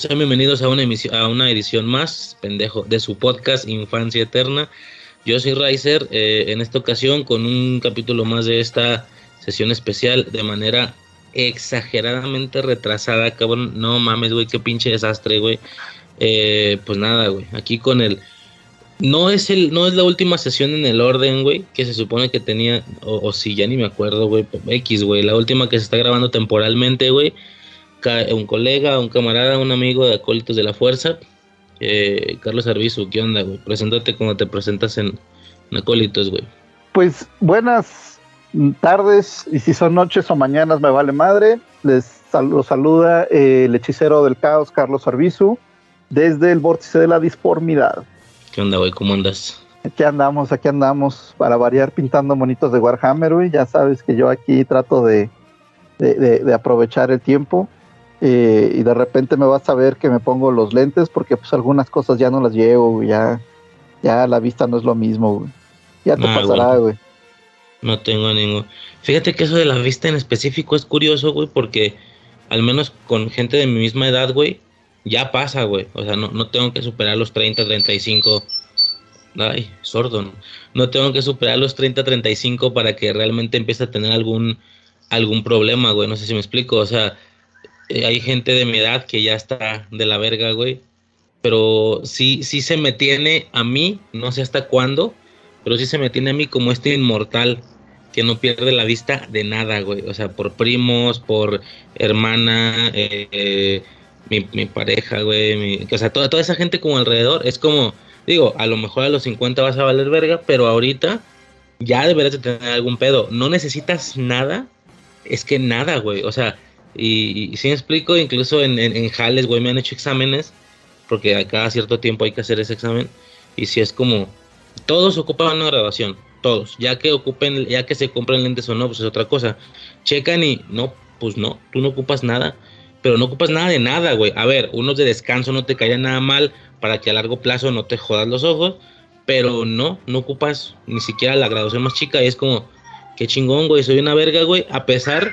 Sean bienvenidos a una, emisión, a una edición más, pendejo, de su podcast Infancia Eterna. Yo soy Riser, eh, en esta ocasión con un capítulo más de esta sesión especial de manera exageradamente retrasada, cabrón. No mames, güey, qué pinche desastre, güey. Eh, pues nada, güey, aquí con el... No es, el, no es la última sesión en el orden, güey, que se supone que tenía, o, o si ya ni me acuerdo, güey, X, güey, la última que se está grabando temporalmente, güey un colega, un camarada, un amigo de Acólitos de la Fuerza, eh, Carlos Arbizu, ¿qué onda, güey? Preséntate cuando te presentas en, Acólitos, güey. Pues buenas tardes, y si son noches o mañanas me vale madre. Les saluda eh, el hechicero del caos, Carlos Arbizu, desde el vórtice de la disformidad. ¿Qué onda, güey? ¿Cómo andas? Aquí andamos, aquí andamos, para variar pintando monitos de Warhammer, güey. Ya sabes que yo aquí trato de, de aprovechar el tiempo. Eh, y de repente me vas a ver que me pongo los lentes porque pues algunas cosas ya no las llevo, ya, ya la vista no es lo mismo, Ya te pasará, güey. No tengo ningún. Fíjate que eso de la vista en específico es curioso, güey, porque al menos con gente de mi misma edad, güey, ya pasa, güey. O sea, no, no tengo que superar los 30, 35. Ay, sordo. No, no tengo que superar los 30, 35 para que realmente empiece a tener algún, algún problema, güey. No sé si me explico. O sea, eh, hay gente de mi edad que ya está de la verga, güey. Pero sí, sí se me tiene a mí, no sé hasta cuándo, pero sí se me tiene a mí como este inmortal que no pierde la vista de nada, güey. O sea, por primos, por hermana, eh, eh, mi, pareja, güey. o sea, toda, toda esa gente como alrededor. Es como, digo, a lo mejor a los 50 vas a valer verga, pero ahorita ya deberás de tener algún pedo. No necesitas nada, es que nada, güey. O sea, y, si me explico, incluso en, en, Jales, güey, me han hecho exámenes, porque a cada cierto tiempo hay que hacer ese examen. Y si es como, todos ocupan una graduación, todos. Ya que ocupen, ya que se compren lentes o no, pues es otra cosa. Checan y, no, pues no, tú no ocupas nada. Pero no ocupas nada de nada, güey. A ver, unos de descanso no te caían nada mal para que a largo plazo no te jodas los ojos. Pero no, no ocupas ni siquiera la graduación más chica. Y es como, qué chingón, güey, soy una verga, güey. A pesar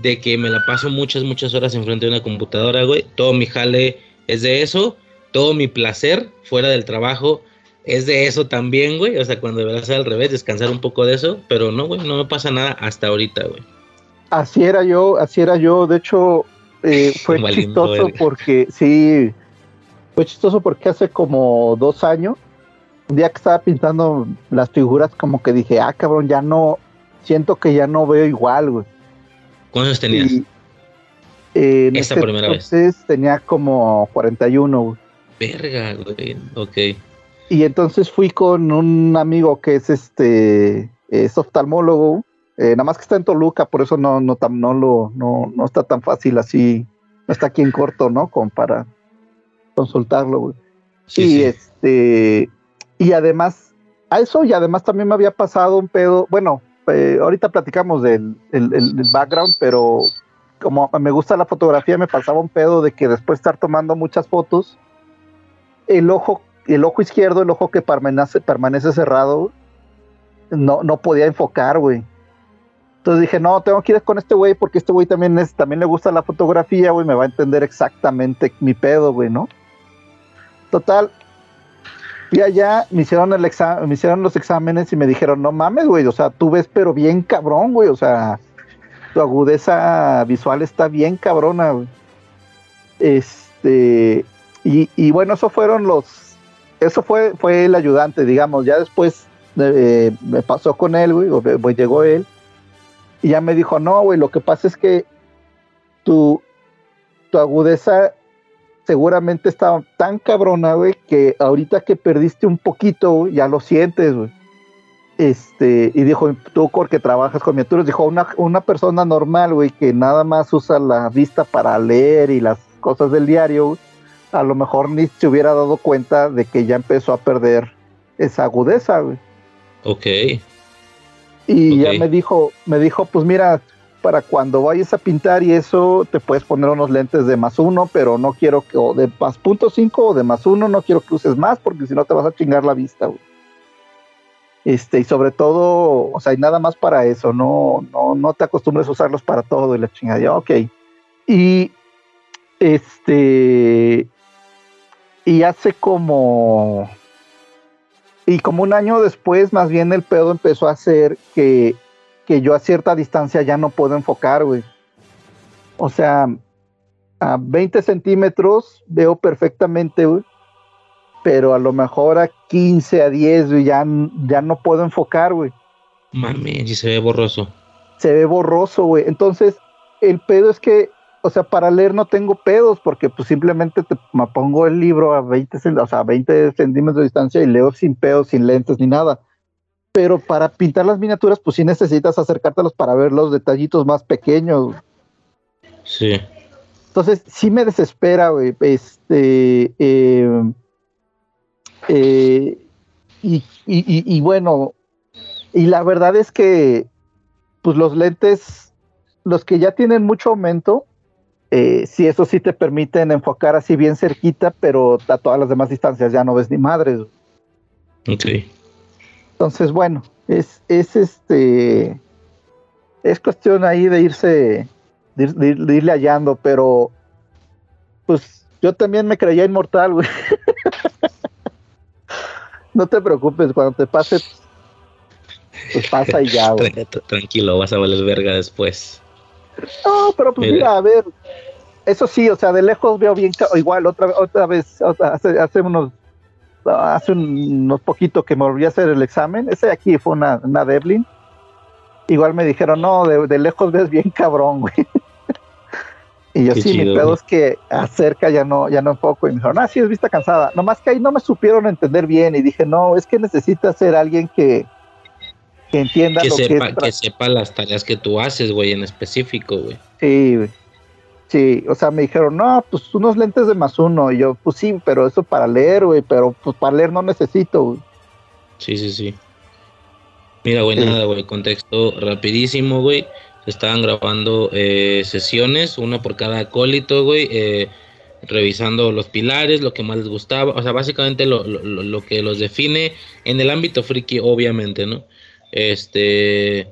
de que me la paso muchas, muchas horas enfrente de una computadora, güey. Todo mi jale es de eso. Todo mi placer fuera del trabajo es de eso también, güey. O sea, cuando deberás ser al revés, descansar un poco de eso. Pero no, güey, no me pasa nada hasta ahorita, güey. Así era yo, así era yo. De hecho, eh, fue chistoso porque, sí, fue chistoso porque hace como dos años, un día que estaba pintando las figuras, como que dije, ah, cabrón, ya no, siento que ya no veo igual, güey. ¿Cuántos tenías? Eh, Esta primera entonces vez. tenía como 41. Verga, güey. Ok. Y entonces fui con un amigo que es este es oftalmólogo, eh, nada más que está en Toluca, por eso no, no, no, lo, no, no está tan fácil así, no está aquí en corto, ¿no? Como para consultarlo, güey. y este, y además, a eso, y además también me había pasado un pedo, bueno, eh, ahorita platicamos del background, pero como me gusta la fotografía, me pasaba un pedo de que después de estar tomando muchas fotos, el ojo, el ojo izquierdo, el ojo que permanece, permanece cerrado, no, no podía enfocar, güey. Entonces dije, no, tengo que ir con este güey porque este güey también, es, también le gusta la fotografía, güey, me va a entender exactamente mi pedo, güey, ¿no? Total, y allá, me hicieron, el me hicieron los exámenes y me dijeron, no mames, güey, o sea, tú ves pero bien cabrón, güey, o sea, tu agudeza visual está bien cabrona, güey. Este, y, bueno, eso fueron los, eso fue, fue el ayudante, digamos, ya después eh, me pasó con él, güey, llegó él, y ya me dijo, no, güey, lo que pasa es que tu, tu agudeza seguramente estaba tan cabrona, güey, que ahorita que perdiste un poquito, ya lo sientes, güey. Este, y dijo, tú porque trabajas con miniaturas, dijo, una, una persona normal, güey, que nada más usa la vista para leer y las cosas del diario, a lo mejor ni se hubiera dado cuenta de que ya empezó a perder esa agudeza, güey. Ok. Y ya me dijo, me dijo, pues mira, para cuando vayas a pintar y eso te puedes poner unos lentes de más uno, pero no quiero que, o de más punto cinco o de más uno, no quiero que uses más porque si no te vas a chingar la vista. Este, y sobre todo, o sea, y nada más para eso, no, no, no te acostumbres a usarlos para todo y la chingada, ok. Y Este. Y hace como. Y como un año después, más bien el pedo empezó a hacer que, que yo a cierta distancia ya no puedo enfocar, güey. O sea, a 20 centímetros veo perfectamente, güey. Pero a lo mejor a 15, a 10, güey, ya, ya no puedo enfocar, güey. Mami, si se ve borroso. Se ve borroso, güey. Entonces, el pedo es que, o sea, para leer no tengo pedos, porque pues simplemente te, me pongo el libro a 20, o sea, a 20 centímetros de distancia y leo sin pedos, sin lentes ni nada. Pero para pintar las miniaturas, pues sí necesitas acercártelos para ver los detallitos más pequeños. Sí. Entonces, sí me desespera, güey. Este. Eh, eh, y, y, y, bueno, y la verdad es que, pues los lentes, los que ya tienen mucho aumento, eh, sí, eso sí te permiten enfocar así bien cerquita, pero a todas las demás distancias ya no ves ni madres. Ok. Entonces, bueno, es, es este. Es cuestión ahí de irse de, irle hallando, pero pues yo también me creía inmortal, güey. no te preocupes, cuando te pase, pues pasa y ya, güey. Tranquilo, vas a valer verga después. No, pero pues mira, a ver, eso sí, o sea, de lejos veo bien, igual, otra, otra vez, hace, hace unos hace unos poquito que me volví a hacer el examen, ese de aquí fue una, una Devlin, igual me dijeron, no, de, de lejos ves bien cabrón, güey. Y yo sí, mi pedo es que acerca ya no, ya no enfoco. Y me dijeron, ah, sí, es vista cansada. Nomás que ahí no me supieron entender bien. Y dije, no, es que necesita ser alguien que, que entienda que lo sepa, que Que sepa las tareas que tú haces, güey, en específico, güey. Sí, güey. Sí, o sea, me dijeron, no, pues unos lentes de más uno. Y yo, pues sí, pero eso para leer, güey. Pero pues para leer no necesito, güey. Sí, sí, sí. Mira, güey, nada, güey, contexto rapidísimo, güey estaban grabando eh, sesiones, una por cada acólito, güey, eh, revisando los pilares, lo que más les gustaba, o sea, básicamente lo, lo, que los define en el ámbito friki, obviamente, ¿no? Este,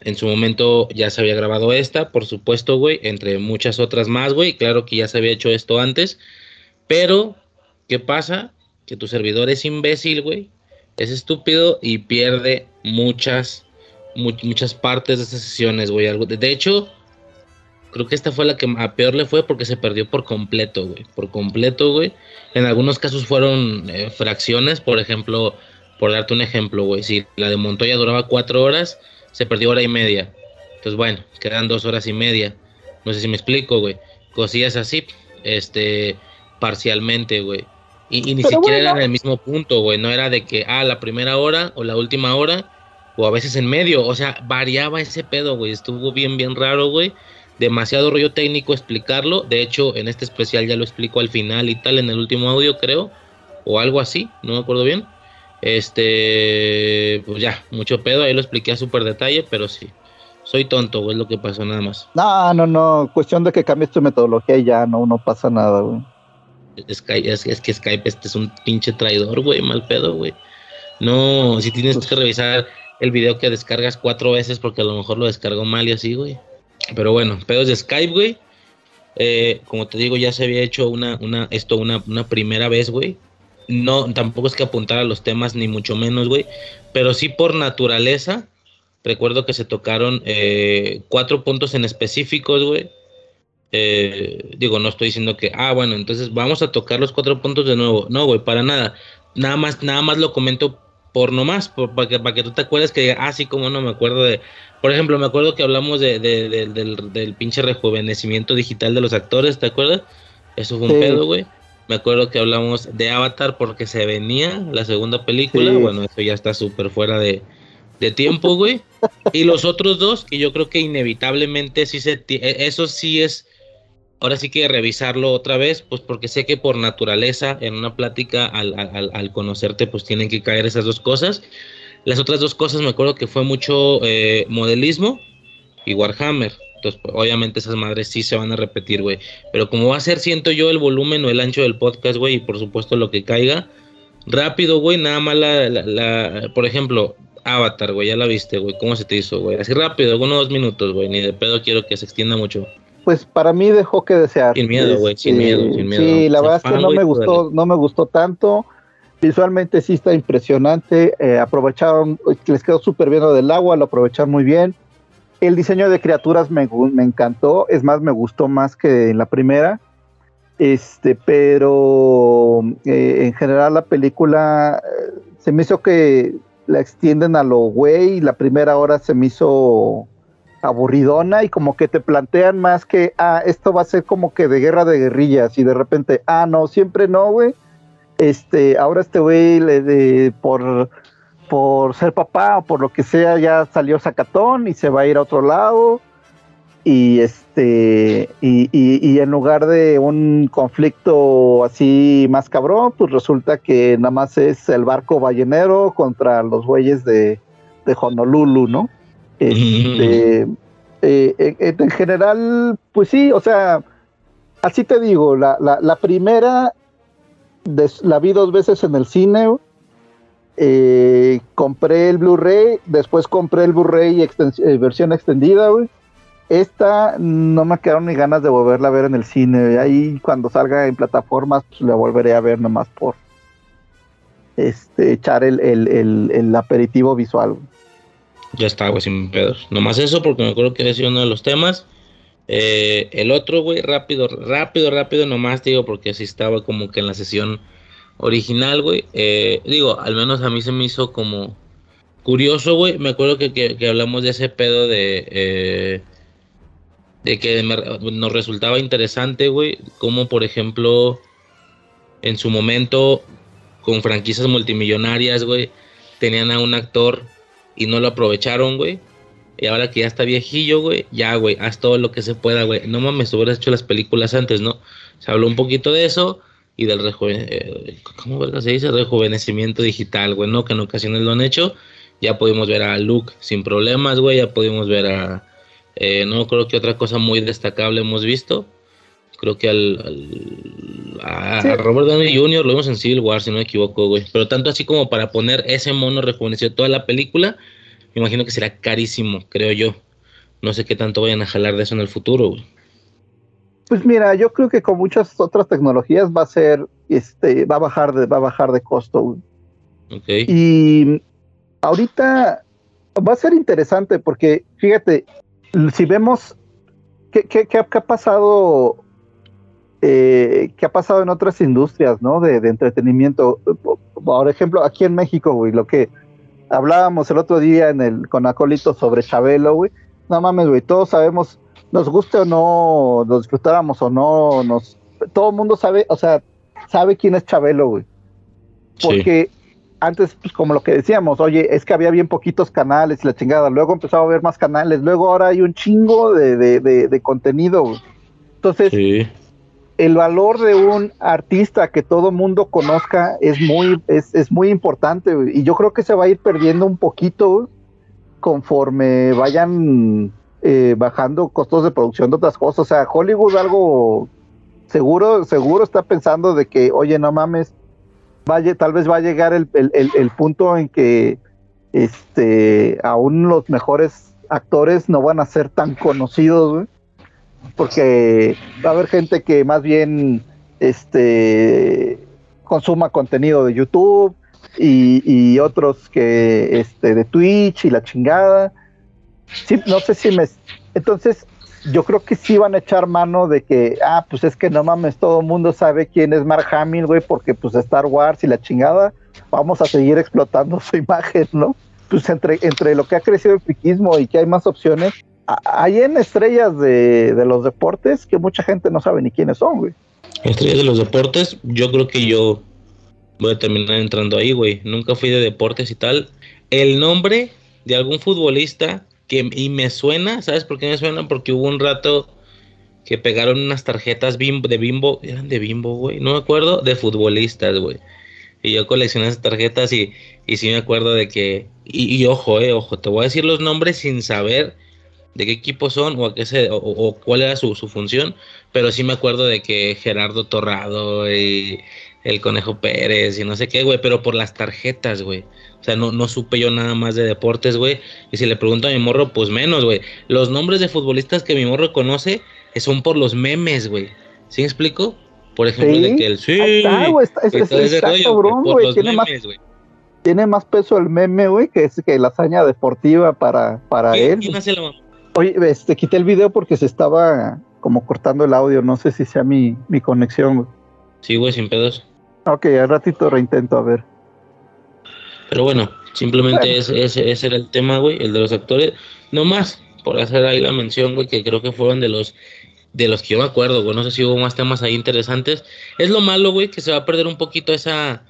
en su momento ya se había grabado esta, por supuesto, güey, entre muchas otras más, güey, claro que ya se había hecho esto antes, pero, ¿qué pasa? Que tu servidor es imbécil, güey, es estúpido y pierde muchas muchas partes de esas sesiones, güey. De hecho, creo que esta fue la que a peor le fue porque se perdió por completo, güey. Por completo, güey. En algunos casos fueron eh, fracciones, por ejemplo, por darte un ejemplo, güey. Si la de Montoya duraba cuatro horas, se perdió hora y media. Entonces, bueno, quedan dos horas y media. No sé si me explico, güey. Cosillas así, este, parcialmente, güey. Y, ni siquiera era en el mismo punto, güey. No era de que, ah, la primera hora o la última hora o a veces en medio, o sea, variaba ese pedo, güey, estuvo bien, bien raro, güey, demasiado rollo técnico explicarlo, de hecho, en este especial ya lo explico al final y tal, en el último audio, creo, o algo así, no me acuerdo bien, este, pues ya, mucho pedo, ahí lo expliqué a súper detalle, pero sí, soy tonto, güey, es lo que pasó nada más. No, no, no, cuestión de que cambies tu metodología y ya, no, no pasa nada, güey. Skype, es, es que Skype este es un pinche traidor, güey, mal pedo, güey. No, si tienes que revisar el video que descargas cuatro veces porque a lo mejor lo descargó mal y así, güey. Pero bueno, pedos de Skype, güey. Eh, como te digo, ya se había hecho una, una, esto una, una primera vez, güey. No, tampoco es que apuntara a los temas, ni mucho menos, güey. Pero sí por naturaleza. Recuerdo que se tocaron eh, cuatro puntos en específicos, güey. Eh, digo, no estoy diciendo que, ah, bueno, entonces vamos a tocar los cuatro puntos de nuevo. No, güey, para nada. Nada más, nada más lo comento por nomás, para, que, para que tú te acuerdes que, ah, sí, como no me acuerdo de, por ejemplo, me acuerdo que hablamos de, del, pinche rejuvenecimiento digital de los actores, ¿te acuerdas? Eso fue un pedo, güey. Me acuerdo que hablamos de Avatar porque se venía la segunda película, bueno, eso ya está súper fuera de, de tiempo, güey. y los otros dos, que yo creo que inevitablemente sí se, e, eso sí es ahora sí que revisarlo otra vez, pues porque sé que por naturaleza en una plática al, conocerte pues tienen que caer esas dos cosas. Las otras dos cosas me acuerdo que fue mucho eh, modelismo y Warhammer. Entonces, pues, obviamente esas madres sí se van a repetir, güey. Pero como va a ser, siento yo, el volumen o el ancho del podcast, güey, y por supuesto lo que caiga, rápido, güey, nada más la, la, por ejemplo, Avatar, güey, ya la viste, güey, ¿cómo se te hizo, güey? Así rápido, unos dos minutos, güey, ni de pedo quiero que se extienda mucho. pues para mí dejó que desear. Sin miedo, güey, sin Este, miedo, sin miedo. Sí, la verdad es que no me gustó, no me gustó tanto. Visualmente sí está impresionante. eh, aprovecharon, les quedó súper bien lo del agua, lo aprovecharon muy bien. El diseño de criaturas me, me encantó, es más, me gustó más que en la primera. Este, pero eh, en general la película eh, se me hizo que la extienden a lo güey. La primera hora se me hizo aburridona y como que te plantean más que, ah, esto va a ser como que de guerra de guerrillas y de repente, ah, no, siempre no, güey. Este, ahora este güey le de, por, por ser papá o por lo que sea ya salió sacatón y se va a ir a otro lado. Y este y, y- y en lugar de un conflicto así más cabrón pues resulta que nada más es el barco ballenero contra los güeyes de, de Honolulu no este eh, en, en general pues sí o sea así te digo la, la, la primera des- la vi dos veces en el cine eh, compré el Blu-ray, después compré el Blu-ray eh, versión extendida, güey. Esta no me quedaron ni ganas de volverla a ver en el cine. Ahí cuando salga en plataformas, pues la volveré a ver nomás por este echar el, el, el, aperitivo visual. Ya está, güey, sin pedos. Nomás eso porque me acuerdo que sido uno de los temas. Eh, el otro, güey, rápido, rápido, rápido, nomás digo, porque así estaba como que en la sesión original, güey. Eh, digo, al menos a mí se me hizo como curioso, güey. Me acuerdo que, que- hablamos de ese pedo de... eh, de que nos resultaba interesante, güey, como por ejemplo, en su momento, con franquicias multimillonarias, güey, tenían a un actor y no lo aprovecharon, güey. Y ahora que ya está viejillo, güey, ya, güey, haz todo lo que se pueda, güey. No mames, hubieras hecho las películas antes, ¿no? Se habló un poquito de eso y del rejuve- eh, ¿cómo se dice? rejuvenecimiento digital, güey, ¿no? Que en ocasiones lo han hecho. Ya pudimos ver a Luke sin problemas, güey, ya pudimos ver a... eh, no creo que otra cosa muy destacable hemos visto. Creo que al, al- a, Sí. a Robert Downey Jr. lo vimos en Civil War, si no me equivoco, güey. Pero tanto así como para poner ese mono rejuvenecido toda la película, me imagino que será carísimo, creo yo. No sé qué tanto vayan a jalar de eso en el futuro, güey. Pues mira, yo creo que con muchas otras tecnologías va a ser, este, va a bajar de, va a bajar de costo. güey. Ok. Y ahorita va a ser interesante porque, fíjate, si vemos qué, qué- qué ha- qué ha pasado, eh, qué ha pasado en otras industrias, ¿no? De, de entretenimiento. Por ejemplo, aquí en México, güey, lo que hablábamos el otro día en el con Acolito sobre Chabelo, güey. No mames, güey, todos sabemos, nos guste o no, nos disfrutáramos o no, nos, todo el mundo sabe, o sea, sabe quién es Chabelo, güey Sí. porque antes, pues como lo que decíamos, oye, es que había bien poquitos canales y la chingada, luego empezaba a haber más canales, luego ahora hay un chingo de, de, de- de contenido. güey. Entonces, Sí. el valor de un artista que todo mundo conozca es muy, es, es muy importante, güey, y yo creo que se va a ir perdiendo un poquito güey, conforme vayan eh, bajando costos de producción de otras cosas. O sea, Hollywood algo seguro, seguro está pensando de que, oye, no mames, vaya, tal vez va a llegar el, el- el- punto en que este aún los mejores actores no van a ser tan conocidos, porque va a haber gente que más bien este consuma contenido de YouTube y, y otros que este de Twitch y la chingada. Sí, no sé si me entonces yo creo que sí van a echar mano de que, ah, pues es que no mames, todo el mundo sabe quién es Mark Hamill, güey, porque pues Star Wars y la chingada, vamos a seguir explotando su imagen, ¿no? Pues entre, entre lo que ha crecido el friquismo y que hay más opciones, hay en estrellas de, de los deportes que mucha gente no sabe ni quiénes son, güey. Estrellas de los deportes, yo creo que yo voy a terminar entrando ahí, güey. Nunca fui de deportes y tal. El nombre de algún futbolista y me suena, ¿sabes por qué me suena? Porque hubo un rato que pegaron unas tarjetas de bimbo, eran de bimbo, güey, no me acuerdo, de futbolistas, güey. Y yo coleccioné esas tarjetas y, y sí me acuerdo de que, y, y ojo, eh, ojo, te voy a decir los nombres sin saber de qué equipo son o, a qué se, o, o cuál era su, su función, pero sí me acuerdo de que Gerardo Torrado y el Conejo Pérez y no sé qué, güey, pero por las tarjetas, güey. O sea, no, no supe yo nada más de deportes, güey. Y si le pregunto a mi morro, pues menos, güey. Los nombres de futbolistas que mi morro conoce, son por los memes, güey. ¿Sí me explico? Por ejemplo, de que el sí. Está, güey, está, está, está cabrón, güey. Tiene más, tiene más peso el meme, güey, que es que la hazaña deportiva para, para él. ¿Quién hace la Oye, este, quité el video porque se estaba como cortando el audio. No sé si sea mi, mi conexión, güey. Sí, güey, sin pedos. Ok, al ratito reintento, a ver. Pero bueno, simplemente ese, ese, era el tema, güey, el de los actores. No más, por hacer ahí la mención, güey, que creo que fueron de los de los que yo me acuerdo, güey. No sé si hubo más temas ahí interesantes. Es lo malo, güey, que se va a perder un poquito esa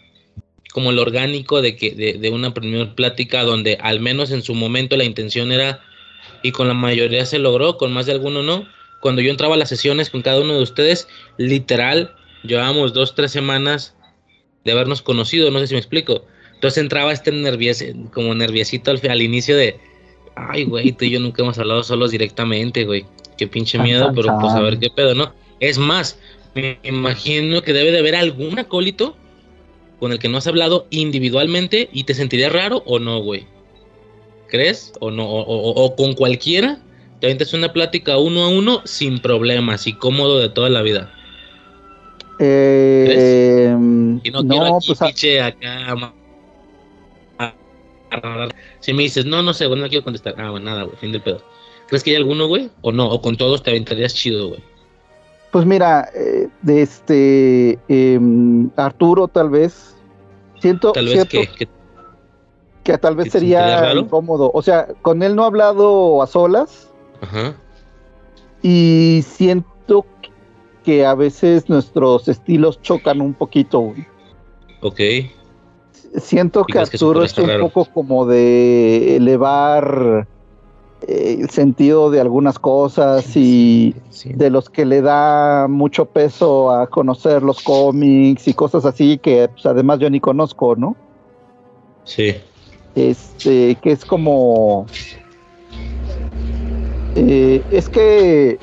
como el orgánico de que de, de una primera plática donde al menos en su momento la intención era y con la mayoría se logró, con más de alguno no. Cuando yo entraba a las sesiones con cada uno de ustedes, literal, llevábamos dos, tres semanas de habernos conocido, no sé si me explico. Entonces entraba este nervioso, como nerviosito al, al inicio de, ay, güey, tú y yo nunca hemos hablado solos directamente, güey. Qué pinche miedo, pero pues a ver qué pedo, ¿no? Es más, me imagino que debe de haber algún acólito con el que no has hablado individualmente y te sentirías raro o no, güey. ¿Crees? ¿O no? O, con cualquiera te avientas una plática uno a uno sin problemas y cómodo de toda la vida. Eh, y no, quiero pues, acá. Si me dices, no, no sé, bueno, no quiero contestar. Ah, bueno, nada, güey, fin del pedo. ¿Crees que hay alguno, güey? ¿O no? ¿O con todos te aventarías chido, güey? Pues mira, eh, de este em, Arturo tal vez. Siento, tal vez que, que, tal vez sería incómodo. O sea, con él no he hablado a solas. Ajá. Y siento que a veces nuestros estilos chocan un poquito. Güey. Ok. Siento que Arturo es un poco como de elevar eh, el sentido de algunas cosas y de los que le da mucho peso a conocer los cómics y cosas así que pues, además yo ni conozco, ¿no? Sí. Este, que es como... Eh, es que,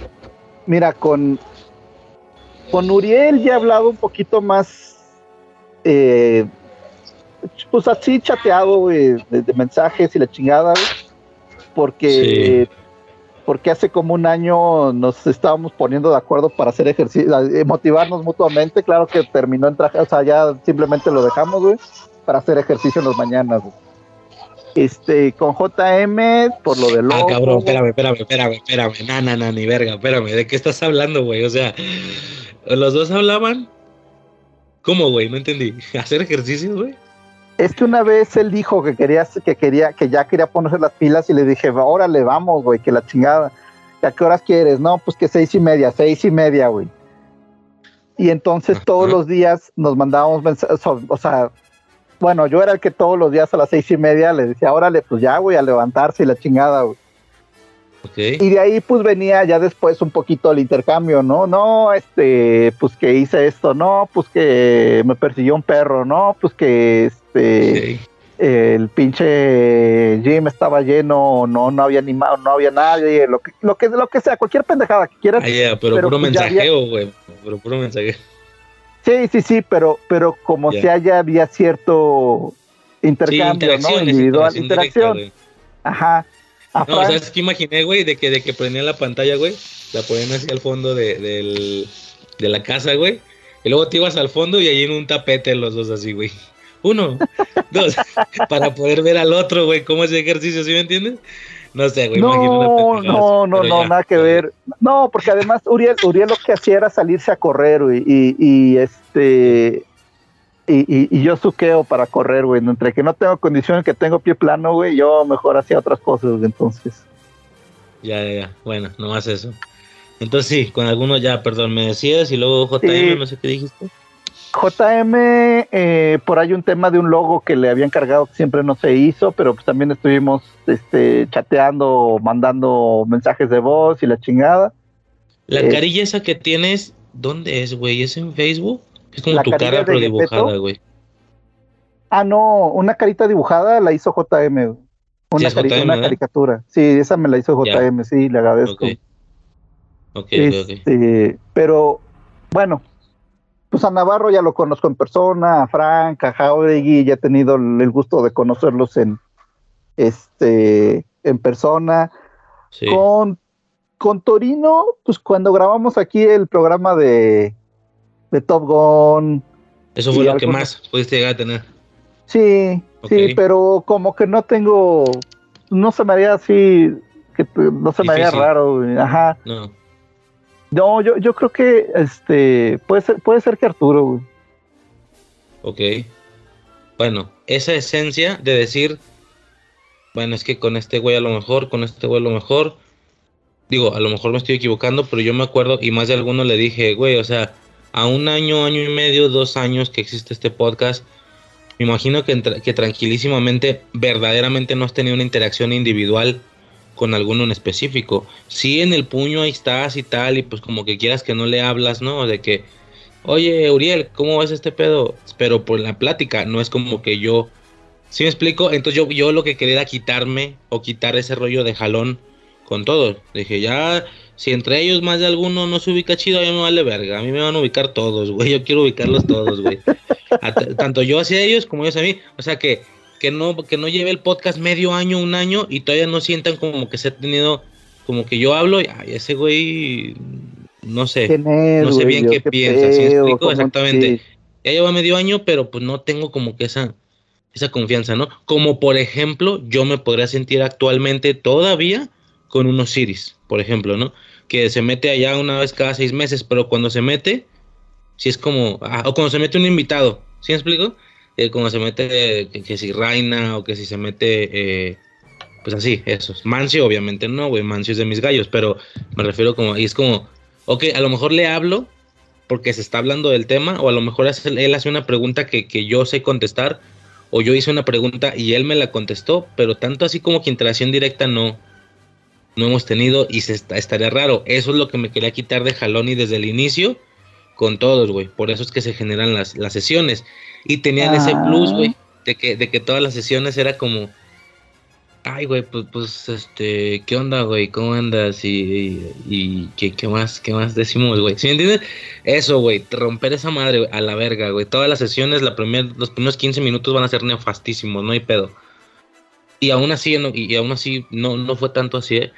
mira, con, con Uriel ya he hablado un poquito más, eh, pues así chateado de, mensajes y la chingada, porque, porque hace como un año nos estábamos poniendo de acuerdo para hacer ejercicio, eh, motivarnos mutuamente. Claro que terminó en traje, o sea, ya simplemente lo dejamos, güey, para hacer ejercicio en las mañanas, Este, con JM, por lo de lo. Ah, cabrón, espérame, espérame, espérame, espérame. No, no, no, ni verga, espérame. ¿De qué estás hablando, güey? O sea, los dos hablaban. ¿Cómo, güey? No entendí. ¿Hacer ejercicio, güey? Es que una vez él dijo que quería, que quería, que ya quería ponerse las pilas y le dije, órale, vamos, güey, que la chingada. ¿A qué horas quieres? No, pues que seis y media, seis y media, güey. Y entonces todos los días nos mandábamos mensajes, o sea, bueno, yo era el que todos los días a las seis y media le decía, órale, pues ya, güey, a levantarse y la chingada, güey. Y de ahí pues venía ya después un poquito el intercambio, ¿no? No, este, pues que hice esto, no, pues que me persiguió un perro, no, pues que este el pinche gym estaba lleno, no, no había animado, no había nadie, lo que, lo que, lo que sea, cualquier pendejada que quieras. Ah, pero, puro pues, mensajeo, güey, pero puro mensajeo. Sí, sí, sí, pero, pero como si haya había cierto intercambio, ¿no? Individual, interacción. Ajá. No, o sea, es que imaginé, güey, de que, de que prendía la pantalla, güey, la ponían así al fondo de, del, de la casa, güey, y luego te ibas al fondo y ahí en un tapete los dos así, güey. Uno, dos, para poder ver al otro, güey, cómo es el ejercicio, ¿sí me entiendes? No sé, güey. No, no, no, no, nada que ver. No, porque además Uriel, Uriel lo que hacía era salirse a correr, güey, y, y este y, yo suqueo para correr, güey. Entre que no tengo condiciones, que tengo pie plano, güey, yo mejor hacía otras cosas, entonces. Ya, ya, ya. Bueno, no más eso. Entonces sí, con algunos ya, perdón, me decías y luego JM, no sé qué dijiste. JM, eh, por ahí un tema de un logo que le habían cargado que siempre no se hizo, pero pues también estuvimos este, chateando, mandando mensajes de voz y la chingada. La eh, carilla esa que tienes, ¿dónde es, güey? ¿Es en Facebook? Es como tu cara pero dibujada, güey. Ah, no, una carita dibujada la hizo JM. Una, una caricatura. Sí, esa me la hizo JM, sí, le agradezco. Ok, este, Pero, bueno, pues a Navarro ya lo conozco en persona, a Frank, a Jauregui, ya he tenido el gusto de conocerlos en este en persona. Con con Torino, pues cuando grabamos aquí el programa de, de Top Gun. Eso fue lo que más pudiste llegar a tener. Sí, sí, pero como que no tengo, no se me haría así, que no se me haría raro, ajá. No. No, yo, yo creo que este puede ser, puede ser que Arturo, güey. Ok. Bueno, esa esencia de decir, bueno, es que con este güey a lo mejor, con este güey a lo mejor, digo, a lo mejor me estoy equivocando, pero yo me acuerdo y más de alguno le dije, güey, o sea, a un año, año y medio, dos años que existe este podcast, me imagino que, tranquilísimamente, verdaderamente no has tenido una interacción individual con alguno en específico. Sí, en el puño ahí estás y tal, y pues como que quieras que no le hablas, ¿no? De que, oye, Uriel, ¿cómo ves este pedo? Pero por la plática, no es como que yo. ¿Sí me explico? Entonces yo, yo lo que quería era quitarme o quitar ese rollo de jalón con todos. Dije, ya, si entre ellos más de alguno no se ubica chido, a mí me vale verga. A mí me van a ubicar todos, güey. Yo quiero ubicarlos todos, güey. Tanto yo hacia ellos como ellos a mí. O sea que que no, que no lleve el podcast medio año, un año y todavía no sientan como que se ha tenido, como que yo hablo y ay, ese güey, no sé, no sé bien qué, piensa, ¿sí explico? Exactamente. Ya lleva medio año, pero pues no tengo como que esa, esa confianza, ¿no? Como por ejemplo, yo me podría sentir actualmente todavía con unos Osiris, por ejemplo, ¿no? Que se mete allá una vez cada seis meses, pero cuando se mete, si es como, ah, o cuando se mete un invitado, ¿sí me explico? eh, como se mete, que, si Reina o que si se mete, eh, pues así, esos. Mancio, obviamente no, güey, Mancio es de mis gallos, pero me refiero como, y es como, ok, a lo mejor le hablo porque se está hablando del tema, o a lo mejor él hace una pregunta que, que yo sé contestar, o yo hice una pregunta y él me la contestó, pero tanto así como que interacción directa no, no hemos tenido y se está, estaría raro. Eso es lo que me quería quitar de jalón y desde el inicio con todos, güey. Por eso es que se generan las, las sesiones. Y tenían ese plus, güey, ah. de que, de que todas las sesiones era como, ay, güey, pues, pues, este, ¿qué onda, güey? ¿Cómo andas? Y, y, ¿qué, ¿qué, más, qué más decimos, güey? ¿Sí me entiendes? Eso, güey, romper esa madre, a la verga, güey. Todas las sesiones, la primer, los primeros 15 minutos van a ser nefastísimos, no hay pedo. Y aún así, y aún así, no, no fue tanto así, ¿eh?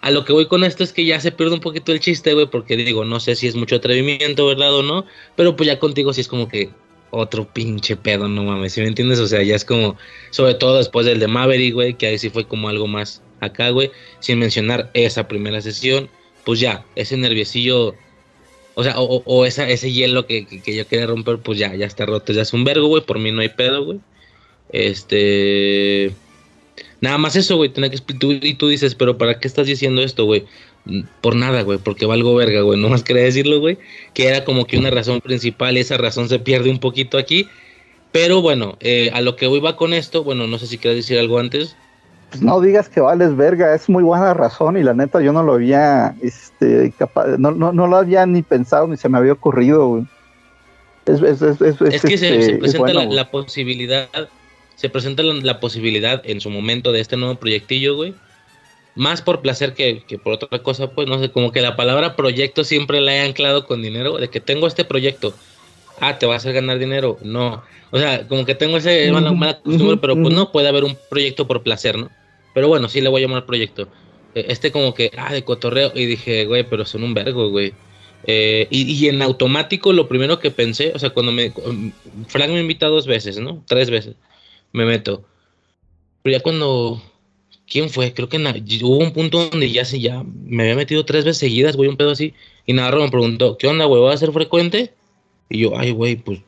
A lo que voy con esto es que ya se pierde un poquito el chiste, güey, porque digo, no sé si es mucho atrevimiento, ¿verdad o no? Pero pues ya contigo sí es como que otro pinche pedo, no mames, ¿sí me entiendes? O sea, ya es como, sobre todo después del de Maverick, güey, que ahí sí fue como algo más acá, güey, sin mencionar esa primera sesión, pues ya, ese nerviosillo, o sea, o, esa, ese hielo que, que, yo quería romper, pues ya, ya está roto, ya es un vergo, güey, por mí no hay pedo, güey. Este... Nada más eso, güey, que y tú dices, pero ¿para qué estás diciendo esto, güey? por nada, güey, porque valgo verga, güey, no más quería decirlo, güey, que era como que una razón principal y esa razón se pierde un poquito aquí. Pero bueno, eh, a lo que voy va con esto, bueno, no sé si quieres decir algo antes. Pues no digas que vales verga, es muy buena razón y la neta yo no lo había, este, capaz, no, no, no lo había ni pensado ni se me había ocurrido, güey. Es, es, es, es que se, este, presenta la, posibilidad, se presenta la posibilidad en su momento de este nuevo proyectillo, güey, más por placer que, por otra cosa, pues no sé, como que la palabra proyecto siempre la he anclado con dinero, de que tengo este proyecto, ah, te va a hacer ganar dinero, no, o sea, como que tengo ese mala, costumbre, pero pues no puede haber un proyecto por placer, ¿no? Pero bueno, sí le voy a llamar proyecto. Eh, este como que, ah, de cotorreo, y dije, güey, pero son un vergo, güey. Eh, y, y, en automático lo primero que pensé, o sea, cuando me... Frank me invita dos veces, ¿no? Tres veces. Me meto. Pero ya cuando ¿Quién fue? Creo que hubo un punto donde ya se ya me había metido tres veces seguidas, güey, un pedo así. Y Navarro me preguntó, ¿qué onda, güey? ¿Va a ser frecuente? Y yo, ay, güey, pues,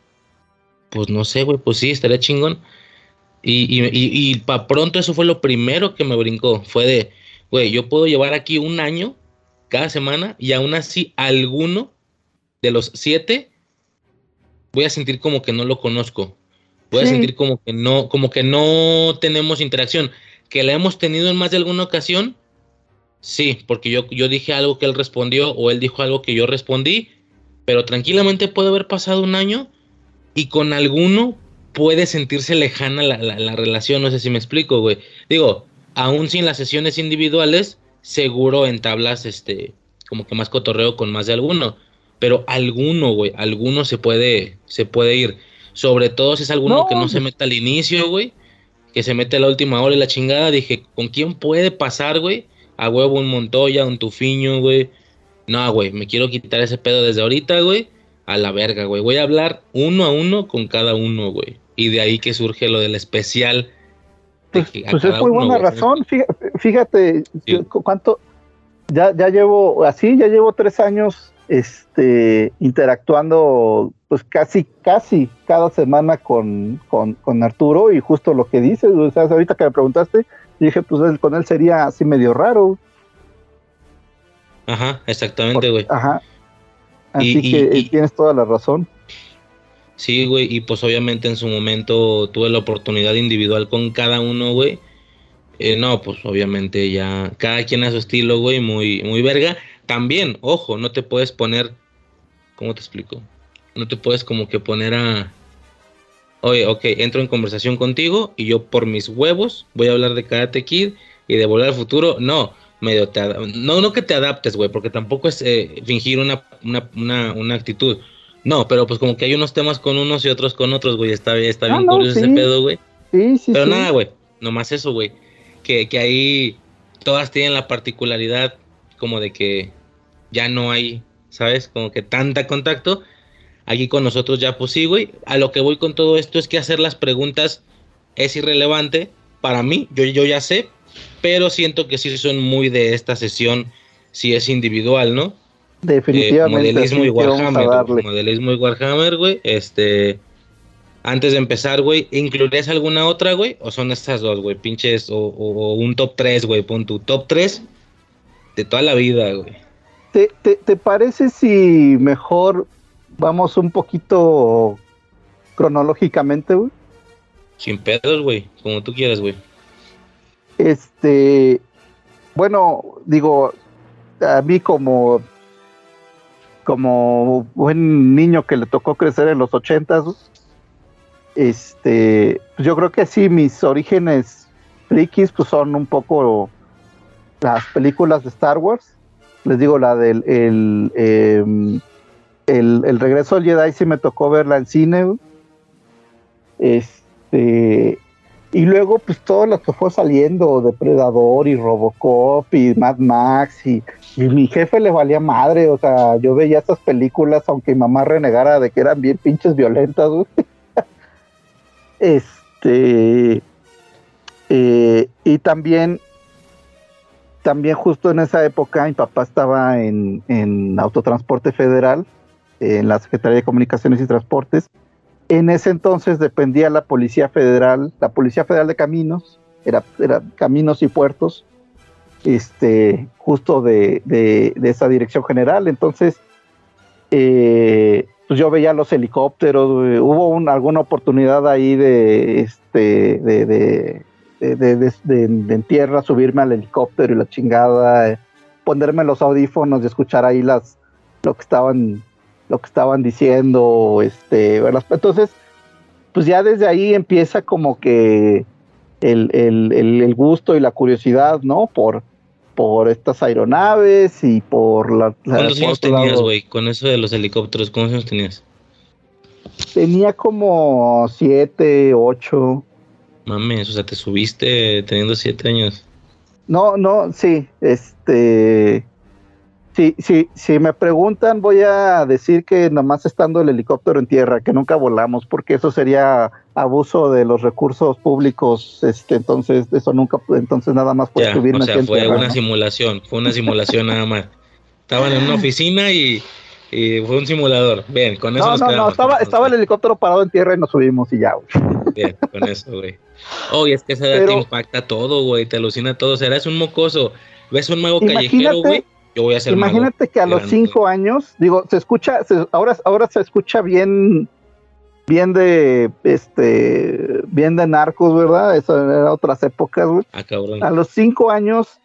pues no sé, güey, pues sí, estaría chingón. Y, y, y, para pronto eso fue lo primero que me brincó. Fue de, güey, yo puedo llevar aquí un año cada semana y aún así alguno de los siete voy a sentir como que no lo conozco. Voy a sentir como que no, como que no tenemos interacción que la hemos tenido en más de alguna ocasión, sí, porque yo, yo dije algo que él respondió o él dijo algo que yo respondí, pero tranquilamente puede haber pasado un año y con alguno puede sentirse lejana la, la, relación, no sé si me explico, güey. Digo, aún sin las sesiones individuales, seguro entablas este, como que más cotorreo con más de alguno, pero alguno, güey, alguno se puede, se puede ir. Sobre todo si es alguno que no se meta al inicio, güey, que se mete a la última hora y la chingada, dije, ¿con quién puede pasar, güey? a huevo un Montoya, un Tufiño, güey. No, güey, me quiero quitar ese pedo desde ahorita, güey, a la verga, güey. Voy a hablar uno a uno con cada uno, güey. Y de ahí que surge lo del especial. Pues, pues es muy buena razón. Fíjate, cuánto. Ya, ya llevo, así, ya llevo tres años este, interactuando, pues casi, casi cada semana con, con, Arturo y justo lo que dices, o sea, ahorita que me preguntaste, dije, pues con él sería así medio raro. Ajá, exactamente, güey. Ajá. Así que tienes toda la razón. Sí, güey, y pues obviamente en su momento tuve la oportunidad individual con cada uno, güey. Eh, no, pues obviamente ya cada quien a su estilo, güey, muy, muy verga. También, ojo, no te puedes poner, ¿cómo te explico? No te puedes como que poner a, oye, ok, entro en conversación contigo y yo por mis huevos voy a hablar de Karate Kid y de Volver al Futuro. No, medio te no, no que te adaptes, güey, porque tampoco es eh, fingir una, una, una, una, actitud. No, pero pues como que hay unos temas con unos y otros con otros, güey. Está, está bien ah, curioso ese pedo, güey. Sí, sí, pero nada, güey. Nomás eso, güey. Que, que ahí todas tienen la particularidad como de que ya no hay, ¿sabes? Como que tanta contacto. Aquí con nosotros ya pues sí, güey. A lo que voy con todo esto es que hacer las preguntas es irrelevante para mí. Yo, yo ya sé, pero siento que sí son muy de esta sesión si es individual, ¿no? Definitivamente. Eh, modelismo y Warhammer. Modelismo y Warhammer, güey. Este. Antes de empezar, güey, ¿incluirías alguna otra, güey? ¿O son estas dos, güey? Pinches, o, un top 3, güey. Pon tu top 3 de toda la vida, güey. ¿Te, te, te parece si mejor vamos un poquito cronológicamente, güey? Sin pedos, güey. Como tú quieras, güey. Este, bueno, digo, a mí como como buen niño que le tocó crecer en los ochentas, este, yo creo que sí, mis orígenes frikis pues son un poco las películas de Star Wars. Les digo, la del el, em, el, el, regreso al Jedi sí me tocó verla en cine. Este, y luego, pues todo lo que fue saliendo, Depredador y Robocop y Mad Max, y, mi jefe le valía madre, o sea, yo veía estas películas, aunque mi mamá renegara de que eran bien pinches violentas, este. Eh, y también, también justo en esa época, mi papá estaba en, en Autotransporte Federal, en la Secretaría de Comunicaciones y Transportes, en ese entonces dependía la Policía Federal, la Policía Federal de Caminos, era, Caminos y Puertos, este, justo de, esa dirección general. Entonces, eh, pues yo veía los helicópteros, hubo alguna oportunidad ahí de, este, de, en tierra, subirme al helicóptero y la chingada, eh, ponerme los audífonos y escuchar ahí las, lo que estaban lo que estaban diciendo, este, ¿verdad? Entonces, pues ya desde ahí empieza como que el, gusto y la curiosidad, ¿no? Por, por estas aeronaves y por la... ¿Cuántos años tenías, güey? Con eso de los helicópteros, ¿cuántos años tenías? Tenía como siete, ocho. Mames, o sea, te subiste teniendo siete años. No, no, sí, este... Sí, sí, si me preguntan, voy a decir que nomás estando el helicóptero en tierra, que nunca volamos, porque eso sería abuso de los recursos públicos, este, entonces eso nunca, entonces nada más puede subirme. O sea, fue una simulación, fue una simulación nada más. Estaban en una oficina y, fue un simulador. Bien, con eso. No, no, no, estaba, estaba el helicóptero parado en tierra y nos subimos y ya. Bien, con eso, güey. Oh, y es que esa edad te impacta todo, güey, te alucina todo. Serás eres un mocoso, ves un mago callejero, güey Imagínate que a los cinco años, digo, se escucha, ahora, ahora se escucha bien, bien de, este, bien de narcos, ¿verdad? Eso era otras épocas, güey. Ah. A los cinco años,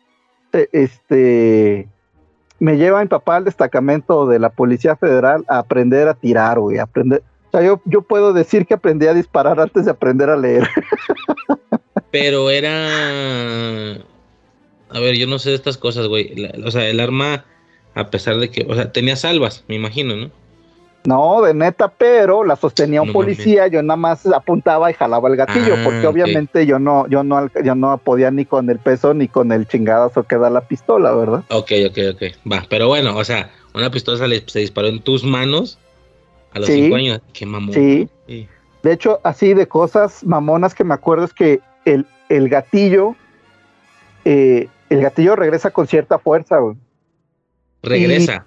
eh, este, me lleva mi papá al destacamento de la Policía Federal a aprender a tirar, güey, aprender. O sea, yo, yo puedo decir que aprendí a disparar antes de aprender a leer. Pero era a ver, yo no sé de estas cosas, güey. o sea, el arma, a pesar de que, o sea, tenía salvas, me imagino, ¿no? No, de neta, pero la sostenía un policía, yo nada más apuntaba y jalaba el gatillo, ah, porque obviamente yo no, yo no, yo no podía ni con el peso ni con el chingadazo que da la pistola, ¿verdad? Ok, ok, ok. Va, pero bueno, o sea, una pistola se, disparó en tus manos a los cinco años. Qué mamón. Sí. De hecho, así de cosas mamonas que me acuerdo es que el, el gatillo, eh, el gatillo regresa con cierta fuerza, güey. Regresa.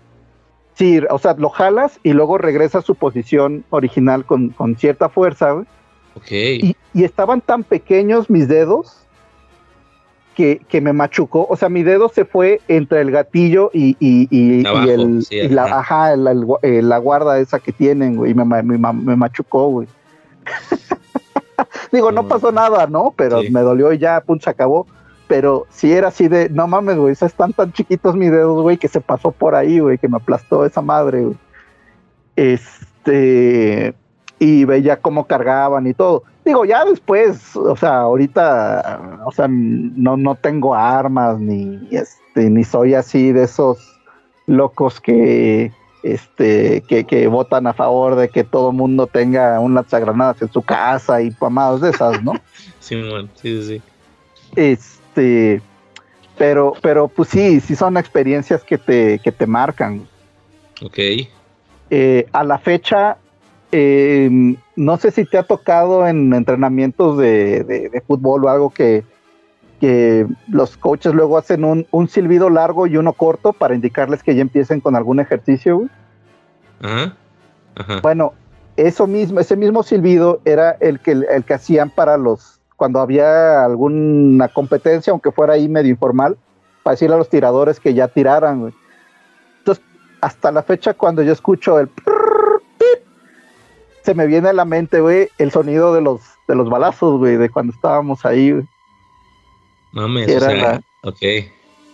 Sí, o sea, lo jalas y luego regresa a su posición original con, cierta fuerza, güey. Ok. Y, estaban tan pequeños mis dedos que, me machucó. O sea, mi dedo se fue entre el gatillo y, y, el, la, ajá, eh, la guarda esa que tienen, güey, y me, me, machucó, güey. Digo, no pasó nada, ¿no? Pero me dolió y ya, pum, se acabó pero si era así de, no mames, güey, están tan chiquitos mis dedos, güey, que se pasó por ahí, güey, que me aplastó esa madre, güey. Este, y veía cómo cargaban y todo. Digo, ya después, o sea, ahorita, o sea, no, no tengo armas, ni, este, ni soy así de esos locos que, este, que, que votan a favor de que todo mundo tenga un lanzagranadas en su casa y pamadas de esas, ¿no? sí, bueno, sí, sí. Este, este, pero, pero pues sí, sí son experiencias que te, que te marcan. Ok. Eh, a la fecha, em, no sé si te ha tocado en entrenamientos de, fútbol o algo que, que, los coaches luego hacen un, un, silbido largo y uno corto para indicarles que ya empiecen con algún ejercicio. Ajá. Bueno, eso mismo, ese mismo silbido era el que, el que hacían para los cuando había alguna competencia, aunque fuera ahí medio informal, para decirle a los tiradores que ya tiraran, Entonces, hasta la fecha, cuando yo escucho el se me viene a la mente, güey, el sonido de los, de los balazos, güey, de cuando estábamos ahí, güey. Mames, o sea, ok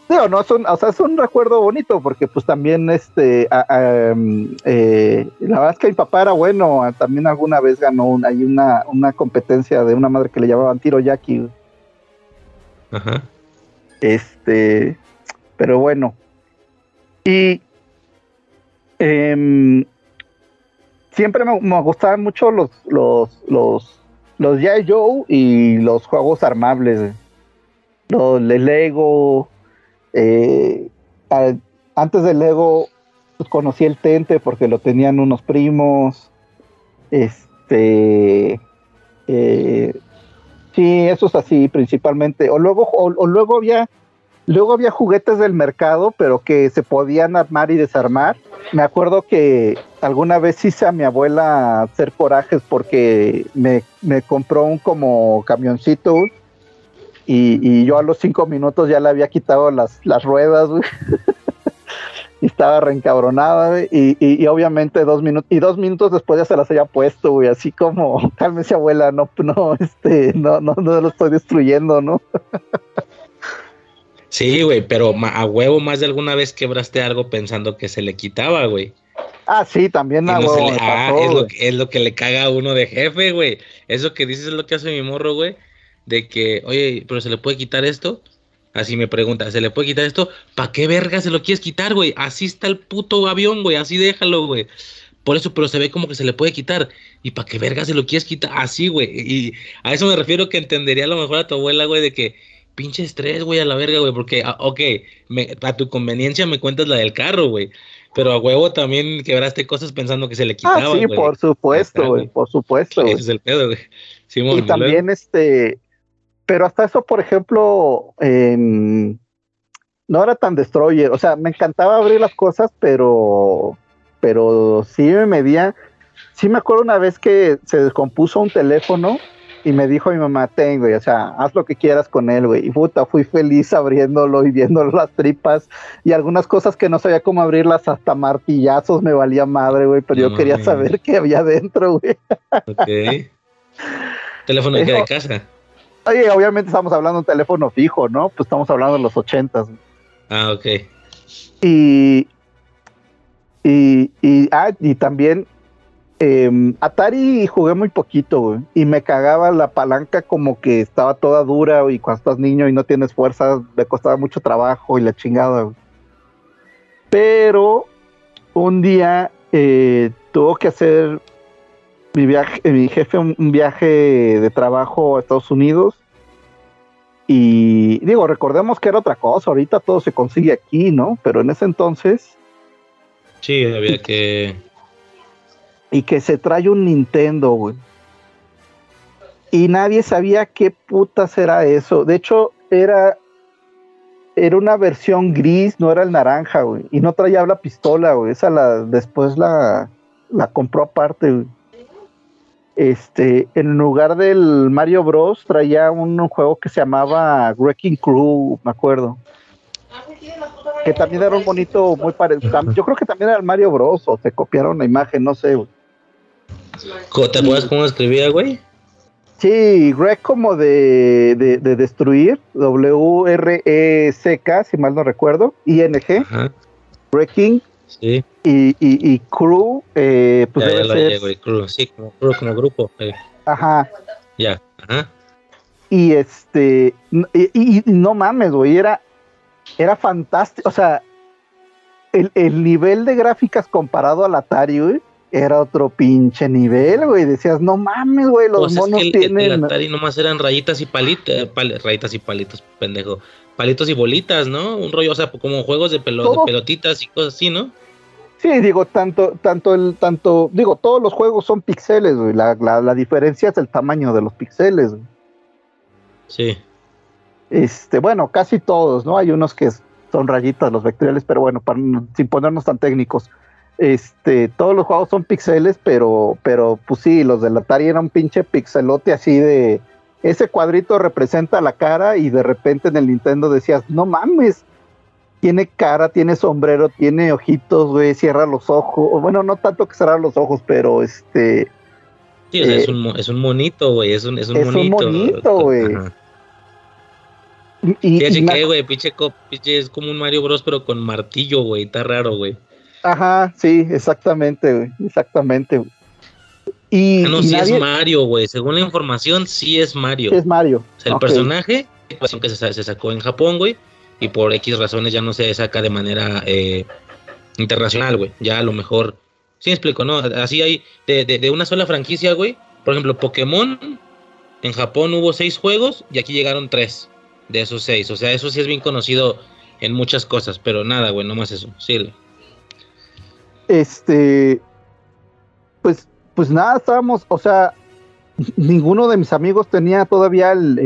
no, es un, o sea, es un recuerdo bonito porque pues también este, em, eh, la verdad es que mi papá era bueno, también alguna vez ganó una, hay una, una competencia de una madre que le llamaban tiro Jackie. Ajá. Este, pero bueno. Y em, siempre me, me, gustaban mucho los, los, los, los Joe y los juegos armables. Los Lego, eh, antes del Lego pues, conocí el Tente porque lo tenían unos primos. Este. Eh, sí, eso es así principalmente. O luego, o, luego había. Luego había juguetes del mercado, pero que se podían armar y desarmar. Me acuerdo que alguna vez hice a mi abuela hacer corajes porque me, me compró un como camioncito y, yo a los cinco minutos ya le había quitado las, las ruedas, y estaba reencabronada, güey. Y, obviamente dos minutos, y dos minutos después ya se las había puesto, güey. Así como, cálmese abuela, no, no, este, no, no, no lo estoy destruyendo, ¿no? sí, güey, pero a huevo más de alguna vez quebraste algo pensando que se le quitaba, güey. Ah, sí, también a huevo. ah, es, lo que, es lo que le caga a uno de jefe, güey. Eso que dices es lo que hace mi morro, güey de que, oye, pero se le puede quitar esto. Así me pregunta, ¿se le puede quitar esto? ¿Para qué verga se lo quieres quitar, güey? Así está el puto avión, güey, así déjalo, güey. Por eso, pero se ve como que se le puede quitar. ¿Y para qué verga se lo quieres quitar? Así, güey. Y a eso me refiero que entendería a lo mejor a tu abuela, güey, de que pinche estrés, güey, a la verga, güey, porque, ah, ok, a tu conveniencia me cuentas la del carro, güey. Pero a huevo también quebraste cosas pensando que se le quitaba. Ah, sí, por supuesto, güey, por supuesto. Ese es el pedo, güey. y también, este, pero hasta eso, por ejemplo, no era tan destroyer. O sea, me encantaba abrir las cosas, pero, pero sí me medía. Sí me acuerdo una vez que se descompuso un teléfono y me dijo mi mamá, tengo, o sea, haz lo que quieras con él, güey. Y puta, fui feliz abriéndolo y viendo las tripas y algunas cosas que no sabía cómo abrirlas, hasta martillazos me valía madre, güey, pero yo quería saber qué había dentro, güey. Ok. ¿Teléfono de casa? Oye, obviamente estamos hablando de un teléfono fijo, ¿no? Pues estamos hablando de los ochentas. Ah, ok. Y, y, y, ah, y también eh, Atari jugué muy poquito. Y me cagaba la palanca como que estaba toda dura, y cuando estás niño y no tienes fuerza, me costaba mucho trabajo y la chingada. Pero un día eh, tuvo que hacer mi jefe un, un viaje de trabajo a Estados Unidos. Y digo, recordemos que era otra cosa, ahorita todo se consigue aquí, ¿no? Pero en ese entonces, Sí, había que. Y que se trae un Nintendo, güey. Y nadie sabía qué putas era eso. De hecho, era, era una versión gris, no era el naranja, güey. Y no traía la pistola, güey. Esa la, después la, la compró aparte, güey. Este, en lugar del Mario Bros. traía un, juego que se llamaba Wrecking Crew, me acuerdo. Que también era un bonito, muy parecido. Yo creo que también era el Mario Bros. O se copiaron la imagen, no sé, güey. ¿Te acuerdas cómo escribía, güey? Sí, Wreck como de, de, de destruir, W-R-E-C-K, si mal no recuerdo, I-N-G. Wrecking, Sí. y, y, y Crew, eh, pues ya, ya debe ser, güey. Crew, sí, como crew, como grupo. eh, ajá, ya. Ajá. y este, y no mames, güey, era, era fantástico, o sea, el, el nivel de gráficas comparado al Atari, güey, era otro pinche nivel, güey, decías, no mames, güey, los Pues es monos que el, el- tienen... el Atari nomás eran rayitas y palitas, rayitas y palitos, pendejo. Palitos y bolitas, ¿no? Un rollo, o sea, como juegos de, pelo, de pelotitas y cosas así, ¿no? Sí, digo, tanto, tanto el, tanto, digo, todos los juegos son pixeles, güey. La, la, la diferencia es el tamaño de los pixeles, güey. Sí. Este, bueno, casi todos, ¿no? Hay unos que son rayitas los vectoriales, pero bueno, para, sin ponernos tan técnicos. Este, todos los juegos son pixeles, pero, pero, pues sí, los del Atari eran un pinche pixelote así de. Ese cuadrito representa la cara y de repente en el Nintendo decías, no mames, tiene cara, tiene sombrero, tiene ojitos, güey, cierra los ojos. Bueno, no tanto que cerrar los ojos, pero este, Sí, o sea, Eh, es, un, es un monito, güey. Es un, es un es un monito. monito, güey. Y, y me chequé, güey. Pinche, pinche es como un Mario Bros, pero con martillo, güey. Está raro, güey. Ajá, sí, exactamente, güey, exactamente. güey. Y, Ah, no, y sí nadie- es Mario, güey. Según la información, sí es Mario. es Mario. O sea, el Ok. personaje, que se, sa- se sacó en Japón, güey, y por X razones ya no se saca de manera eh, internacional, güey. Ya a lo mejor, sí me explico, ¿no? Así hay, de, de, de una sola franquicia, güey. Por ejemplo, Pokémon, en Japón hubo seis juegos y aquí llegaron tres de esos seis. O sea, eso sí es bien conocido en muchas cosas, pero nada, güey, nomás eso. Sí, Este, pues, pues nada, estábamos, o sea, ninguno de mis amigos tenía todavía el,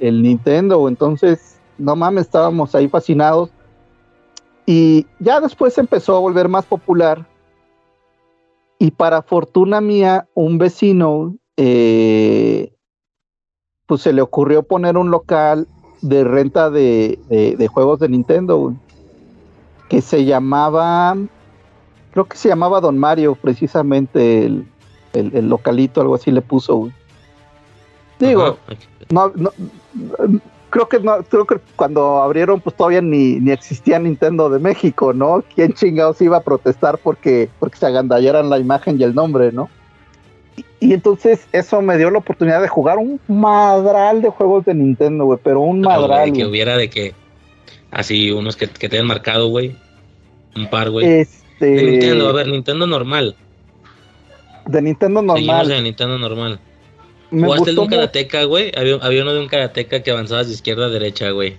el- Nintendo, entonces, no mames, estábamos ahí fascinados. Y ya después empezó a volver más popular. Y para fortuna mía, un vecino, eh, pues se le ocurrió poner un local de renta de, de- juegos de Nintendo, que se llamaba, creo que se llamaba Don Mario, precisamente el, el- el localito, algo así le puso, güey. Digo, no, no, creo que no, creo que cuando abrieron, pues todavía ni, ni existía Nintendo de México, ¿no? ¿Quién chingados iba a protestar porque, porque se agandallaran la imagen y el nombre, ¿no? Y, y entonces eso me dio la oportunidad de jugar un madral de juegos de Nintendo, güey, pero un No, güey, madral. que hubiera de que, así, unos que, que te hayan marcado, güey. Un par, güey. Este, De Nintendo, a ver, Nintendo normal. de Nintendo Seguimos normal. en Nintendo normal. Me ¿Jugaste el de un mucho. karateka, güey? Había, había uno de un karateka que avanzabas de izquierda a derecha, güey.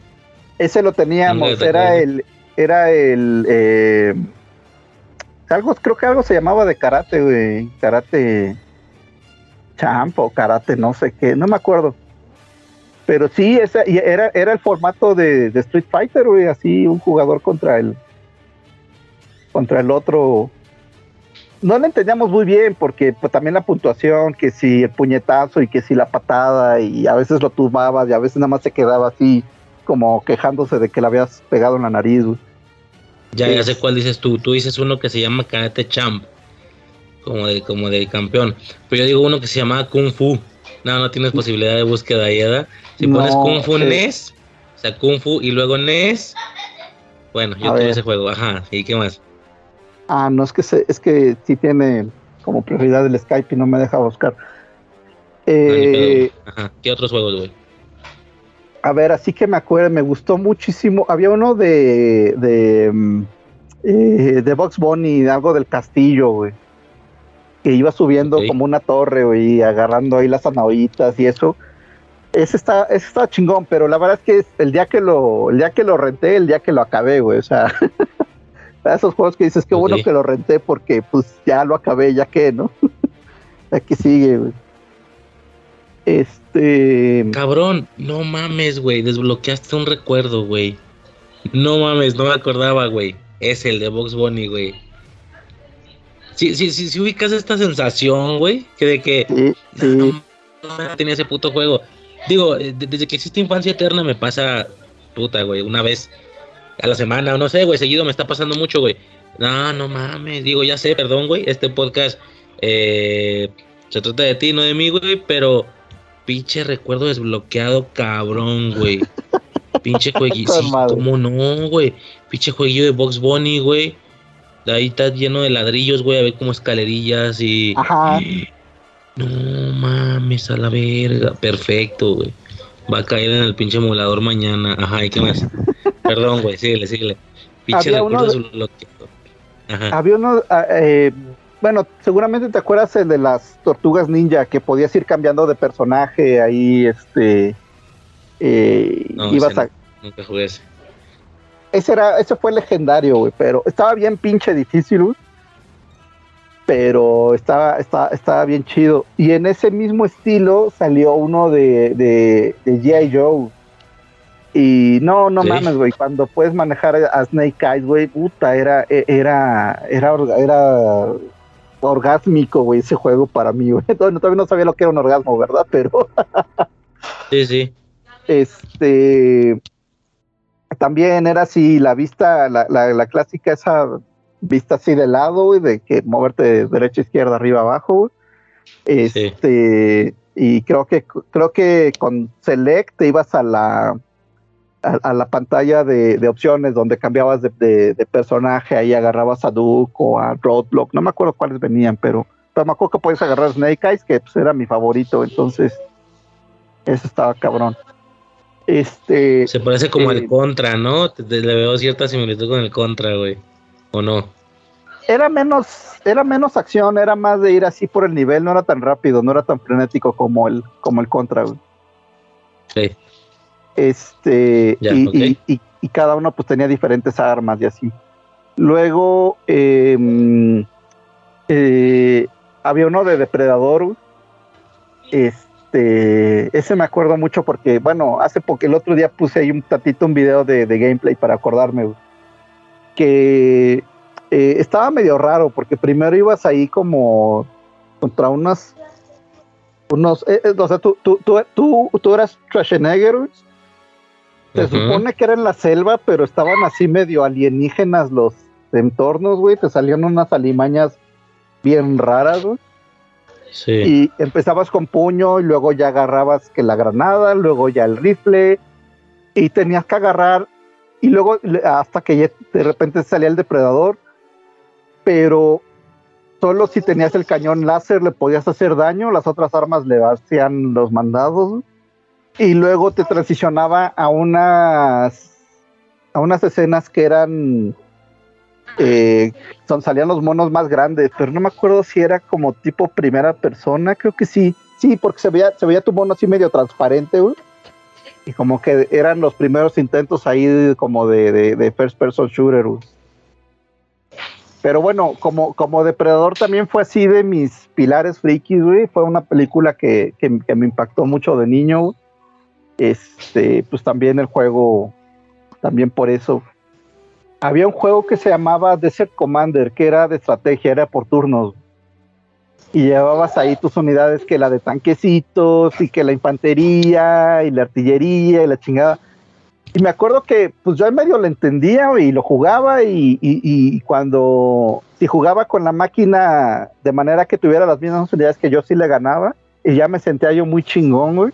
Ese lo teníamos, era el, era el, eh, algo, creo que algo se llamaba de karate, güey, karate champ o karate, no sé qué, no me acuerdo. Pero sí, esa, y era, era el formato de, de Street Fighter, güey, así un jugador contra el, contra el otro. No lo entendíamos muy bien porque pues, también la puntuación, que si el puñetazo y que si la patada y a veces lo tumbabas y a veces nada más se quedaba así como quejándose de que le habías pegado en la nariz. Ya, ya sé cuál dices tú. Tú dices uno que se llama Karate Champ. Como de, como de campeón. Pero yo digo uno que se llama Kung Fu. No, no tienes posibilidad de búsqueda ahí, ¿verdad? Si No, pones Kung Fu sí. NES, o sea, Kung Fu y luego NES. Bueno, yo tuve ese juego, ajá. ¿Y qué más? Ah, no, es que se- es que sí tiene como prioridad el Skype y no me deja buscar. Eh. Ajá. ¿Qué otros juegos, güey? a ver, así que me acuerdo, me gustó muchísimo. Había uno de de, mm, eh, de Box Bunny, algo del castillo, güey. que iba subiendo como una torre, güey, y agarrando ahí las zanahoritas y eso. Ese está, ese está chingón, pero la verdad es que el día que lo, el día que lo renté, el día que lo acabé, güey, o sea, esos juegos que dices, qué bueno que lo renté porque pues ya lo acabé, ya que, ¿no? Aquí sigue, güey. Este. Cabrón, no mames, güey. Desbloqueaste un recuerdo, güey. No mames, no me acordaba, güey. Es el de Box Bunny, güey. Sí, sí, sí, sí ubicas esta sensación, güey. Que de que. No, tenía ese puto juego. Digo, eh, desde que existe infancia eterna me pasa. Puta, güey. Una vez a la semana, no sé, güey. Seguido me está pasando mucho, güey. No, no mames. Digo, ya sé, perdón, güey. Este podcast eh, se trata de ti, no de mí, güey. Pero pinche recuerdo desbloqueado, cabrón, güey. Pinche jueguito, ¿cómo no, güey? Pinche jueguillo de Box Bunny, güey. Ahí está lleno de ladrillos, güey, a ver como escalerillas y. Ajá. No mames, a la verga. Perfecto, güey. Va a caer en el pinche emulador mañana. Ajá, ¿y qué más? Perdón, güey, síguele, síguele. Pinche recuerdo desbloqueado. Ajá. Había uno. Ah, eh, bueno, seguramente te acuerdas el de las tortugas ninja, que podías ir cambiando de personaje ahí, este. Eh, ibas a. Nunca jugué ese. Ese, era, ese fue legendario, güey, pero estaba bien pinche difícil, güey. Pero estaba, estaba, estaba bien chido. Y en ese mismo estilo salió uno de, de, de G.I. Joe. Y no, no mames, güey. Cuando puedes manejar a Snake Eyes, güey, puta, era, era, era, era orgásmico, güey, ese juego para mí, güey. Todavía no sabía lo que era un orgasmo, ¿verdad? Pero. sí, sí. Este. También era así, la vista, la, la, clásica, esa vista así de lado, güey, de que moverte de derecha, izquierda, arriba, abajo, güey. Este. Y creo que, creo que con Select te ibas a la a, la pantalla de, opciones donde cambiabas de, personaje, ahí agarrabas a Duke o a Roadblock, no me acuerdo cuáles venían, pero, pero me acuerdo que podías agarrar Snake Eyes, que pues, era mi favorito, entonces eso estaba cabrón. Este, Se parece como el eh, Contra, ¿no? le veo cierta similitud con el Contra, güey. ¿O no? Era menos, era menos acción, era más de ir así por el nivel, no era tan rápido, no era tan frenético como el, como el Contra, güey. Sí. Este, y, cada uno pues tenía diferentes armas y así. Luego em, eh, había uno de depredador. Este, ese me acuerdo mucho porque, bueno, hace poco, el otro día puse ahí un tatito un video de, gameplay para acordarme. Que eh, estaba medio raro porque primero ibas ahí como contra unas unos, eh, o sea, tú, tú, tú, tú, tú eras Schwarzenegger se supone que era en la selva, pero estaban así medio alienígenas los entornos, güey. Te salían unas alimañas bien raras, güey. Sí. Y empezabas con puño y luego ya agarrabas que la granada, luego ya el rifle y tenías que agarrar y luego hasta que ya de repente salía el depredador, pero solo si tenías el cañón láser le podías hacer daño, las otras armas le hacían los mandados. Güey y luego te transicionaba a unas a unas escenas que eran eh, son, salían los monos más grandes, pero no me acuerdo si era como tipo primera persona, creo que sí, sí, porque se veía, se veía tu mono así medio transparente, güey. Y como que eran los primeros intentos ahí como de, first person shooter, Pero bueno, como, como depredador también fue así de mis pilares frikis, güey. Fue una película que, que, que me impactó mucho de niño, este, pues también el juego, también por eso. Había un juego que se llamaba Desert Commander, que era de estrategia, era por turnos. Y llevabas ahí tus unidades, que la de tanquecitos, y que la infantería, y la artillería, y la chingada. Y me acuerdo que pues yo en medio lo entendía y lo jugaba y, y, cuando si jugaba con la máquina de manera que tuviera las mismas unidades que yo sí le ganaba y ya me sentía yo muy chingón, güey.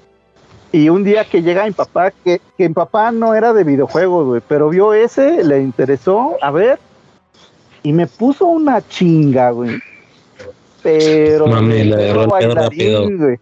Y un día que llega mi papá, que, que mi papá no era de videojuegos, güey, pero vio ese, le interesó, a ver, y me puso una chinga, güey. Pero. Mami, la bailarín, güey.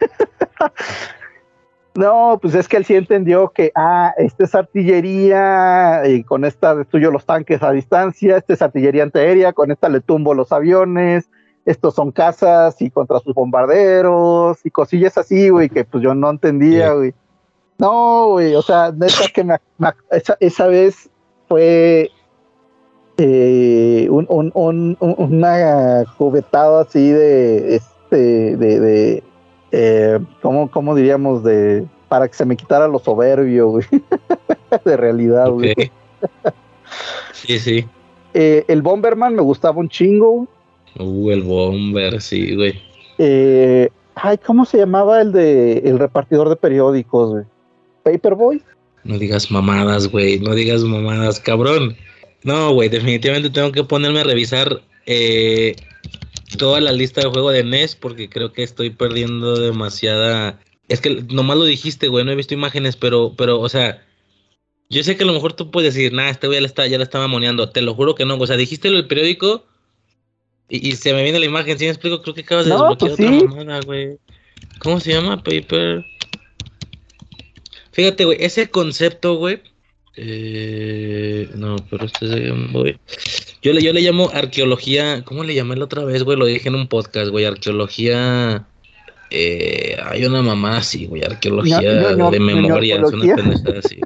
no, pues es que él sí entendió que, ah, esta es artillería, y con esta destruyo los tanques a distancia, esta es artillería antiaérea, con esta le tumbo los aviones, estos son casas y contra sus bombarderos y cosillas así, güey, que pues yo no entendía, güey. No, güey, o sea, neta que me, esa, esa, vez fue eh, un, un, un, una juguetada así de, este, de, de eh, ¿cómo, ¿cómo, diríamos? De, para que se me quitara lo soberbio, güey, de realidad, güey. Sí, sí. Eh, el Bomberman me gustaba un chingo. Uh, el Bomber, sí, güey. Eh, ay, ¿cómo se llamaba el de el repartidor de periódicos, güey? Paperboy. No digas mamadas, güey. No digas mamadas, cabrón. No, güey, definitivamente tengo que ponerme a revisar eh, toda la lista de juego de NES porque creo que estoy perdiendo demasiada. Es que nomás lo dijiste, güey, no he visto imágenes, pero, pero, o sea, yo sé que a lo mejor tú puedes decir, nah, este güey ya la, ya estaba moneando. Te lo juro que no. O sea, dijiste lo del periódico y, se me viene la imagen. Si me explico, creo que acabas de desbloquear pues otra mamada, güey. ¿Cómo se llama? Paper. Fíjate, güey, ese concepto, güey. Eh, no, pero este es Game Boy. Yo le, yo le llamo arqueología. ¿Cómo le llamé la otra vez, güey? Lo dije en un podcast, güey. Arqueología. Eh, hay una mamá así, güey. Arqueología de memoria. Es una pendejada así.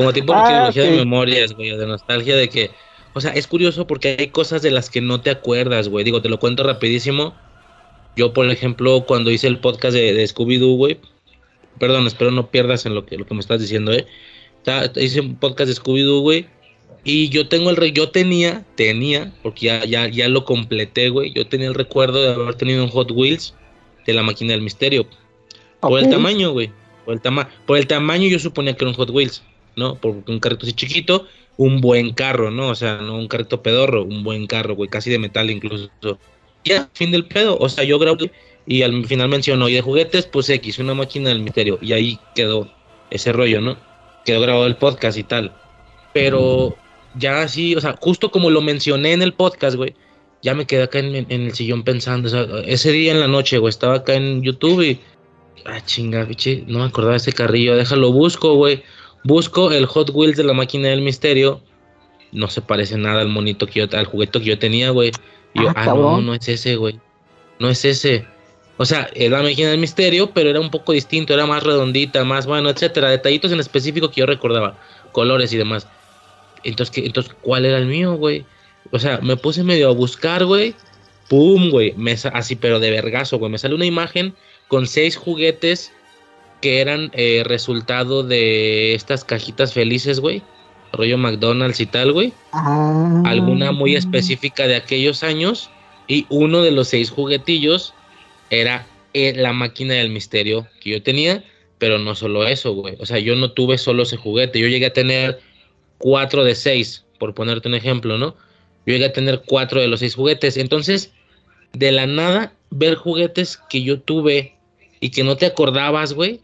Como tipo ah, de memorias, güey, de nostalgia, de que, o sea, es curioso porque hay cosas de las que no te acuerdas, güey. Digo, te lo cuento rapidísimo. Yo, por ejemplo, cuando hice el podcast de, Scooby-Doo, güey, perdón, espero no pierdas en lo que, lo que me estás diciendo, eh. hice un podcast de Scooby-Doo, güey. Y yo tengo el re yo tenía, tenía, porque ya, ya, ya lo completé, güey. Yo tenía el recuerdo de haber tenido un Hot Wheels de la máquina del misterio. Por el tamaño, güey. Por el, tama por el tamaño yo suponía que era un Hot Wheels. ¿no? Porque un carrito así chiquito, un buen carro, ¿no? O sea, no un carrito pedorro, un buen carro, güey, casi de metal incluso. Ya, fin del pedo. O sea, yo grabé y al final mencionó, y de juguetes, pues X, una máquina del misterio. Y ahí quedó ese rollo, ¿no? Quedó grabado el podcast y tal. Pero ya así, o sea, justo como lo mencioné en el podcast, güey, ya me quedé acá en, el sillón pensando. O sea, ese día en la noche, güey, estaba acá en YouTube y. Ah, chinga, biche, no me acordaba de ese carrillo, déjalo busco, güey. Busco el Hot Wheels de la máquina del misterio. No se parece nada al monito que yo, al juguete que yo tenía, güey. Y yo, ah, ah no, no es ese, güey. No es ese. O sea, era la máquina del misterio, pero era un poco distinto, era más redondita, más bueno, etcétera. Detallitos en específico que yo recordaba, colores y demás. Entonces, ¿qué, entonces ¿cuál era el mío, güey? O sea, me puse medio a buscar, güey. Pum, güey. Así, pero de vergazo, güey. Me sale una imagen con seis juguetes que eran eh, resultado de estas cajitas felices, güey. Rollo McDonald's y tal, güey. Ah. Alguna muy específica de aquellos años. Y uno de los seis juguetillos era eh, la máquina del misterio que yo tenía. Pero no solo eso, güey. O sea, yo no tuve solo ese juguete. Yo llegué a tener cuatro de seis, por ponerte un ejemplo, ¿no? Yo llegué a tener cuatro de los seis juguetes. Entonces, de la nada, ver juguetes que yo tuve y que no te acordabas, güey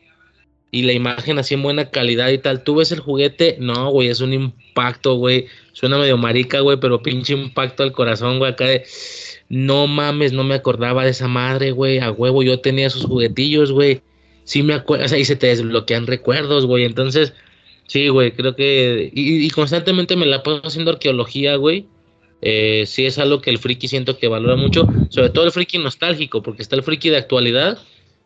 y la imagen así en buena calidad y tal. Tú ves el juguete, no, güey, es un impacto, güey. Suena medio marica, güey, pero pinche impacto al corazón, güey, acá de... No mames, no me acordaba de esa madre, güey. A huevo, yo tenía esos juguetillos, güey. Sí me acuerdo, o sea, y se te desbloquean recuerdos, güey. Entonces, sí, güey, creo que... Y, constantemente me la paso haciendo arqueología, güey. Eh, sí es algo que el friki siento que valora mucho. Sobre todo el friki nostálgico, porque está el friki de actualidad.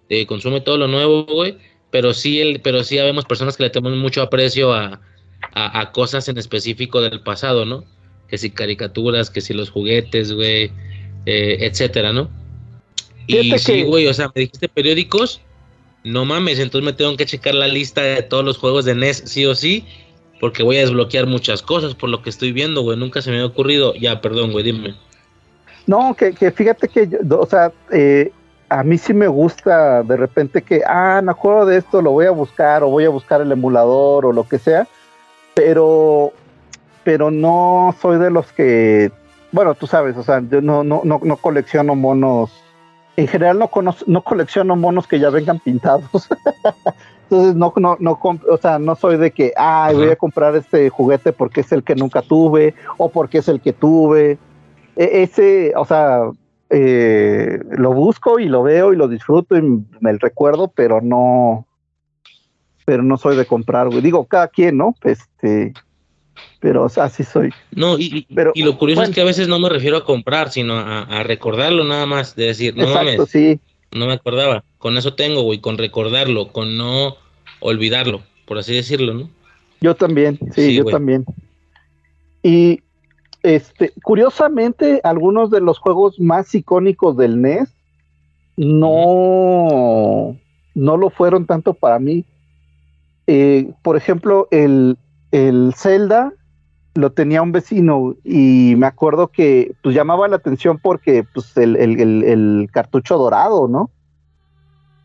Eh, consume todo lo nuevo, güey pero sí, el, pero sí habemos personas que le tenemos mucho aprecio a, a, cosas en específico del pasado, ¿no? Que si caricaturas, que si los juguetes, güey, eh, etcétera, ¿no? Y sí, güey, o sea, me dijiste periódicos, no mames, entonces me tengo que checar la lista de todos los juegos de NES, sí o sí, porque voy a desbloquear muchas cosas por lo que estoy viendo, güey, nunca se me ha ocurrido. Ya, perdón, güey, dime. No, que, que fíjate que, o sea, eh, a mí sí me gusta de repente que, ah, me acuerdo de esto, lo voy a buscar o voy a buscar el emulador o lo que sea, pero, pero no soy de los que, bueno, tú sabes, o sea, yo no, no, no, no colecciono monos, en general no, no colecciono monos que ya vengan pintados. Entonces no, no, no, o sea, no soy de que, ah, voy a comprar este juguete porque es el que nunca tuve o porque es el que tuve. E, ese, o sea, eh, lo busco y lo veo y lo disfruto y me recuerdo, pero no, pero no soy de comprar, güey. Digo, cada quien, ¿no? Este, pero o sea, así soy. No, y, pero, y lo curioso es que a veces no me refiero a comprar, sino a, recordarlo nada más, de decir, no mames, sí. no me acordaba, con eso tengo, güey, con recordarlo, con no olvidarlo, por así decirlo, ¿no? Yo también, sí, yo también. Y este, curiosamente, algunos de los juegos más icónicos del NES no, no lo fueron tanto para mí. Eh, por ejemplo, el, el Zelda lo tenía un vecino y me acuerdo que pues llamaba la atención porque pues el, el, cartucho dorado, ¿no?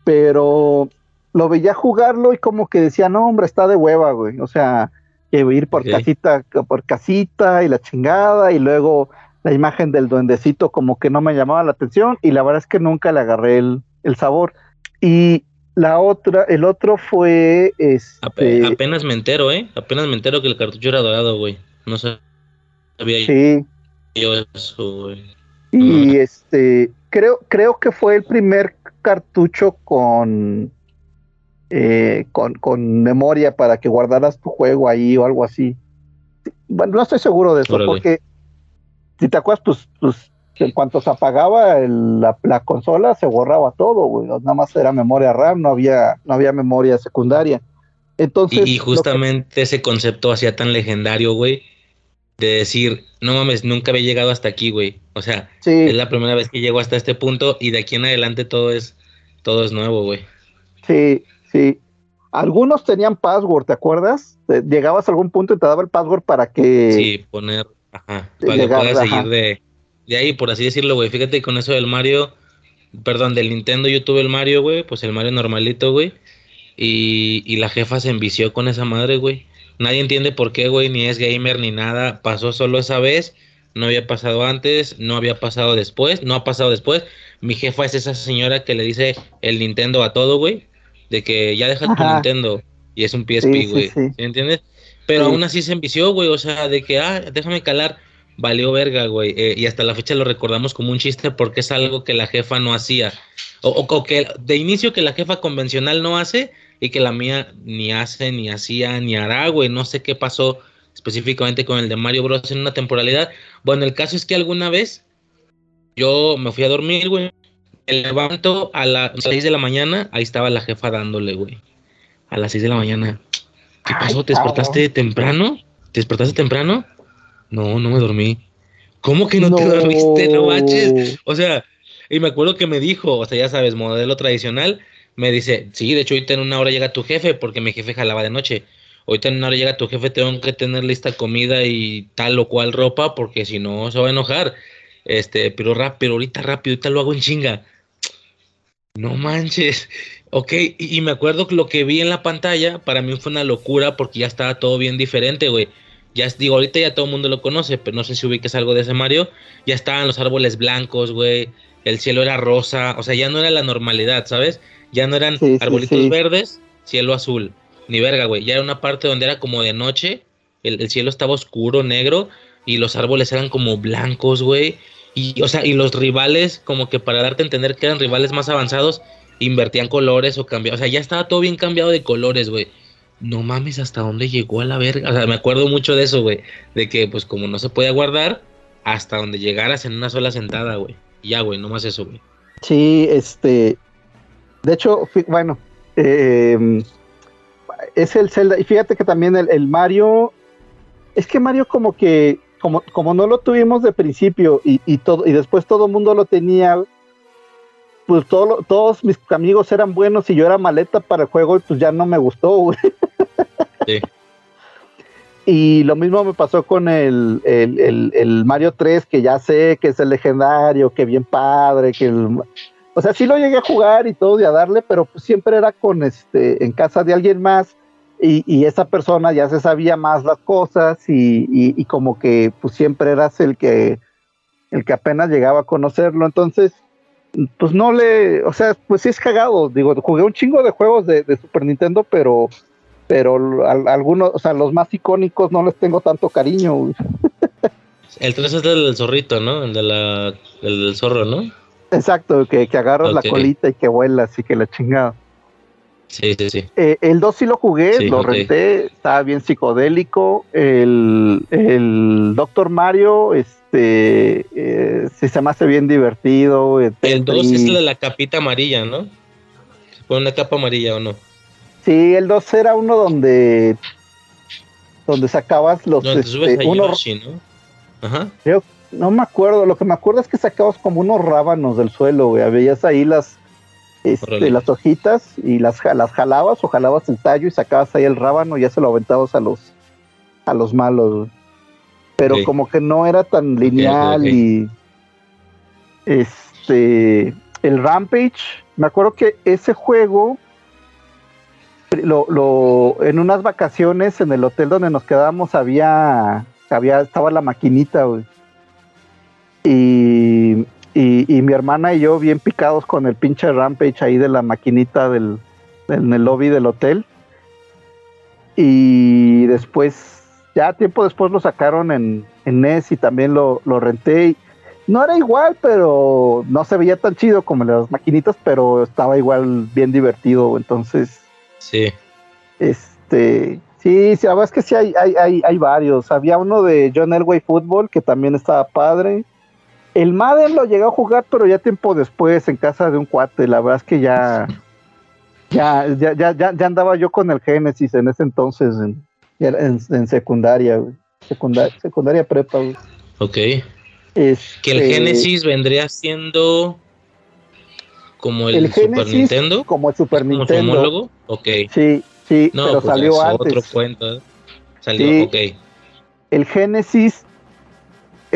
Pero lo veía jugarlo y como que decía, no, hombre, está de hueva, güey. O sea, que ir por casita, por casita y la chingada y luego la imagen del duendecito como que no me llamaba la atención y la verdad es que nunca le agarré el, el sabor. Y la otra, el otro fue este... Apenas me entero, ¿eh? Apenas me entero que el cartucho era dorado, güey. No sabía sí. yo eso, güey. Y este, creo, creo que fue el primer cartucho con, eh, con, con memoria para que guardaras tu juego ahí o algo así. Bueno, no estoy seguro de eso, porque si te acuerdas, pues, pues en cuanto se apagaba la, consola, se borraba todo, güey. Nada más era memoria RAM, no había, no había memoria secundaria. Entonces. Y, justamente ese concepto hacía tan legendario, güey, de decir, no mames, nunca había llegado hasta aquí, güey. O sea, es la primera vez que llego hasta este punto y de aquí en adelante todo es, todo es nuevo, güey. Sí, sí. Algunos tenían password, ¿te acuerdas? Llegabas a algún punto y te daba el password para que. Sí, poner. Ajá. Para que puedas seguir de de ahí, por así decirlo, güey. Fíjate con eso del Mario, perdón, del Nintendo yo tuve el Mario, güey, pues el Mario normalito, güey. Y, y la jefa se envició con esa madre, güey. Nadie entiende por qué, güey, ni es gamer ni nada. Pasó solo esa vez, no había pasado antes, no había pasado después, no ha pasado después. Mi jefa es esa señora que le dice el Nintendo a todo, güey. De que ya deja tu Nintendo y es un PSP, güey. Sí, ¿Entiendes? Pero aún así se envició, güey. O sea, de que, ah, déjame calar valió verga, güey. Eh, y hasta la fecha lo recordamos como un chiste porque es algo que la jefa no hacía. O, que de inicio que la jefa convencional no hace y que la mía ni hace, ni hacía, ni hará, güey. No sé qué pasó específicamente con el de Mario Bros. en una temporalidad. Bueno, el caso es que alguna vez yo me fui a dormir, güey. Me levanto a las 6 de la mañana, ahí estaba la jefa dándole, güey. A las 6 de la mañana. ¿Qué pasó? ¿Te despertaste temprano? ¿Te despertaste temprano? No, no me dormí. ¿Cómo que no, te dormiste? No manches. O sea, y me acuerdo que me dijo, o sea, ya sabes, modelo tradicional, me dice, sí, de hecho ahorita en una hora llega tu jefe, porque mi jefe jalaba de noche. Ahorita en una hora llega tu jefe, tengo que tener lista comida y tal o cual ropa, porque si no se va a enojar. Este, pero rápido, ahorita rápido, ahorita lo hago en chinga. No manches. Ok, y, y, me acuerdo que lo que vi en la pantalla para mí fue una locura porque ya estaba todo bien diferente, güey. Ya digo, ahorita ya todo el mundo lo conoce, pero no sé si ubiques algo de ese Mario. Ya estaban los árboles blancos, güey. El cielo era rosa. O sea, ya no era la normalidad, ¿sabes? Ya no eran arbolitos verdes, cielo azul. Ni verga, güey. Ya era una parte donde era como de noche. El, cielo estaba oscuro, negro. Y los árboles eran como blancos, güey. Y, o sea, y los rivales, como que para darte a entender que eran rivales más avanzados, invertían colores o cambiaban. O sea, ya estaba todo bien cambiado de colores, güey no mames, hasta dónde llegó a la verga. O sea, me acuerdo mucho de eso, güey. De que, pues, como no se podía guardar, hasta donde llegaras en una sola sentada, güey. ya, güey, no más eso, güey. Sí, este. De hecho, bueno, em, es el Zelda. Y fíjate que también el, Mario. Es que Mario, como que. Como, como no lo tuvimos de principio y, y todo, y después todo el mundo lo tenía, pues todos mis amigos eran buenos y yo era maleta para el juego y pues ya no me gustó, güey. Sí. Y lo mismo me pasó con el, el, Mario 3, que ya sé que es el legendario, que bien padre, que o sea, sí lo llegué a jugar y todo y a darle, pero siempre era con este, en casa de alguien más, y, y esa persona ya se sabía más las cosas, y, y, como que pues siempre eras el que el que apenas llegaba a conocerlo. Entonces, pues no le, o sea, pues sí es cagado, digo, jugué un chingo de juegos de, Super Nintendo, pero pero algunos, o sea, los más icónicos no les tengo tanto cariño. El 3 es del zorrito, ¿no? El, de la, el del zorro, ¿no? Exacto, que, que agarras la colita y que vuelas y que la chingada. Sí, sí, sí. Eh, el 2 sí lo jugué, Sí, lo renté, estaba bien psicodélico. El, el Doctor Mario, este, eh, sí se me hace bien divertido. eh, El 2 Tetris. es la la capita amarilla, ¿no? ¿Se pone una capa amarilla o no? Sí, el 2 era uno donde donde sacabas los Donde te subes este, a unos- Yoshi, ¿no? Ajá. no me acuerdo, lo que me acuerdo es que sacabas como unos rábanos del suelo, güey, veías ahí las este, las hojitas y las, las jalabas o jalabas el tallo y sacabas ahí el rábano y ya se lo aventabas a los a los malos. Pero como que no era tan lineal y este el Rampage, me acuerdo que ese juego lo, lo- en unas vacaciones en el hotel donde nos quedábamos había, había estaba la maquinita, güey. Y, y, y mi hermana y yo bien picados con el pinche Rampage ahí de la maquinita del, en el lobby del hotel. Y después, ya tiempo después lo sacaron en, en NES y también lo, lo renté. Y no era igual, pero no se veía tan chido como las maquinitas, pero estaba igual bien divertido. Entonces, Sí. este, sí, sí, la verdad es que sí hay, hay, hay, hay varios. Había uno de John Elway Football que también estaba padre. El Madden lo llegué a jugar, pero ya tiempo después en casa de un cuate. La verdad es que ya, ya, ya, ya, ya, ya andaba yo con el Genesis en ese entonces, en, secundaria, güey. Secundaria, secundaria prepa, güey. Ok. Que Este, el Genesis vendría siendo como el, el Super Nintendo. como el Super como Nintendo. homólogo. Ok. Sí, sí, No, pero pues salió es antes. otro cuento. ¿eh? Salió, Sí. ok. El Genesis,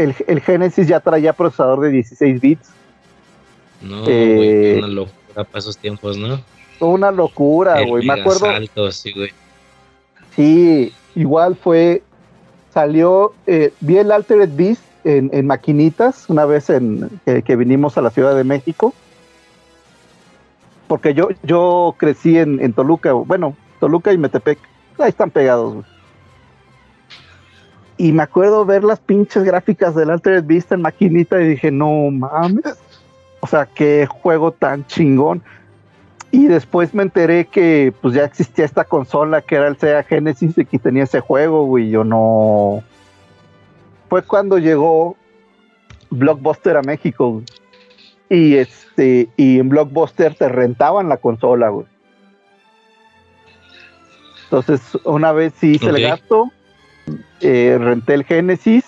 el, el Genesis ya traía procesador de 16 bits. No, Eh, güey, una locura para esos tiempos, ¿no? Una locura, El güey. Me acuerdo, salto, sí, güey. sí, igual fue, salió, eh, vi el Altered Beast en, en maquinitas una vez en, que, que vinimos a la Ciudad de México. Porque yo, yo crecí en, en Toluca, bueno, Toluca y Metepec, ahí están pegados, güey. Y me acuerdo ver las pinches gráficas del Altered Beast en maquinita y dije, no mames. O sea, qué juego tan chingón. Y después me enteré que pues ya existía esta consola que era el Sega Genesis y que tenía ese juego, güey. Yo no. Fue cuando llegó Blockbuster a México, güey. Y este, y en Blockbuster te rentaban la consola, güey. Entonces, una vez sí hice Ok. el gasto, eh, renté el Genesis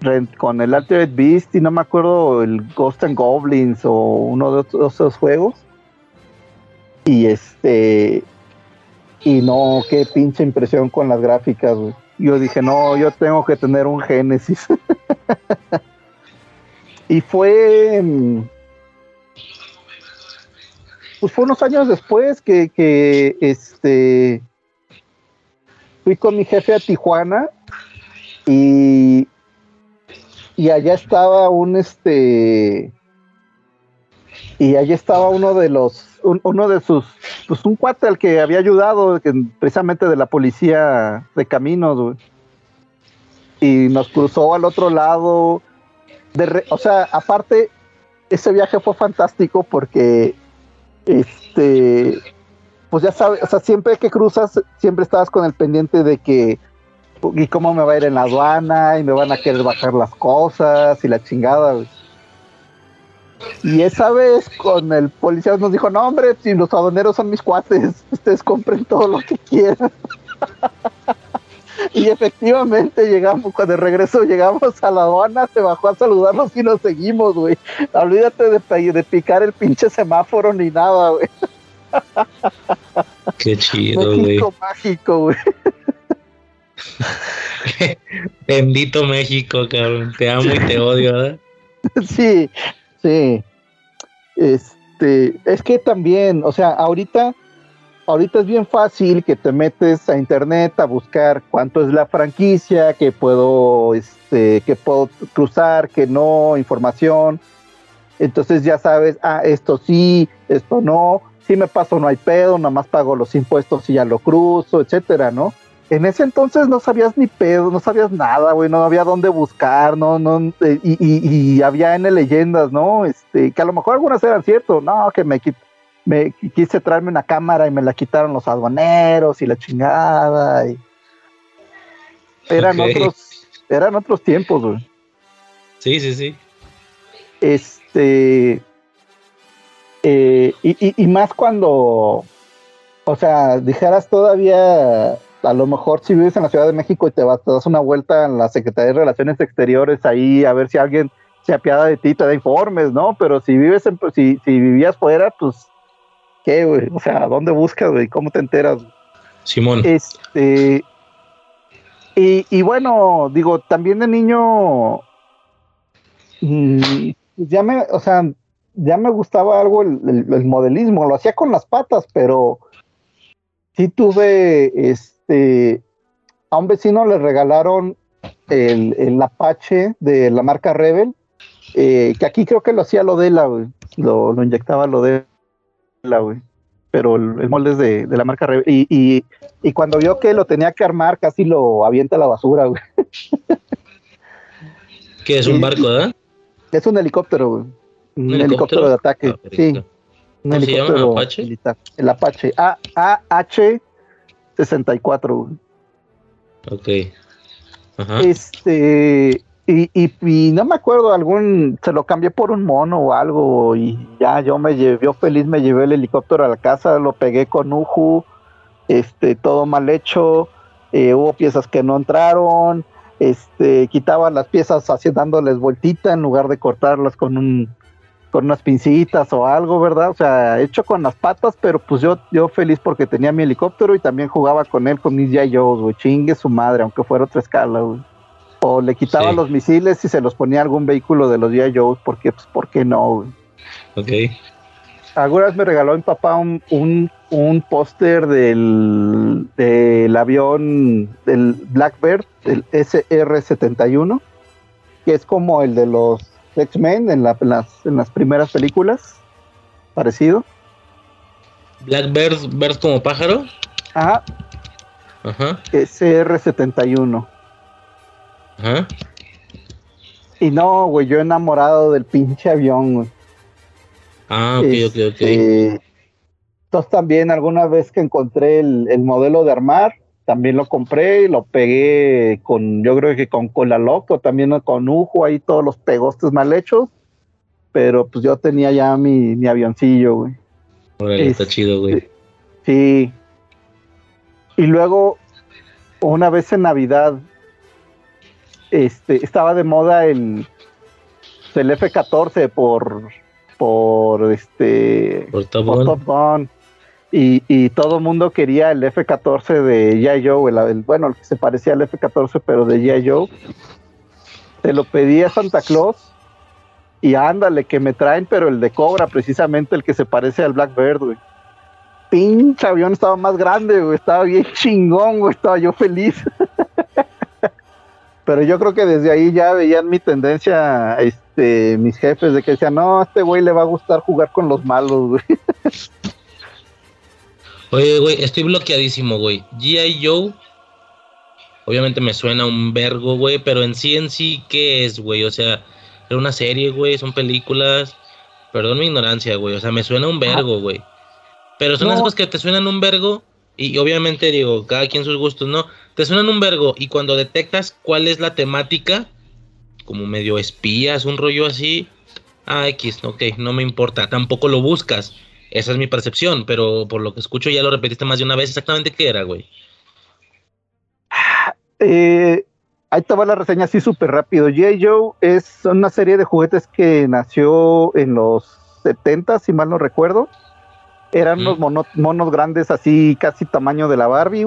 rent- con el Altered Beast y no me acuerdo el Ghost and Goblins o uno de esos- juegos. Y este. Y no, qué pinche impresión con las gráficas. Yo dije, no, yo tengo que tener un Genesis. y fue. mm, Pues fue unos años después que este. Fui con mi jefe a Tijuana y. Y allá estaba un este y allí estaba uno de los un- uno de sus pues un cuate al que había ayudado precisamente de la policía de caminos y nos cruzó al otro lado de o sea aparte ese viaje fue fantástico porque este pues ya sabes o sea siempre que cruzas siempre estabas con el pendiente de que y cómo me va a ir en la aduana y me van a querer bajar las cosas y la chingada güey. Y esa vez con el policía nos dijo, no hombre, si los aduaneros son mis cuates, ustedes compren todo lo que quieran. y efectivamente llegamos, cuando de regreso llegamos a la aduana, se bajó a saludarnos y nos seguimos, güey. Olvídate de, de picar el pinche semáforo ni nada, güey. Qué chido, güey. México mágico, güey. Bendito México, cabrón. Te amo y te odio, ¿verdad? sí, sí. Este, es que también, o sea, ahorita, ahorita es bien fácil que te metes a internet a buscar cuánto es la franquicia, que puedo, este, que puedo cruzar, que no, información. Entonces ya sabes, ah, esto sí, esto no, si me paso no hay pedo, nada más pago los impuestos y ya lo cruzo, etcétera, ¿no? En ese entonces no sabías ni pedo, no sabías nada, güey, no había dónde buscar, no, no, eh, y, y, y había N leyendas, ¿no? Este, que a lo mejor algunas eran ciertas, no, que me me quise traerme una cámara y me la quitaron los aduaneros y la chingada. Y... Eran otros, eran otros tiempos, güey. Sí, sí, sí. Este. Eh, y, y, más cuando, o sea, dijeras todavía, a lo mejor si vives en la Ciudad de México y te vas, te das una vuelta en la Secretaría de Relaciones Exteriores ahí a ver si alguien se apiada de ti, te da informes, ¿no? Pero si vives en, si, si vivías fuera, pues ¿Qué, güey? O sea, ¿dónde buscas, güey? ¿Cómo te enteras? Simón. Este. Y, y bueno, digo, también de niño. Mm, ya me, o sea, ya me gustaba algo el, el, modelismo. Lo hacía con las patas, pero sí tuve. Este. A un vecino le regalaron el, el Apache de la marca Rebel. Eh, que aquí creo que lo hacía Lodela, güey. Lo, lo inyectaba Lodela pero el, molde es de, la marca y, y, cuando vio que lo tenía que armar, casi lo avienta a la basura, güey. ¿Qué es un barco, eh? Es un helicóptero, güey. Un, helicóptero? de ataque, ah, sí. Un helicóptero se llama Apache? El Apache. AH-64, Ok. Ajá. Este, y, y, no me acuerdo, algún, se lo cambié por un mono o algo y ya yo me llevé, feliz, me llevé el helicóptero a la casa, lo pegué con Uju, este, todo mal hecho, eh, hubo piezas que no entraron, este, quitaba las piezas así dándoles vueltita en lugar de cortarlas con un, con unas pincitas o algo, ¿verdad? O sea, hecho con las patas, pero pues yo, yo feliz porque tenía mi helicóptero y también jugaba con él, con mis Yayos, güey, chingue su madre, aunque fuera otra escala, güey o le quitaba los misiles y se los ponía a algún vehículo de los. Joe, porque, pues, ¿por qué no? Ok. Algunas me regaló mi papá un, un, póster del, del avión del Blackbird, el SR-71, que es como el de los X-Men en, las, en las primeras películas, parecido. Blackbird, ¿bird como pájaro? Ajá. Ajá. SR-71. Y no, güey, yo enamorado del pinche avión, güey. Ah, ok, ok, ok. Este, entonces también alguna vez que encontré el, modelo de armar, también lo compré y lo pegué con, yo creo que con cola loco, también con Ujo, ahí todos los pegostes mal hechos. Pero pues yo tenía ya mi, mi avioncillo, güey. está chido, güey. Sí. Y luego, una vez en Navidad, este, estaba de moda el, el F-14 por, por, este, por Top, Gun. Y, y, todo el mundo quería el F-14 de G.I. Joe, el, bueno, el que se parecía al F-14, pero de G.I. Joe. Se lo pedí a Santa Claus y ándale, que me traen, pero el de Cobra, precisamente el que se parece al Blackbird, güey. Pinche avión estaba más grande, güey, estaba bien chingón, güey, estaba yo feliz. Pero yo creo que desde ahí ya veían mi tendencia, este, mis jefes, de que decían, no, a este güey le va a gustar jugar con los malos, güey. Oye, güey, estoy bloqueadísimo, güey. G.I. Joe, obviamente me suena un vergo, güey, pero en sí, en sí, ¿qué es, güey? O sea, era una serie, güey, son películas. Perdón mi ignorancia, güey, o sea, me suena un vergo, güey. Pero son las cosas que te suenan un vergo y obviamente digo, cada quien sus gustos, ¿no? Te suenan un vergo y cuando detectas cuál es la temática, como medio espías, un rollo así, ah, X, ok, no me importa, tampoco lo buscas. Esa es mi percepción, pero por lo que escucho ya lo repetiste más de una vez, exactamente qué era, güey. Eh, ahí estaba la reseña así súper rápido. J. Joe es una serie de juguetes que nació en los 70, si mal no recuerdo. Eran unos monos, grandes así, casi tamaño de la Barbie,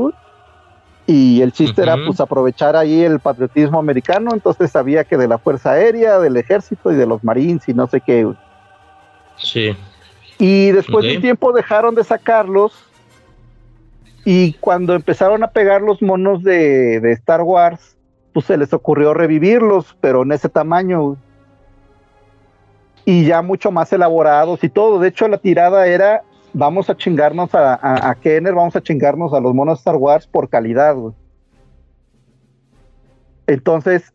Y el chiste era pues aprovechar ahí el patriotismo americano, entonces sabía que de la Fuerza Aérea, del Ejército y de los Marines y no sé qué. Sí. Y después de un tiempo dejaron de sacarlos y cuando empezaron a pegar los monos de, de, Star Wars, pues se les ocurrió revivirlos, pero en ese tamaño. Y ya mucho más elaborados y todo. De hecho, la tirada era vamos a chingarnos a, a, Kenner, vamos a chingarnos a los monos Star Wars por calidad, Entonces,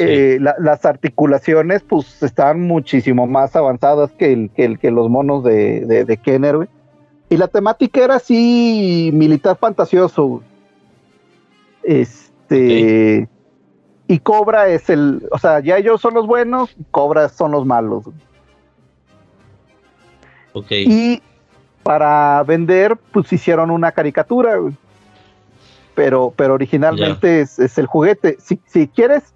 eh, las articulaciones, pues, estaban muchísimo más avanzadas que, el, que, el, que los monos de, de, Kenner, Y la temática era así militar fantasioso. Este. Y Cobra es el. O sea, ya ellos son los buenos, Cobra son los malos. Ok. Y para vender, pues hicieron una caricatura, güey. Pero, pero originalmente es, es el juguete. Si, si quieres,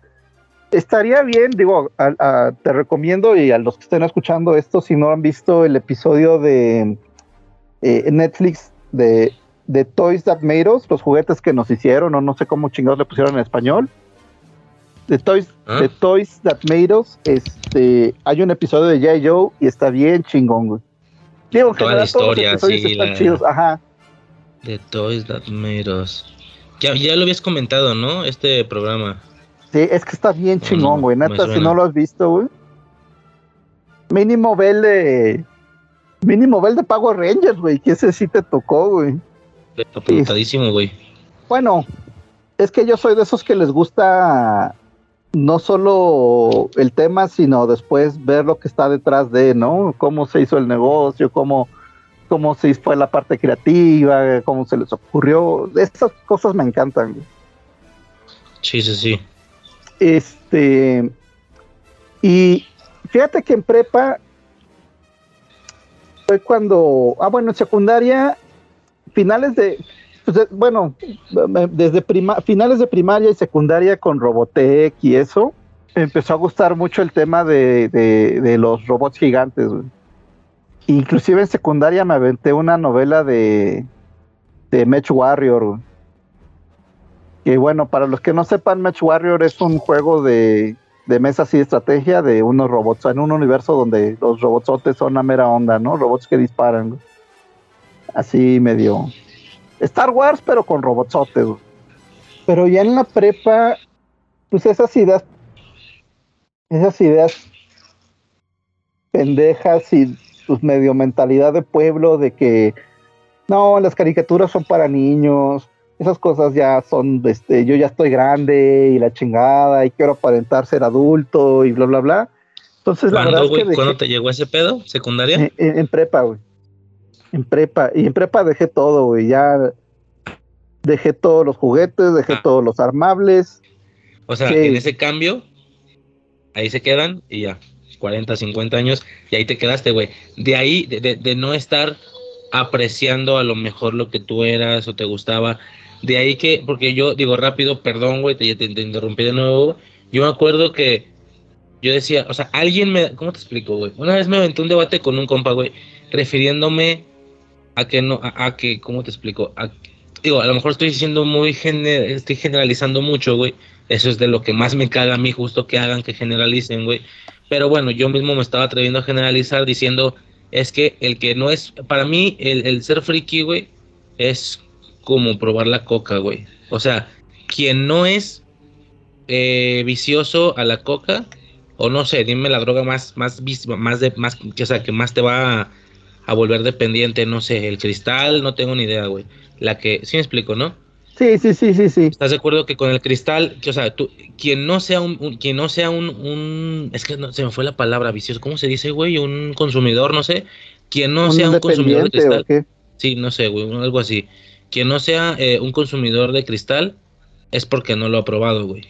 estaría bien, digo, a- a- te recomiendo y a los que estén escuchando esto, si no han visto el episodio de eh, Netflix de, de Toys That Made Us, los juguetes que nos hicieron, o no sé cómo chingados le pusieron en español. De Toys, ¿Ah? de Toys That Made Us, este, hay un episodio de J. Joe y está bien chingón, güey. Digo, Toda la todos los historia, episodios sí, están la- chidos, ajá. The Toys That Made Us. Ya, ya lo habías comentado, ¿no? Este programa. Sí, es que está bien No, chingón, no, güey. me Neta, si no lo has visto, güey. Mínimo vele. Mínimo vel de Power Rangers, güey. Que ese sí te tocó, güey. Apuntadísimo, güey. Bueno, es que yo soy de esos que les gusta no solo el tema, sino después ver lo que está detrás de, ¿no? Cómo se hizo el negocio, cómo, cómo se fue la parte creativa, cómo se les ocurrió. Esas cosas me encantan, güey. Sí, sí, sí. Este. Y fíjate que en prepa fue cuando. Ah, bueno, en secundaria, finales de. pues, de- bueno, desde finales de primaria y secundaria con Robotech y eso, empezó a gustar mucho el tema de, de- los robots gigantes. Inclusive en secundaria me aventé una novela de, de Mech Warrior. Que bueno, para los que no sepan, Match Warrior es un juego de, de mesa así de estrategia de unos robots en un universo donde los robotsotes son la mera onda, ¿no? Robots que disparan. Así medio. Star Wars, pero con robotsotes. Pero ya en la prepa, pues esas ideas. Esas ideas pendejas y pues medio mentalidad de pueblo de que no, las caricaturas son para niños, esas cosas ya son, este, yo ya estoy grande y la chingada y quiero aparentar ser adulto y bla, bla, bla. Entonces, la verdad ¿Cuándo, es que güey? dejé- ¿Cuándo te llegó ese pedo? ¿Secundaria? en, en- en prepa, güey. En prepa. Y en prepa dejé todo, güey. Ya dejé todos los juguetes, dejé Ah. todos los armables. O sea, en ese cambio, ahí se quedan y ya, 40, 50 años, y ahí te quedaste, güey. De ahí, de, de- de no estar apreciando a lo mejor lo que tú eras o te gustaba. De ahí que, porque yo digo rápido, perdón, güey, te, te- te interrumpí de nuevo. Yo me acuerdo que yo decía, o sea, alguien me, ¿cómo te explico, güey? Una vez me aventé un debate con un compa, güey, refiriéndome a que no, a, a que, ¿cómo te explico? A- digo, a lo mejor estoy diciendo muy, gener- estoy generalizando mucho, güey. Eso es de lo que más me caga a mí, justo que hagan, que generalicen, güey. Pero bueno, yo mismo me estaba atreviendo a generalizar diciendo, es que el que no es, para mí, el, el ser friki, güey, es como probar la coca, güey. O sea, quien no es eh, vicioso a la coca, o no sé, dime la droga más, más, más de, más, o sea, que más te va a, a volver dependiente, no sé, el cristal, no tengo ni idea, güey. La que, sí me explico, ¿no? Sí, sí, sí, sí, sí. ¿Estás de acuerdo que con el cristal, que, o sea, tú, quien no sea un, un- quien no sea un, un- es que no, se me fue la palabra vicioso, ¿cómo se dice, güey? Un consumidor, no sé, quien no ¿Un sea un consumidor de cristal, sí, no sé, güey, algo así, quien no sea eh, un consumidor de cristal es porque no lo ha probado, güey.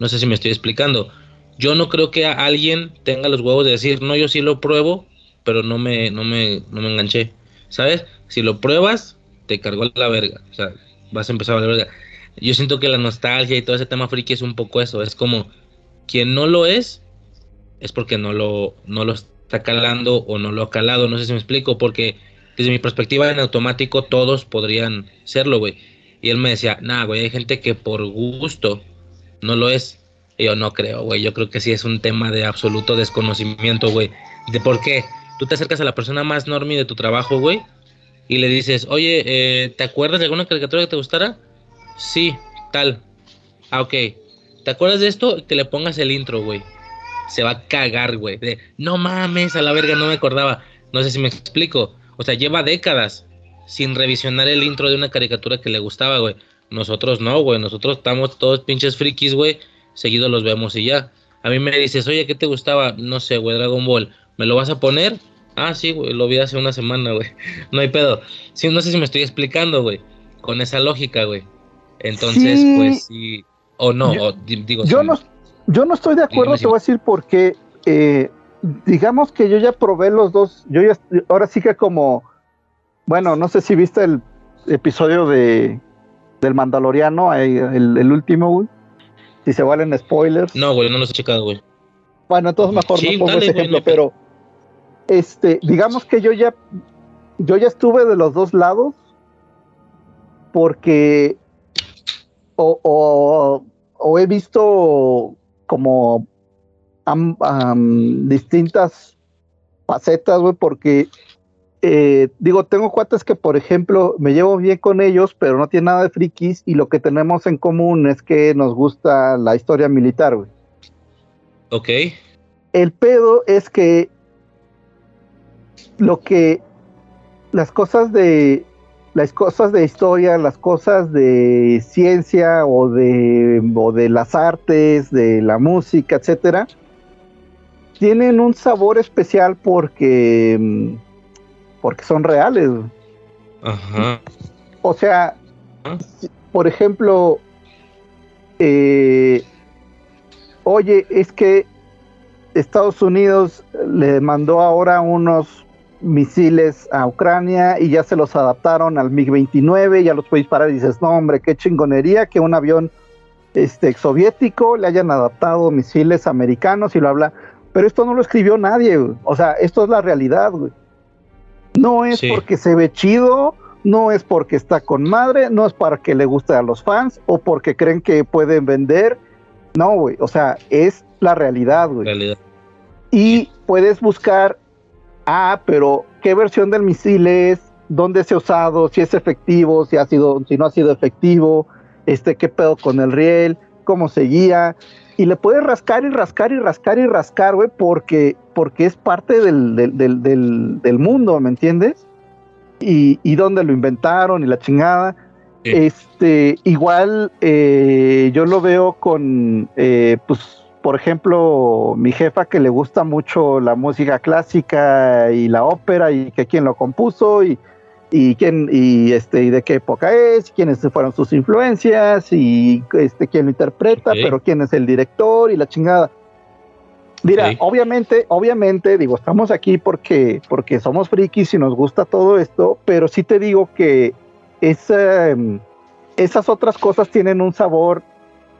No sé si me estoy explicando. Yo no creo que alguien tenga los huevos de decir, no, yo sí lo pruebo, pero no me, no me, no me enganché, ¿sabes? Si lo pruebas, te cargó la verga, o sea, vas a empezar a valer verga. Yo siento que la nostalgia y todo ese tema friki es un poco eso, es como quien no lo es, es porque no lo, no lo está calando o no lo ha calado, no sé si me explico, porque desde mi perspectiva en automático todos podrían serlo, güey. Y él me decía, nah, güey, hay gente que por gusto no lo es. Y yo no creo, güey, yo creo que sí es un tema de absoluto desconocimiento, güey. ¿De por qué? Tú te acercas a la persona más normie de tu trabajo, güey, y le dices, oye, eh, ¿te acuerdas de alguna caricatura que te gustara? Sí, tal. Ah, ok. ¿Te acuerdas de esto? Que le pongas el intro, güey. Se va a cagar, güey. De, no mames, a la verga, no me acordaba. No sé si me explico. O sea, lleva décadas sin revisionar el intro de una caricatura que le gustaba, güey. Nosotros no, güey. Nosotros estamos todos pinches frikis, güey. Seguido los vemos y ya. A mí me dices, oye, ¿qué te gustaba? No sé, güey, Dragon Ball. ¿Me lo vas a poner? Ah, sí, güey, lo vi hace una semana, güey. No hay pedo. Sí, no sé si me estoy explicando, güey. Con esa lógica, güey. Entonces, pues sí. O no, yo, o, digo. Yo, sí. no, yo no estoy de acuerdo, te voy a decir porque, eh, digamos que yo ya probé los dos. Yo ya, ahora sí que como, bueno, no sé si viste el episodio de del Mandaloriano, el, el último, güey. Si se valen spoilers. No, güey, no los he checado, güey. Bueno, entonces mejor Sí, no pongo dale, ese ejemplo, pero este, digamos que yo ya yo ya estuve de los dos lados porque o, o, o he visto como am- am, distintas facetas, güey, porque eh, digo, tengo cuates que, por ejemplo, me llevo bien con ellos, pero no tiene nada de frikis y lo que tenemos en común es que nos gusta la historia militar, güey. Ok. El pedo es que lo que las cosas de las cosas de historia, las cosas de ciencia o de, o de las artes, de la música, etcétera, tienen un sabor especial porque mm, porque son reales. Ajá. O sea, Ah. por ejemplo, eh, oye, es que Estados Unidos le mandó ahora unos misiles a Ucrania y ya se los adaptaron al MiG-29, ya los puede disparar y dices, no hombre, qué chingonería que un avión este, soviético le hayan adaptado misiles americanos y lo habla. Pero esto no lo escribió nadie, güey. o sea, esto es la realidad, güey. No es Sí. porque se ve chido, no es porque está con madre, no es para que le guste a los fans o porque creen que pueden vender. No, güey, o sea, es la realidad, güey. Realidad. Y puedes buscar, ah, pero ¿qué versión del misil es? ¿Dónde se ha usado? Si es efectivo, si ha sido, si no ha sido efectivo, este, qué pedo con el riel, cómo seguía. Y le puedes rascar y rascar y rascar y rascar, güey, porque, porque es parte del, del, del, del, del mundo, ¿me entiendes? Y, y dónde lo inventaron y la chingada. Sí. Este, igual eh, yo lo veo con, eh, pues, por ejemplo, mi jefa que le gusta mucho la música clásica y la ópera y que quién lo compuso y, y quién y este y de qué época es, quiénes fueron sus influencias y este quién lo interpreta, pero quién es el director y la chingada. Mira, Ok. obviamente, obviamente, digo, estamos aquí porque, porque somos frikis y nos gusta todo esto, pero sí te digo que esa, em, esas otras cosas tienen un sabor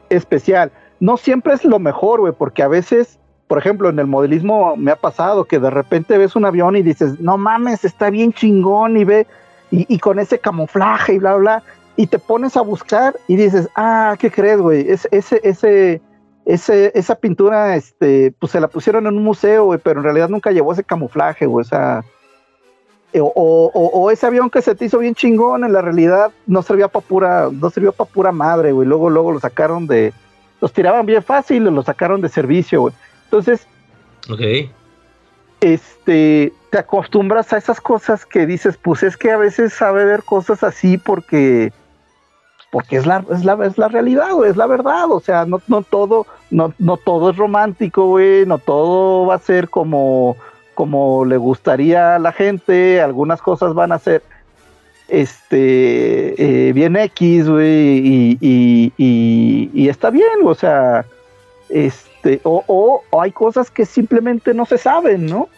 especial. No siempre es lo mejor, güey, porque a veces, por ejemplo, en el modelismo me ha pasado que de repente ves un avión y dices, no mames, está bien chingón y ve, y, con ese camuflaje y bla, bla, y te pones a buscar y dices, ah, ¿qué crees, güey? Es, ese, ese, ese, esa pintura, este, pues se la pusieron en un museo, güey, pero en realidad nunca llevó ese camuflaje, güey, o eh, ese avión que se te hizo bien chingón, en la realidad no servía para pura, no sirvió para pura madre, güey, luego, luego lo sacaron de, los tiraban bien fácil, lo sacaron de servicio, güey. Entonces, Ok. Este, te acostumbras a esas cosas que dices, pues es que a veces sabe ver cosas así porque, porque es la, es la, es la realidad, güey, es la verdad, o sea, no, no todo, no, no todo es romántico, güey, no todo va a ser como, como le gustaría a la gente, algunas cosas van a ser este eh, bien X, güey, y, y, y, y está bien, o sea, este, o, o, o hay cosas que simplemente no se saben, ¿no?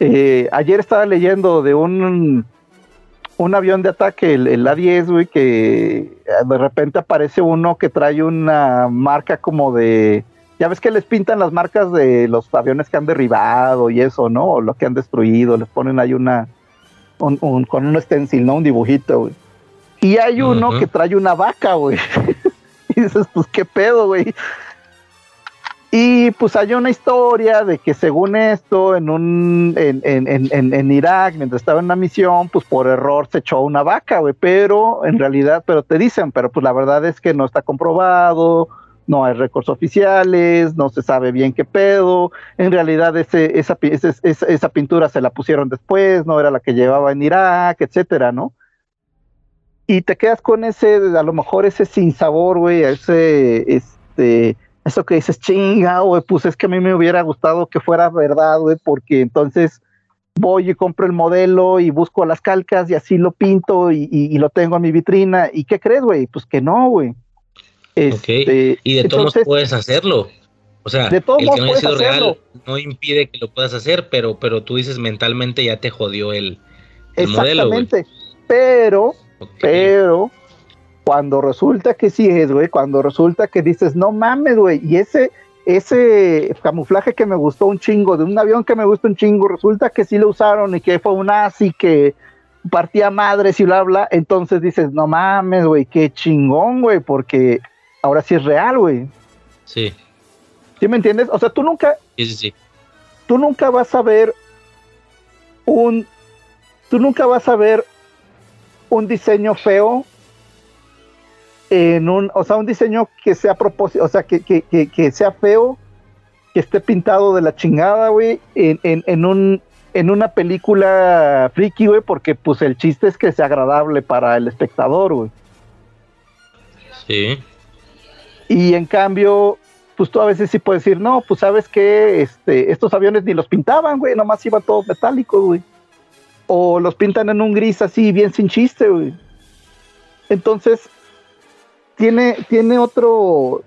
Eh, ayer estaba leyendo de un, un avión de ataque, el, el A-10, güey, que de repente aparece uno que trae una marca como de... Ya ves que les pintan las marcas de los aviones que han derribado y eso, ¿no? O lo que han destruido, les ponen ahí una... Un, un- con un stencil, ¿no? Un dibujito, güey. Y hay uno que trae una vaca, güey. y dices, pues, ¿qué pedo, güey? Y pues hay una historia de que según esto, en un en, en, en, en- Irak, mientras estaba en una misión, pues por error se echó una vaca, güey. Pero en realidad, pero te dicen, pero pues la verdad es que no está comprobado, no hay récords oficiales, no se sabe bien qué pedo. En realidad ese, esa, ese- esa, esa pintura se la pusieron después, no era la que llevaba en Irak, etcétera, ¿no? Y te quedas con ese, a lo mejor ese sinsabor, güey, ese, este, eso que dices, chinga, güey, pues es que a mí me hubiera gustado que fuera verdad, güey, porque entonces voy y compro el modelo y busco las calcas y así lo pinto y, lo tengo en mi vitrina. ¿Y qué crees, güey? Pues que no, güey. Este, y de todos puedes hacerlo. O sea, el que no haya sido real no impide que lo puedas hacer, pero, pero tú dices mentalmente ya te jodió el, modelo. Exactamente. Pero, pero, cuando resulta que sí es, güey, cuando resulta que dices, no mames, güey, y ese, ese camuflaje que me gustó un chingo, de un avión que me gustó un chingo, resulta que sí lo usaron y que fue un así que partía madres y bla, bla, entonces dices, no mames, güey, qué chingón, güey, porque ahora sí es real, güey. Sí. ¿Sí me entiendes? O sea, tú nunca... Sí, sí, sí. Tú nunca vas a ver un... Tú nunca vas a ver un diseño feo en un, o sea, un diseño que sea propósito, o sea, que, que, que, sea feo, que esté pintado de la chingada, güey, en, en, en, un, en una película friki, güey, porque pues el chiste es que sea agradable para el espectador, güey. Sí. Y en cambio, pues tú a veces sí puedes decir, no, pues sabes que este, estos aviones ni los pintaban, güey, nomás iban todos metálicos, güey. O los pintan en un gris así, bien sin chiste, güey. Entonces, tiene, tiene otro,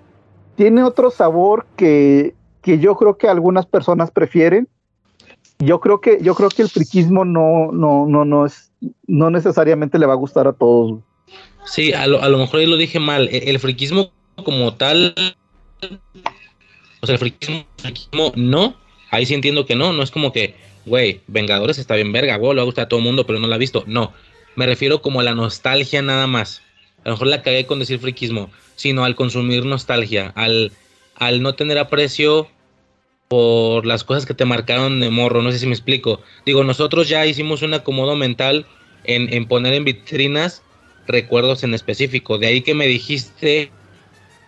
tiene otro sabor que, yo creo que algunas personas prefieren. Yo creo que, yo creo que el friquismo no, no, no, no es, no necesariamente le va a gustar a todos. Sí, a lo, a lo mejor yo lo dije mal. E, el, friquismo como tal, o sea, el friquismo, no. Ahí sí entiendo que no. No es como que, güey, Vengadores está bien verga, güey, le gusta a todo el mundo, pero no la ha visto. No. Me refiero como a la nostalgia nada más a lo mejor la cagué con decir friquismo, sino al consumir nostalgia, al, al no tener aprecio por las cosas que te marcaron de morro, no sé si me explico. Digo, nosotros ya hicimos un acomodo mental en, poner en vitrinas recuerdos en específico, de ahí que me dijiste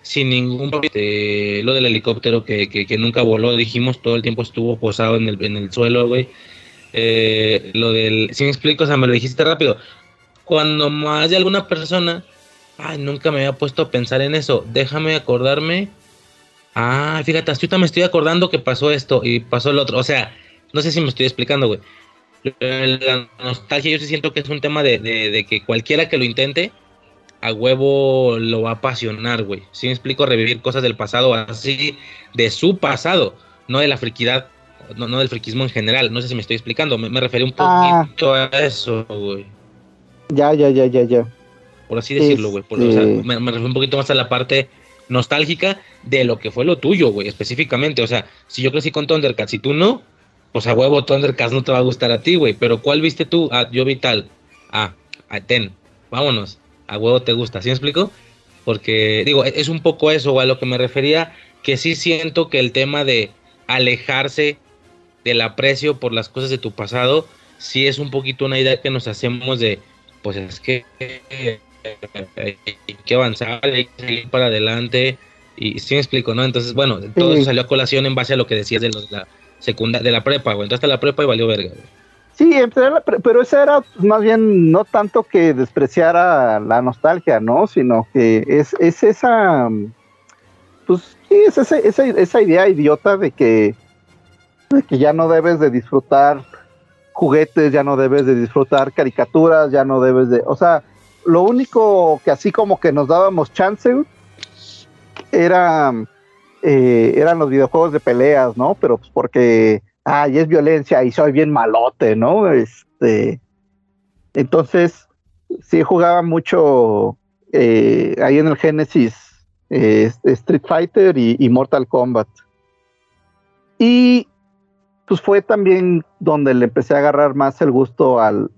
sin ningún eh, lo del helicóptero que, que, nunca voló, dijimos, todo el tiempo estuvo posado en el, en el suelo, güey. Eh, lo del, si me explico, o sea, me lo dijiste rápido. Cuando más de alguna persona Ay, nunca me había puesto a pensar en eso. Déjame acordarme. Ah, fíjate, hasta me estoy acordando que pasó esto y pasó el otro. O sea, no sé si me estoy explicando, güey. La nostalgia yo sí siento que es un tema de, que cualquiera que lo intente, a huevo lo va a apasionar, güey. Si me explico, revivir cosas del pasado así, de su pasado, no de la friquidad, no, no del friquismo en general. No sé si me estoy explicando, me, me referí un ah. poquito a eso, güey. Ya, ya, ya, ya, ya por así decirlo, güey. me, refiero un poquito más a la parte nostálgica de lo que fue lo tuyo, güey, específicamente. O sea, si yo crecí con Thundercats y tú no, pues a huevo Thundercats no te va a gustar a ti, güey. Pero ¿cuál viste tú? Ah, yo vi tal. Ah, a ten, vámonos. A huevo te gusta, ¿sí me explico? Porque, digo, e, es un poco eso, güey, a lo que me refería, que sí siento que el tema de alejarse del aprecio por las cosas de tu pasado, sí es un poquito una idea que nos hacemos de, pues es que hay que avanzar, hay que seguir para adelante. Y sí me explico, ¿no? Entonces, bueno, todo eso salió a colación en base a lo que decías de, la secundaria, de la prepa, güey. Entraste a la prepa y valió verga, Sí, pero ese era más bien no tanto que despreciara la nostalgia, ¿no? Sino que es, es esa, pues sí, es esa, esa, idea idiota de que, de que ya no debes de disfrutar juguetes, ya no debes de disfrutar caricaturas, ya no debes de, o sea, lo único que así como que nos dábamos chance era, eh, eran los videojuegos de peleas, ¿no? Pero pues porque, ay, es violencia y soy bien malote, ¿no? Este, entonces, sí jugaba mucho eh, ahí en el Genesis eh, Street Fighter y, Mortal Kombat. Y pues fue también donde le empecé a agarrar más el gusto al,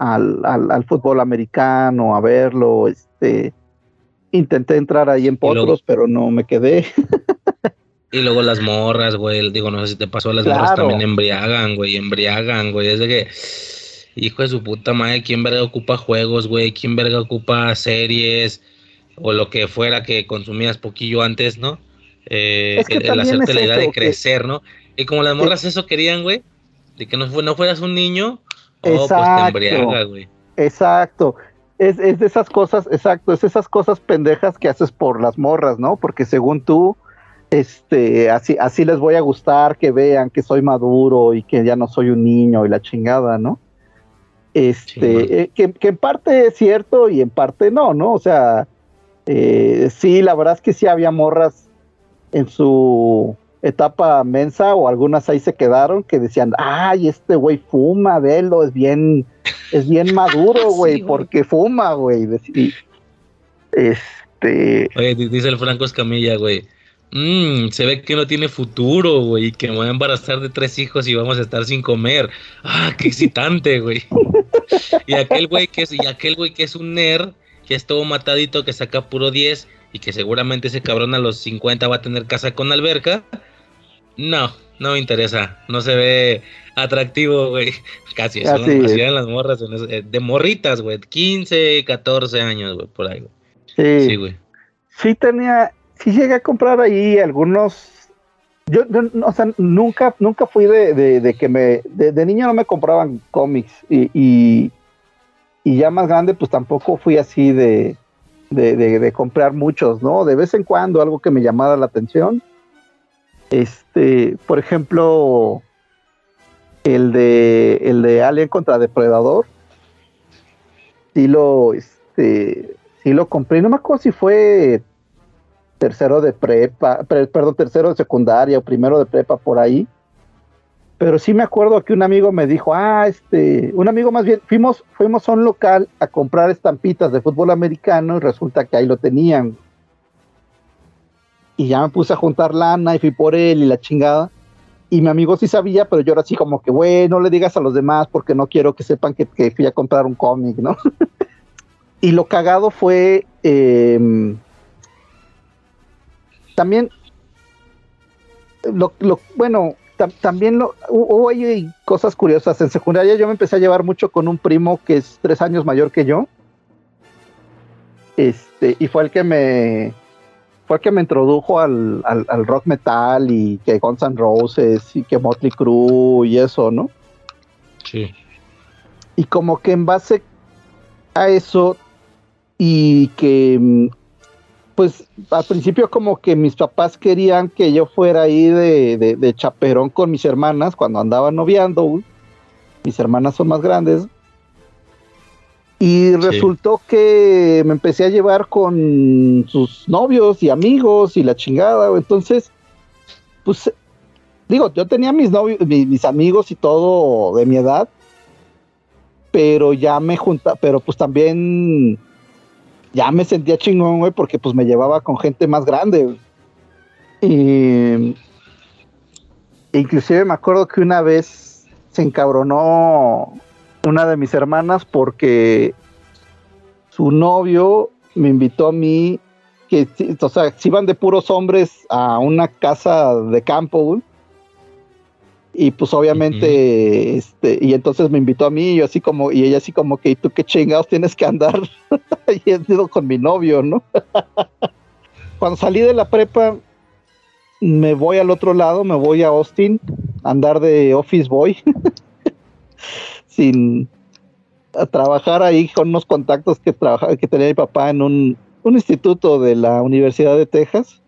al, fútbol americano, a verlo, este, intenté entrar ahí en potros, pero no me quedé. y luego las morras, güey, digo, no sé si te pasó, las morras también embriagan, güey, embriagan, güey, es de que, hijo de su puta madre, ¿quién verga ocupa juegos, güey? ¿Quién verga ocupa series? O lo que fuera que consumías poquillo antes, ¿no? Eh, el, hacerte la idea de crecer, ¿no? Y como las morras eso querían, güey, de que no, no fueras un niño, Oh, pues exacto. Es, de esas cosas, exacto, es esas cosas pendejas que haces por las morras, ¿no? Porque según tú, este, así, así les voy a gustar que vean que soy maduro y que ya no soy un niño y la chingada, ¿no? Este, eh, que, en parte es cierto y en parte no, ¿no? O sea, eh, sí, la verdad es que sí había morras en su etapa mensa o algunas ahí se quedaron que decían, ay, este güey fuma, velo, es bien, es bien maduro, güey, porque fuma, güey. Este. Oye, dice el Franco Escamilla, güey. Mmm, se ve que no tiene futuro, güey, y que me voy a embarazar de tres hijos y vamos a estar sin comer. Ah, qué excitante, güey. y aquel güey que es, y aquel güey que es un nerd, que es todo matadito, que saca puro 10 y que seguramente ese cabrón a los 50 va a tener casa con alberca. No, no me interesa. No se ve atractivo, güey. Casi, son, así las morras, eh, de morritas, güey. 15, 14 años, güey, por ahí, güey. Sí, güey. Sí tenía, sí llegué a comprar ahí algunos. Yo, o sea, nunca, nunca fui de, que me. De, niño no me compraban cómics y, y, ya más grande, pues tampoco fui así de, de, comprar muchos, ¿no? De vez en cuando algo que me llamara la atención. Este, por ejemplo, el de el de Alien contra Depredador. Sí lo, este, sí lo compré. No me acuerdo si fue tercero de prepa, perdón, tercero de secundaria o primero de prepa por ahí. Pero sí me acuerdo que un amigo me dijo, ah, este, un amigo más bien, fuimos, fuimos a un local a comprar estampitas de fútbol americano y resulta que ahí lo tenían. Y ya me puse a juntar lana y fui por él y la chingada. Y mi amigo sí sabía, pero yo era así como que, güey, no le digas a los demás porque no quiero que sepan que, fui a comprar un cómic, ¿no? y lo cagado fue, em, también, lo, bueno, también lo, hubo hay cosas curiosas. En secundaria yo me empecé a llevar mucho con un primo que es tres años mayor que yo. Este, y fue el que me fue el que me introdujo al, al, rock metal y que Guns N' Roses y que Motley Crue y eso, ¿no? Sí. Y como que en base a eso y que mm, pues al principio como que mis papás querían que yo fuera ahí de, chaperón con mis hermanas cuando andaba noviando. Mis hermanas son más grandes. Y resultó que me empecé a llevar con sus novios y amigos y la chingada. Entonces, pues, digo, yo tenía mis novios, mis, amigos y todo de mi edad. Pero ya me junta, pero pues también ya me sentía chingón, güey, porque pues me llevaba con gente más grande. Y inclusive me acuerdo que una vez se encabronó una de mis hermanas porque su novio me invitó a mí, que, o sea, si iban de puros hombres a una casa de campo, y pues obviamente, este, y entonces me invitó a mí, y yo así como, y ella así como que, ¿y tú qué chingados tienes que andar? y he ido con mi novio, ¿no? Cuando salí de la prepa, me voy al otro lado, me voy a Austin, a andar de office boy, sin a trabajar ahí con unos contactos que, trabaja, que tenía mi papá en un, un instituto de la Universidad de Texas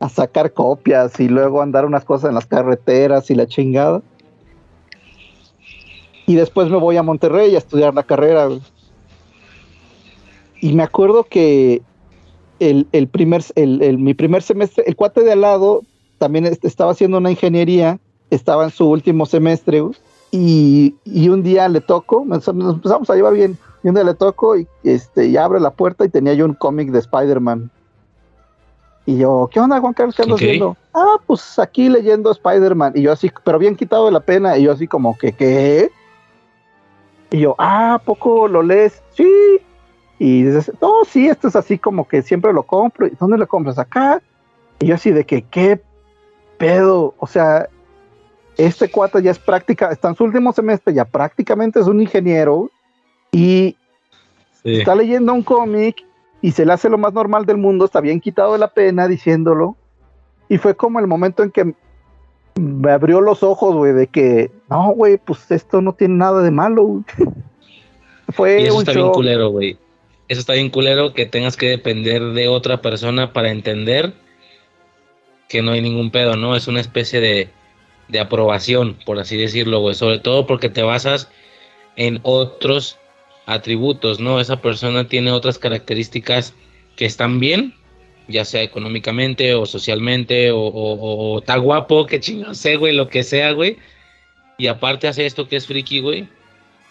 a sacar copias y luego andar unas cosas en las carreteras y la chingada. Y después me voy a Monterrey a estudiar la carrera. Y me acuerdo que el, primer, el, mi primer semestre, el cuate de al lado también estaba haciendo una ingeniería, estaba en su último semestre y, un día le toco, nos, empezamos a llevar bien, y un día le toco y, este, y abre la puerta y tenía yo un cómic de Spider-Man y yo, ¿qué onda, Juan Carlos? ¿Qué andas haciendo? Ah, pues aquí leyendo Spider-Man. Y yo así, pero bien quitado de la pena. Y yo así como que, ¿qué? Y yo, ah, ¿poco lo lees? Sí. Y dices, no, sí, esto es así como que siempre lo compro. ¿Y dónde lo compras? Acá. Y yo así de que, ¿qué pedo? O sea, este cuate ya es práctica, está en su último semestre, ya prácticamente es un ingeniero. Y está leyendo un cómic y se le hace lo más normal del mundo, está bien quitado de la pena diciéndolo. Y fue como el momento en que me abrió los ojos, güey, de que, no, güey, pues esto no tiene nada de malo. fue y eso está bien culero, güey. Eso está bien culero que tengas que depender de otra persona para entender que no hay ningún pedo, ¿no? Es una especie de, de aprobación, por así decirlo, güey. Sobre todo porque te basas en otros atributos, ¿no? Esa persona tiene otras características que están bien, ya sea económicamente o socialmente, o, está guapo, que chingados sé, güey, lo que sea, güey. Y aparte hace esto que es friki, güey.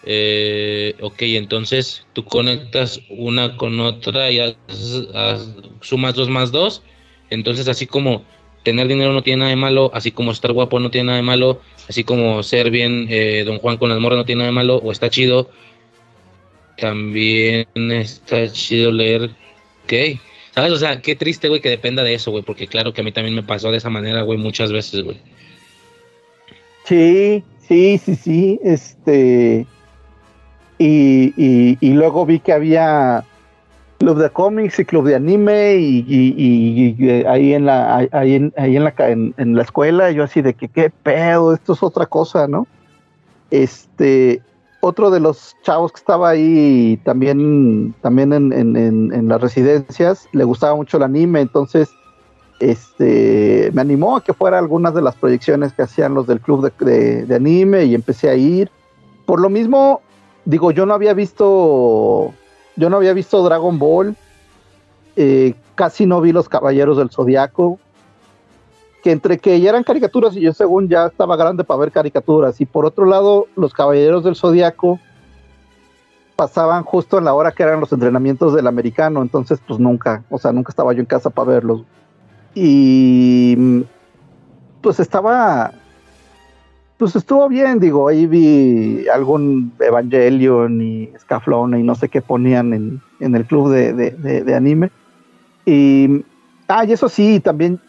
Eh, ok, entonces tú conectas una con otra y sumas dos más dos. Entonces, así como tener dinero no tiene nada de malo, así como estar guapo no tiene nada de malo, así como ser bien eh, Don Juan con el morra no tiene nada de malo, o está chido, también está chido leer. Ok, ¿sabes? O sea, qué triste, güey, que dependa de eso, güey, porque claro que a mí también me pasó de esa manera, güey, muchas veces, güey. Sí, sí, sí, sí, este. Y, y luego vi que había club de cómics y club de anime y, eh, ahí en la ahí en, ahí en la en, la escuela yo así de que qué pedo esto es otra cosa no este otro de los chavos que estaba ahí también también en, en, las residencias le gustaba mucho el anime entonces este me animó a que fuera algunas de las proyecciones que hacían los del club de, de anime y empecé a ir. Por lo mismo digo yo no había visto yo no había visto Dragon Ball, eh, casi no vi los Caballeros del Zodiaco, que entre que ya eran caricaturas y yo según ya estaba grande para ver caricaturas, y por otro lado los Caballeros del Zodiaco pasaban justo en la hora que eran los entrenamientos del americano, entonces pues nunca, o sea, nunca estaba yo en casa para verlos. Y pues estaba, pues estuvo bien, digo, ahí vi algún Evangelion y Scaflón y no sé qué ponían en, el club de, anime. Y, ah, y eso sí, también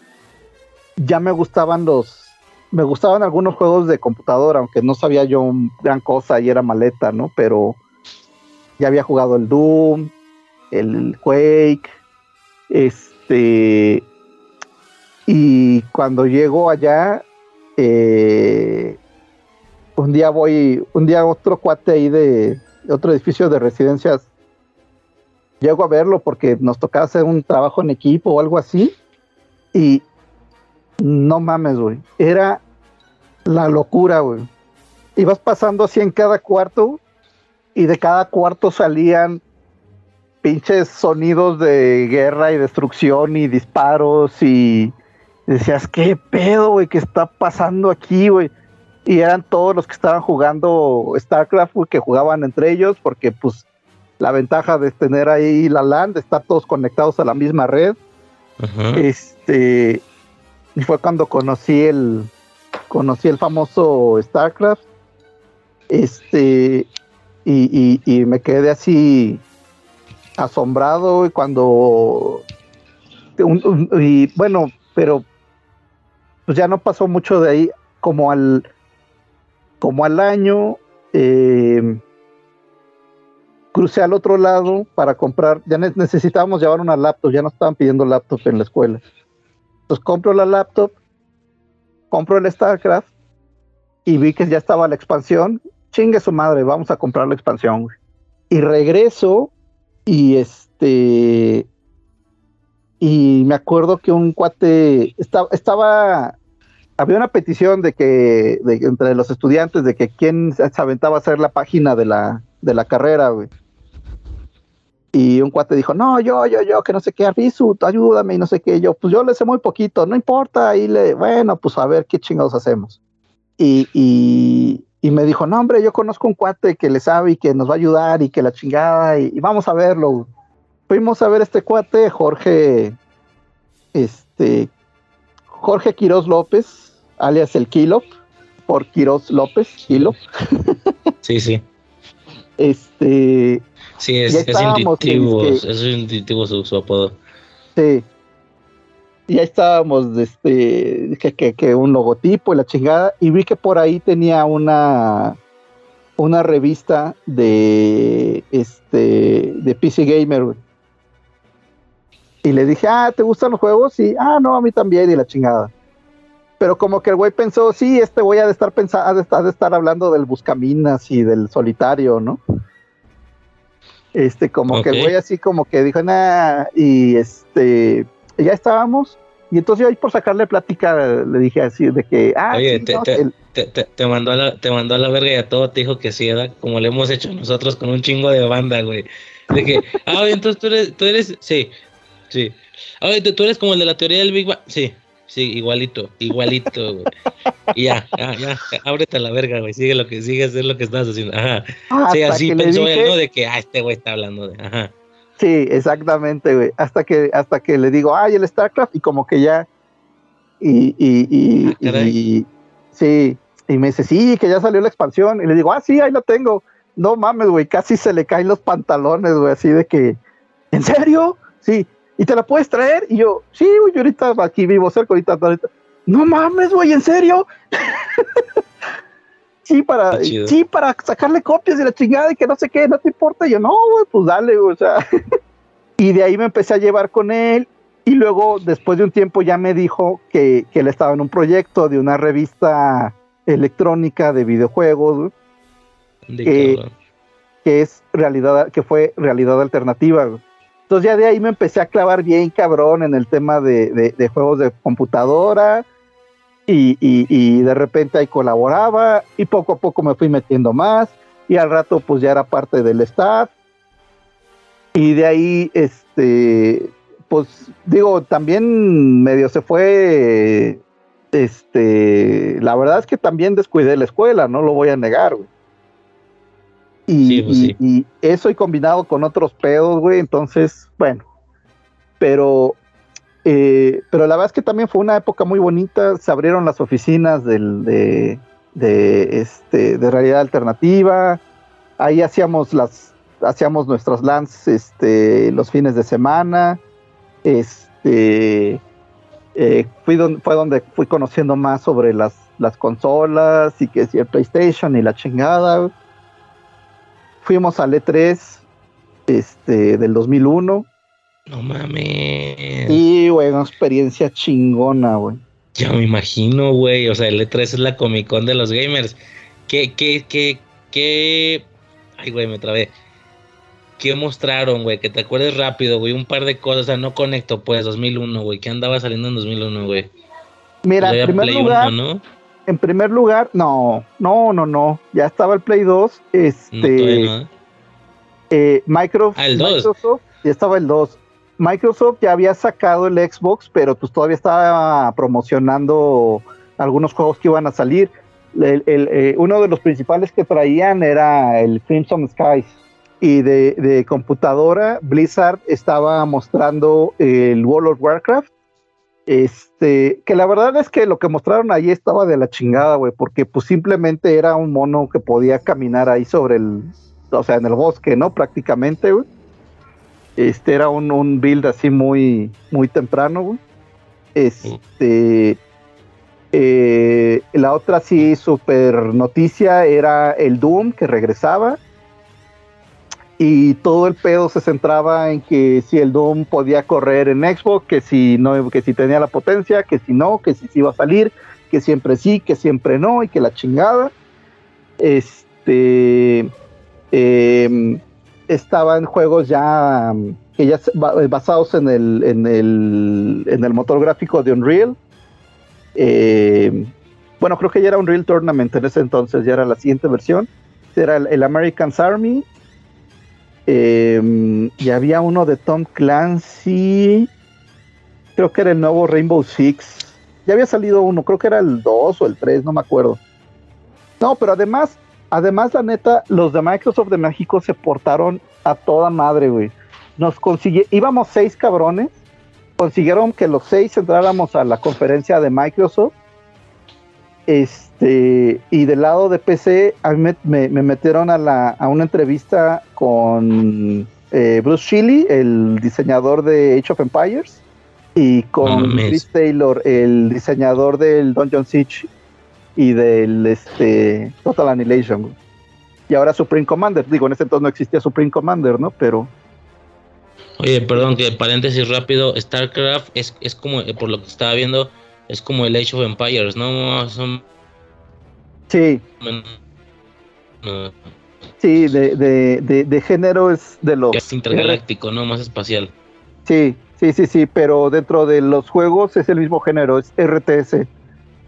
ya me gustaban los, me gustaban algunos juegos de computadora, aunque no sabía yo gran cosa y era maleta, ¿no? Pero ya había jugado el Doom, el Quake, este, y cuando llego allá, eh, un día voy, un día otro cuate ahí de, otro edificio de residencias, llego a verlo porque nos tocaba hacer un trabajo en equipo o algo así, y no mames, güey, era la locura, güey. Ibas pasando así en cada cuarto y de cada cuarto salían pinches sonidos de guerra y destrucción y disparos y decías, ¿qué pedo, güey? ¿Qué está pasando aquí, güey? y eran todos los que estaban jugando StarCraft, que jugaban entre ellos, porque pues la ventaja de tener ahí la LAN, de estar todos conectados a la misma red. Este, y fue cuando conocí el, conocí el famoso StarCraft. Este, y, y, me quedé así asombrado y cuando, y bueno, pero pues ya no pasó mucho de ahí como al como al año, eh, crucé al otro lado para comprar, ya necesitábamos llevar una laptop, ya no estaban pidiendo laptop en la escuela. Entonces compro la laptop, compro el StarCraft y vi que ya estaba la expansión. Chingue su madre, vamos a comprar la expansión. Y regreso y este y me acuerdo que un cuate estaba, estaba había una petición de que entre los estudiantes de que quién se aventaba a hacer la página de la, de la carrera, güey. Y un cuate dijo, no, yo, yo, yo, que no sé qué, Arbizu, ayúdame y no sé qué. Yo, pues yo le sé muy poquito, no importa. Y le, bueno, pues a ver qué chingados hacemos. Y, y, y, me dijo, no, hombre, yo conozco un cuate que le sabe y que nos va a ayudar y que la chingada, y, vamos a verlo. Fuimos a ver este cuate, Jorge, este, Jorge Quiroz López, alias el Kilo, por Quiroz López, Kilo. Sí, sí. Este. Sí, es, es intuitivo, es intuitivo su, apodo. Sí. Y ahí estábamos, este, que, que, un logotipo y la chingada, y vi que por ahí tenía una una revista de este de PC Gamer. Y le dije, ah, ¿te gustan los juegos? Y, ah, no, a mí también, y la chingada pero como que el güey pensó, sí, este voy a de estar pensando, de estar, de estar hablando del buscaminas y del solitario, ¿no? Este, como que el güey así como que dijo, nada, y este, ya estábamos, Y entonces yo ahí por sacarle plática le dije así de que, ah, Oye, sí, te, no, te- el- te- te- mandó a la, te mandó a la verga y a todo te dijo que sí, ¿verdad? Como le hemos hecho nosotros con un chingo de banda, güey. De que, ah, entonces tú eres, tú eres, sí, sí. Ah, tú eres como el de la teoría del Big Bang. Sí, sí, igualito, igualito, güey. Y ya, ya, ya, ábrete a la verga, güey. Sigue lo que, sigue hacer lo que estás haciendo. Ajá. Sí, hasta así pensó dije- él, ¿no? De que, ah, este güey está hablando de, ajá. Sí, exactamente, güey. Hasta que, hasta que le digo, ay, el StarCraft, y como que ya. Y, y, y, Ah, y- sí, y me dice, sí, que ya salió la expansión. Y le digo, ah, sí, ahí la tengo. No mames, güey, casi se le caen los pantalones, güey, así de que, ¿en serio? Sí, ¿y te la puedes traer? Y yo, sí, güey, yo ahorita aquí vivo cerca, ahorita, ahorita. No mames, güey, ¿en serio? sí, para, sí, para sacarle copias de la chingada y que no sé qué, no te importa. Y yo, no, güey, pues dale, güey, o sea. y de ahí me empecé a llevar con él. Y luego, después de un tiempo, ya me dijo que, que él estaba en un proyecto de una revista electrónica de videojuegos, güey, De Eh, que es realidad, que fue realidad alternativa. güey. Entonces ya de ahí me empecé a clavar bien cabrón en el tema de, juegos de computadora y- y de repente ahí colaboraba y poco a poco me fui metiendo más y al rato pues ya era parte del staff y de ahí este pues digo también medio se fue este la verdad es que también descuidé la escuela no lo voy a negar güey. Y, Sí, pues y- sí. y eso y combinado con otros pedos, güey, entonces, bueno, pero, eh, pero la verdad es que también fue una época muy bonita, se abrieron las oficinas del, de, de, este, de realidad alternativa, ahí hacíamos las, hacíamos nuestros LANs este, los fines de semana, este, eh, fui don- fue donde fui conociendo más sobre las, las consolas y que si el PlayStation y la chingada, fuimos al E3 este, del 2001 No mames. y, güey, una experiencia chingona, güey. Ya me imagino, güey. O sea, el E3 es la Comic Con de los gamers. ¿Qué, qué, qué, qué? Ay, güey, me trabé. ¿Qué mostraron, güey? Que te acuerdes rápido, güey. Un par de cosas. O sea, no conecto, pues, 2001, güey. ¿Qué andaba saliendo en 2001, güey? Mira, en primer Play lugar, 1, ¿no? En primer lugar, no, no, no, no, ya estaba el Play 2, No, este, no. eh, Microsoft, Ah, el 2. Microsoft, ya estaba el 2. Microsoft ya había sacado el Xbox, pero pues todavía estaba promocionando algunos juegos que iban a salir. El- el, eh, uno de los principales que traían era el Crimson Skies. Y de, de computadora, Blizzard estaba mostrando el World of Warcraft. Este, que la verdad es que lo que mostraron ahí estaba de la chingada, güey, porque pues simplemente era un mono que podía caminar ahí sobre el, o sea, en el bosque, ¿no? Prácticamente, güey. Este era un, un build así muy, muy temprano, güey. Este, eh, la otra sí, super noticia era el Doom que regresaba. Y todo el pedo se centraba en que si el Doom podía correr en Xbox, que si no, que si tenía la potencia, que si no, que si iba a salir, que siempre sí, que siempre no, y que la chingada. Este eh, estaban juegos ya ya basados en el, en el en el motor gráfico de Unreal. Eh, bueno, creo que ya era Unreal Tournament en ese entonces, ya era la siguiente versión. Era el, el American's Army. Eh, y había uno de Tom Clancy. Creo que era el nuevo Rainbow Six. Ya había salido uno, creo que era el 2 o el 3, no me acuerdo. No, pero además, además, la neta, los de Microsoft de México se portaron a toda madre, güey. Nos íbamos seis cabrones, consiguieron que los seis entráramos a la conferencia de Microsoft. Este, y del lado de PC, a mí me, me- me metieron a, la, a una entrevista con eh, Bruce Shelley, el diseñador de Age of Empires, y con. Chris Taylor, el diseñador del Dungeon Siege y del este, Total Annihilation. Y ahora Supreme Commander. Digo, en ese entonces no existía Supreme Commander, ¿no? Pero Oye, perdón, que paréntesis rápido. StarCraft es, es como, eh, por lo que estaba viendo, es como el Age of Empires, ¿no? Son. sí, no, sí, de, de, de, de género es de los... es intergaláctico, ¿no? Más espacial. Sí, Sí, sí, sí, pero dentro de los juegos es el mismo género, es RTS,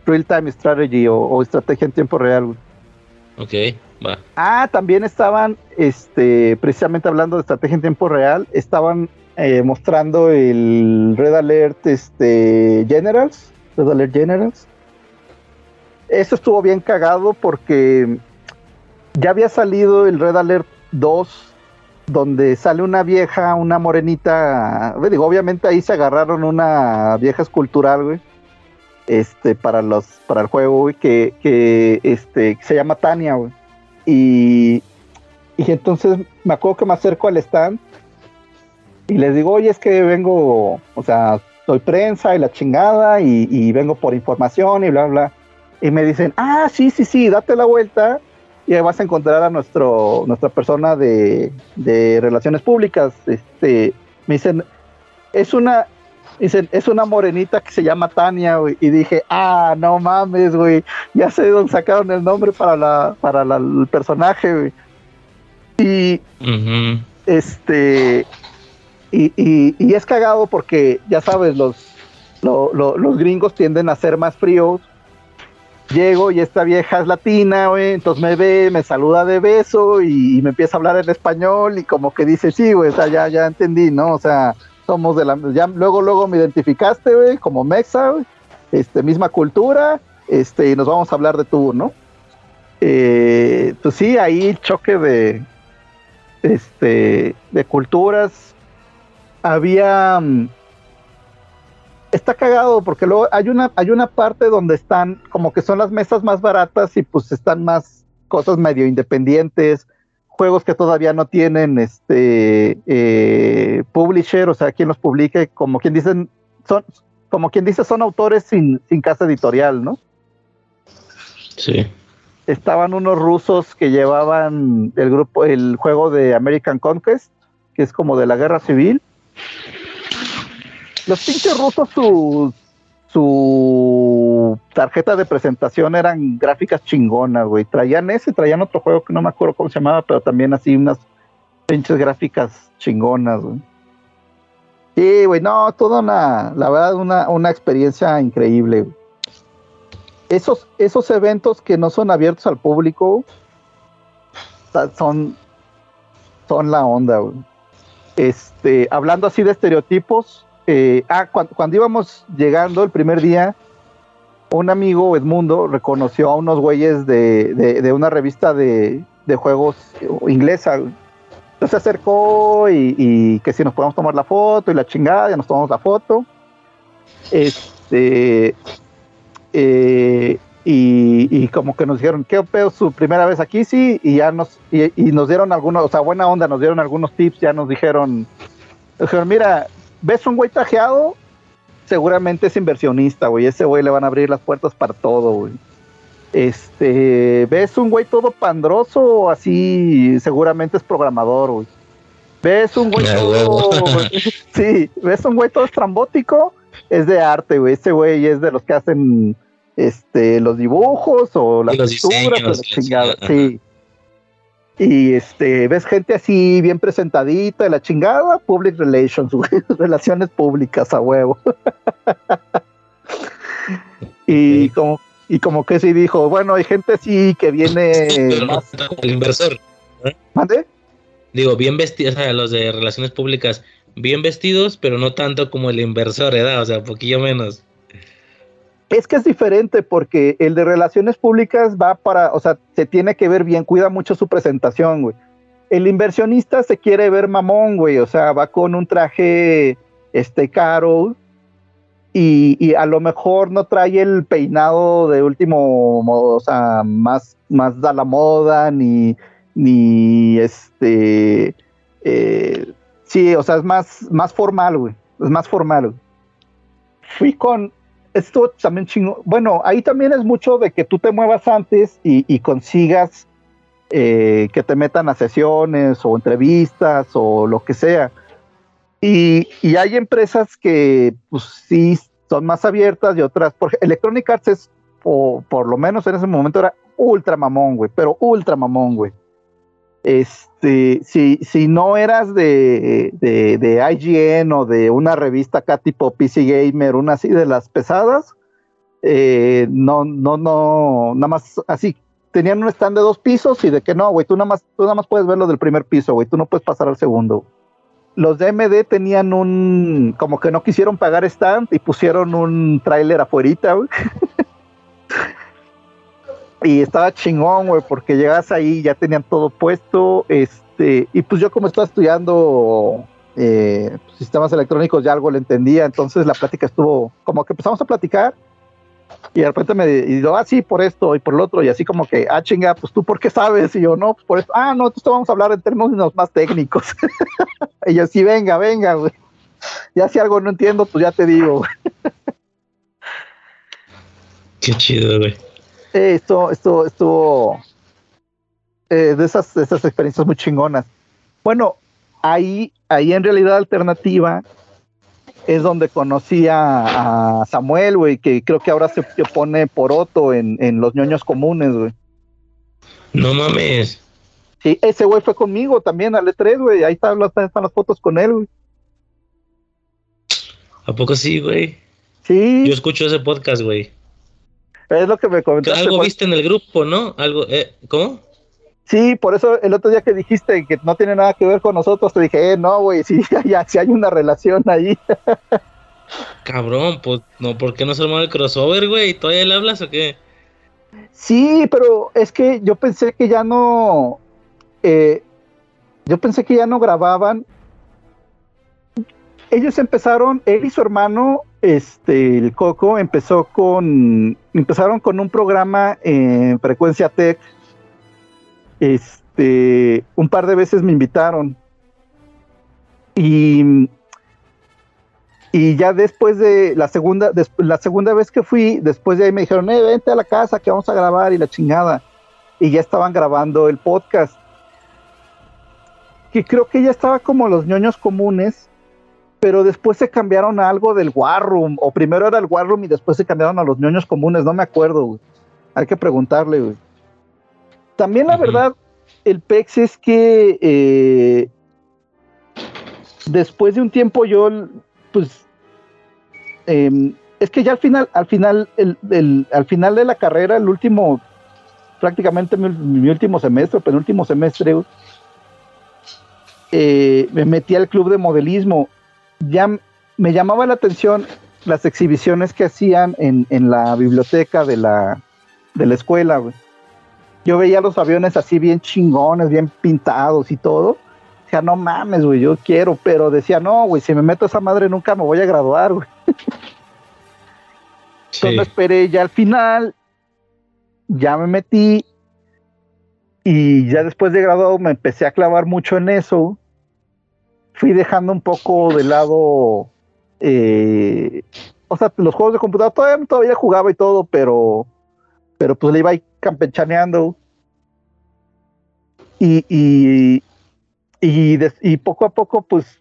Real Time Strategy o, estrategia en tiempo real. Ok, va. Ah, también estaban, este, precisamente hablando de estrategia en tiempo real, estaban eh, mostrando el Red Alert, este, Generals, Red Alert Generals. Eso estuvo bien cagado porque ya había salido el Red Alert 2 donde sale una vieja, una morenita, digo, obviamente ahí se agarraron una vieja escultural, güey, este, para los, para el juego, güey, que, que, este, se llama Tania, güey, y, y entonces me acuerdo que me acerco al stand y les digo, oye, es que vengo, o sea, soy prensa y la chingada y, y vengo por información y bla, bla, y me dicen, ah, sí, sí, sí, date la vuelta y ahí vas a encontrar a nuestro nuestra persona de, relaciones públicas. Este, me dicen, es una dicen, es una morenita que se llama Tania, güey. Y dije, ah, no mames, güey. Ya sé dónde sacaron el nombre para la, para el personaje, güey. Y este y, y, es cagado porque ya sabes, los, los gringos tienden a ser más fríos Llego y esta vieja es latina, güey, entonces me ve, me saluda de beso y, me empieza a hablar en español y como que dice, sí, güey, ya, ya entendí, ¿no? O sea, somos de la, ya luego, luego me identificaste, güey, como mexa, güey, este, misma cultura, este, y nos vamos a hablar de tú, ¿no? Eh, pues sí, ahí choque de, este, de culturas. Había, mm, está cagado porque luego hay una, hay una parte donde están como que son las mesas más baratas y pues están más cosas medio independientes, juegos que todavía no tienen este eh, publisher, o sea, quien los publique, como quien dicen, son, como quien dice, son autores sin, sin casa editorial, ¿no? Sí. Estaban unos rusos que llevaban el grupo, el juego de American Conquest, que es como de la guerra civil los pinches rusos, su, su tarjeta de presentación eran gráficas chingonas, güey. Traían ese, traían otro juego que no me acuerdo cómo se llamaba, pero también así unas pinches gráficas chingonas, güey. Sí, güey, no, toda una, la verdad, una, una experiencia increíble. Esos, esos eventos que no son abiertos al público son, son la onda, güey. Este, hablando así de estereotipos, eh, ah, cuando, íbamos llegando el primer día, un amigo Edmundo reconoció a unos güeyes de, una revista de, juegos inglesa. Se acercó y, que si nos podemos tomar la foto y la chingada, ya nos tomamos la foto. Este, eh, y, como que nos dijeron, ¿qué pedo su primera vez aquí? Sí, y ya nos, y, nos dieron algunos, o sea, buena onda, nos dieron algunos tips, ya nos dijeron, nos dijeron, mira, ves un güey trajeado, seguramente es inversionista, güey. Ese güey le van a abrir las puertas para todo, güey. Este, ves un güey todo pandroso, así, seguramente es programador, güey. Ves un güey todo, sí, ves un güey todo estrambótico, es de arte, güey. Ese güey es de los que hacen, este, los dibujos o las texturas, sí. Y este, ves gente así bien presentadita, de la chingada, public relations, relaciones públicas a huevo. y como y como que sí dijo, bueno, hay gente así que viene el inversor. ¿eh? ¿Mande? Digo, bien vestidos, o sea, los de relaciones públicas, bien vestidos, pero no tanto como el inversor, ¿verdad? O sea, poquillo menos. Es que es diferente porque el de relaciones públicas va para, o sea, se tiene que ver bien, cuida mucho su presentación, güey. El inversionista se quiere ver mamón, güey, o sea, va con un traje este caro y, a lo mejor no trae el peinado de último modo, o sea, más, más da la moda, ni, ni este, eh, sí, o sea, es más, más formal, güey, es más formal. Fui con, esto también chingo. Bueno, ahí también es mucho de que tú te muevas antes y, consigas eh, que te metan a sesiones o entrevistas o lo que sea. Y, hay empresas que, pues sí, son más abiertas y otras. Porque Electronic Arts es, o por lo menos en ese momento, era ultra mamón, güey, pero ultra mamón, güey. Este, si, si no eras de, de, de IGN o de una revista acá tipo PC Gamer, una así de las pesadas, eh, no, no, no, nada más así, tenían un stand de dos pisos y de que no, güey, tú nada más, tú nada más puedes ver lo del primer piso, güey, tú no puedes pasar al segundo. Los de MD tenían un, como que no quisieron pagar stand y pusieron un tráiler afuerita, güey. y estaba chingón, güey, porque llegas ahí, ya tenían todo puesto, este, y pues yo como estaba estudiando eh, sistemas electrónicos ya algo le entendía, entonces la plática estuvo, como que empezamos a platicar, y de repente me dijo, ah, sí, por esto y por lo otro, y así como que, ah, chinga, pues tú por qué sabes, y yo, no, pues por esto, ah, no, entonces vamos a hablar en términos más técnicos, y yo, sí, venga, venga, güey, ya si algo no entiendo, pues ya te digo. Qué chido, güey. Eh, esto, esto, estuvo eh, de, esas, de esas experiencias muy chingonas. Bueno, ahí, ahí en realidad alternativa es donde conocí a, Samuel, güey, que creo que ahora se pone por Otto en, en los ñoños comunes, güey. No mames. Sí, ese güey fue conmigo también al E3, güey. Ahí están, están las fotos con él, güey. ¿A poco sí, güey? Sí. Yo escucho ese podcast, güey. Es lo que me comentaste. Algo viste en el grupo, ¿no? Algo, eh, ¿cómo? Sí, por eso el otro día que dijiste que no tiene nada que ver con nosotros, te dije, eh, no, güey, sí, ya, sí hay una relación ahí. Cabrón, pues, no, ¿por qué no se armó el crossover, güey? ¿Todavía le hablas o qué? Sí, pero es que yo pensé que ya no, eh, yo pensé que ya no grababan. Ellos empezaron, él y su hermano, este, el Coco, empezó con, empezaron con un programa en Frecuencia Tech este, un par de veces me invitaron. Y, y ya después de la segunda, la segunda vez que fui, después de ahí me dijeron, eh, vente a la casa que vamos a grabar y la chingada. Y ya estaban grabando el podcast. Que creo que ya estaba como los ñoños comunes, pero después se cambiaron a algo del War Room, o primero era el War Room y después se cambiaron a los ñoños comunes, no me acuerdo, Hay que preguntarle, güey. También la verdad, el PEX es que eh, después de un tiempo yo, pues, em, es que ya al final, al final, el, al final de la carrera, el último, prácticamente mi, último semestre, penúltimo semestre, eh, me metí al club de modelismo. Ya me llamaba la atención las exhibiciones que hacían en, en la biblioteca de la, de la escuela, güey yo veía los aviones así bien chingones, bien pintados y todo. Decía, no mames, güey, yo quiero, pero decía, no, güey, si me meto a esa madre nunca me voy a graduar, güey. Entonces esperé ya al final, ya me metí y ya después de graduado me empecé a clavar mucho en eso. Fui dejando un poco de lado, eh, o sea, los juegos de computador todavía, todavía jugaba y todo, pero, pero pues le iba a campechaneando. Y, y, y, poco a poco, pues,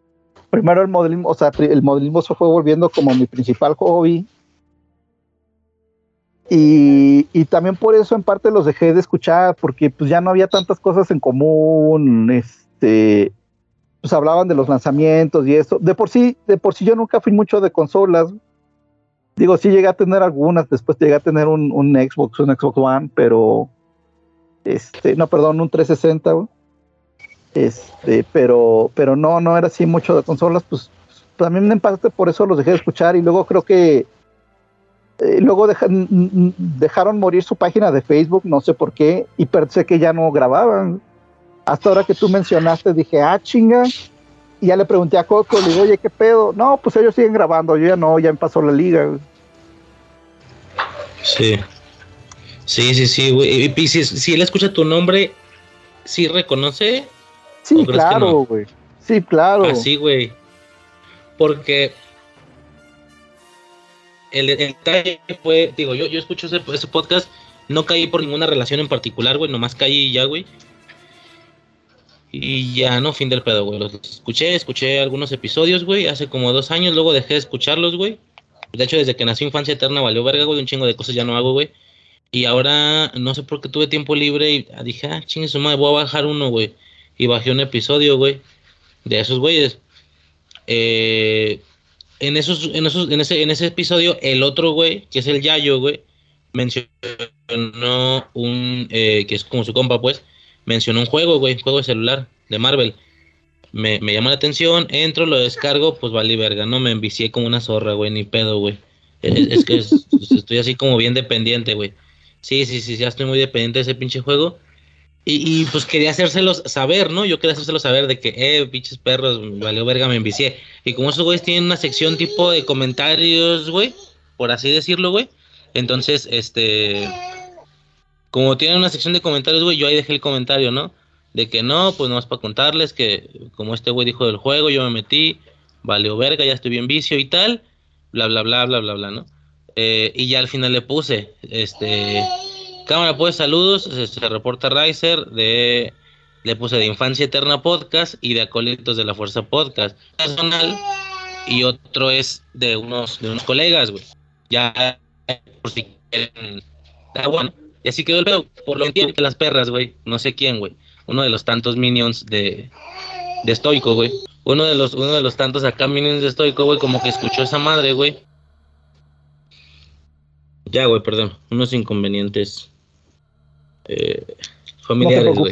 primero el modelismo, o sea, el modelismo se fue volviendo como mi principal hobby. Y, y, también por eso en parte los dejé de escuchar, porque pues ya no había tantas cosas en común, este, pues hablaban de los lanzamientos y eso. De por sí, de por sí yo nunca fui mucho de consolas, Digo, sí llegué a tener algunas, después llegué a tener un, Xbox, un Xbox One, pero este, no, perdón, un 360, Este, pero, pero no, no era así mucho de consolas, pues también en parte por eso los dejé de escuchar y luego creo que eh, luego dejaron morir su página de Facebook, no sé por qué, y pensé que ya no grababan. Hasta ahora que tú mencionaste, dije, ah, chinga, y ya le pregunté a Coco, le digo, oye, ¿qué pedo? No, pues ellos siguen grabando, yo ya no, ya me pasó la liga. Sí. Sí, sí, sí, güey. Y si, él escucha tu nombre, ¿sí reconoce? Sí, claro, güey. Sí, claro. Así, güey. Porque el, detalle fue, digo, yo, yo escucho ese, ese, podcast, no caí por ninguna relación en particular, güey, nomás caí y ya, güey. Y ya, no, fin del pedo, güey. Los escuché, escuché algunos episodios, güey, hace como dos años, luego dejé de escucharlos, güey. De hecho, desde que nació Infancia Eterna valió verga, güey, un chingo de cosas ya no hago, güey. Y ahora, no sé por qué tuve tiempo libre y dije, ah, chingue su madre, voy a bajar uno, güey. y bajé un episodio, güey, de esos güeyes. Eh, en, esos, en, esos, en, ese, en ese episodio, el otro güey, que es el Yayo, güey, mencionó un, eh, que es como su compa, pues, mencionó un juego, güey, juego de celular de Marvel. Me, me llama la atención, entro, lo descargo, pues vale verga, no me envicié como una zorra, güey, ni pedo, güey. Es, que estoy así como bien dependiente, güey. Sí, sí, sí, ya estoy muy dependiente de ese pinche juego. Y, pues quería hacérselos saber, ¿no? Yo quería hacérselos saber de que, eh, pinches perros, valió verga, me envicié. Y como esos güeyes tienen una sección tipo de comentarios, güey, por así decirlo, güey. Entonces, este, como tienen una sección de comentarios, güey, yo ahí dejé el comentario, ¿no? De que no, pues nomás para contarles que como este güey dijo del juego, yo me metí, valió verga, ya estoy bien vicio y tal, bla, bla, bla, bla, bla, bla, ¿no? Eh, y ya al final le puse, este, cámara, pues saludos, se, reporta Riser de, le puse de Infancia Eterna Podcast y de Acolitos de la Fuerza Podcast personal y otro es de unos, de unos colegas, güey. Ya, por si quieren, bueno. Y así quedó el pedo, por lo que las perras, güey, no sé quién, güey, uno de los tantos minions de, de Stoico, güey. Uno de los, uno de los tantos acá minions de Stoico, güey, como que escuchó esa madre, güey ya, güey, perdón. Unos inconvenientes eh, familiares, güey.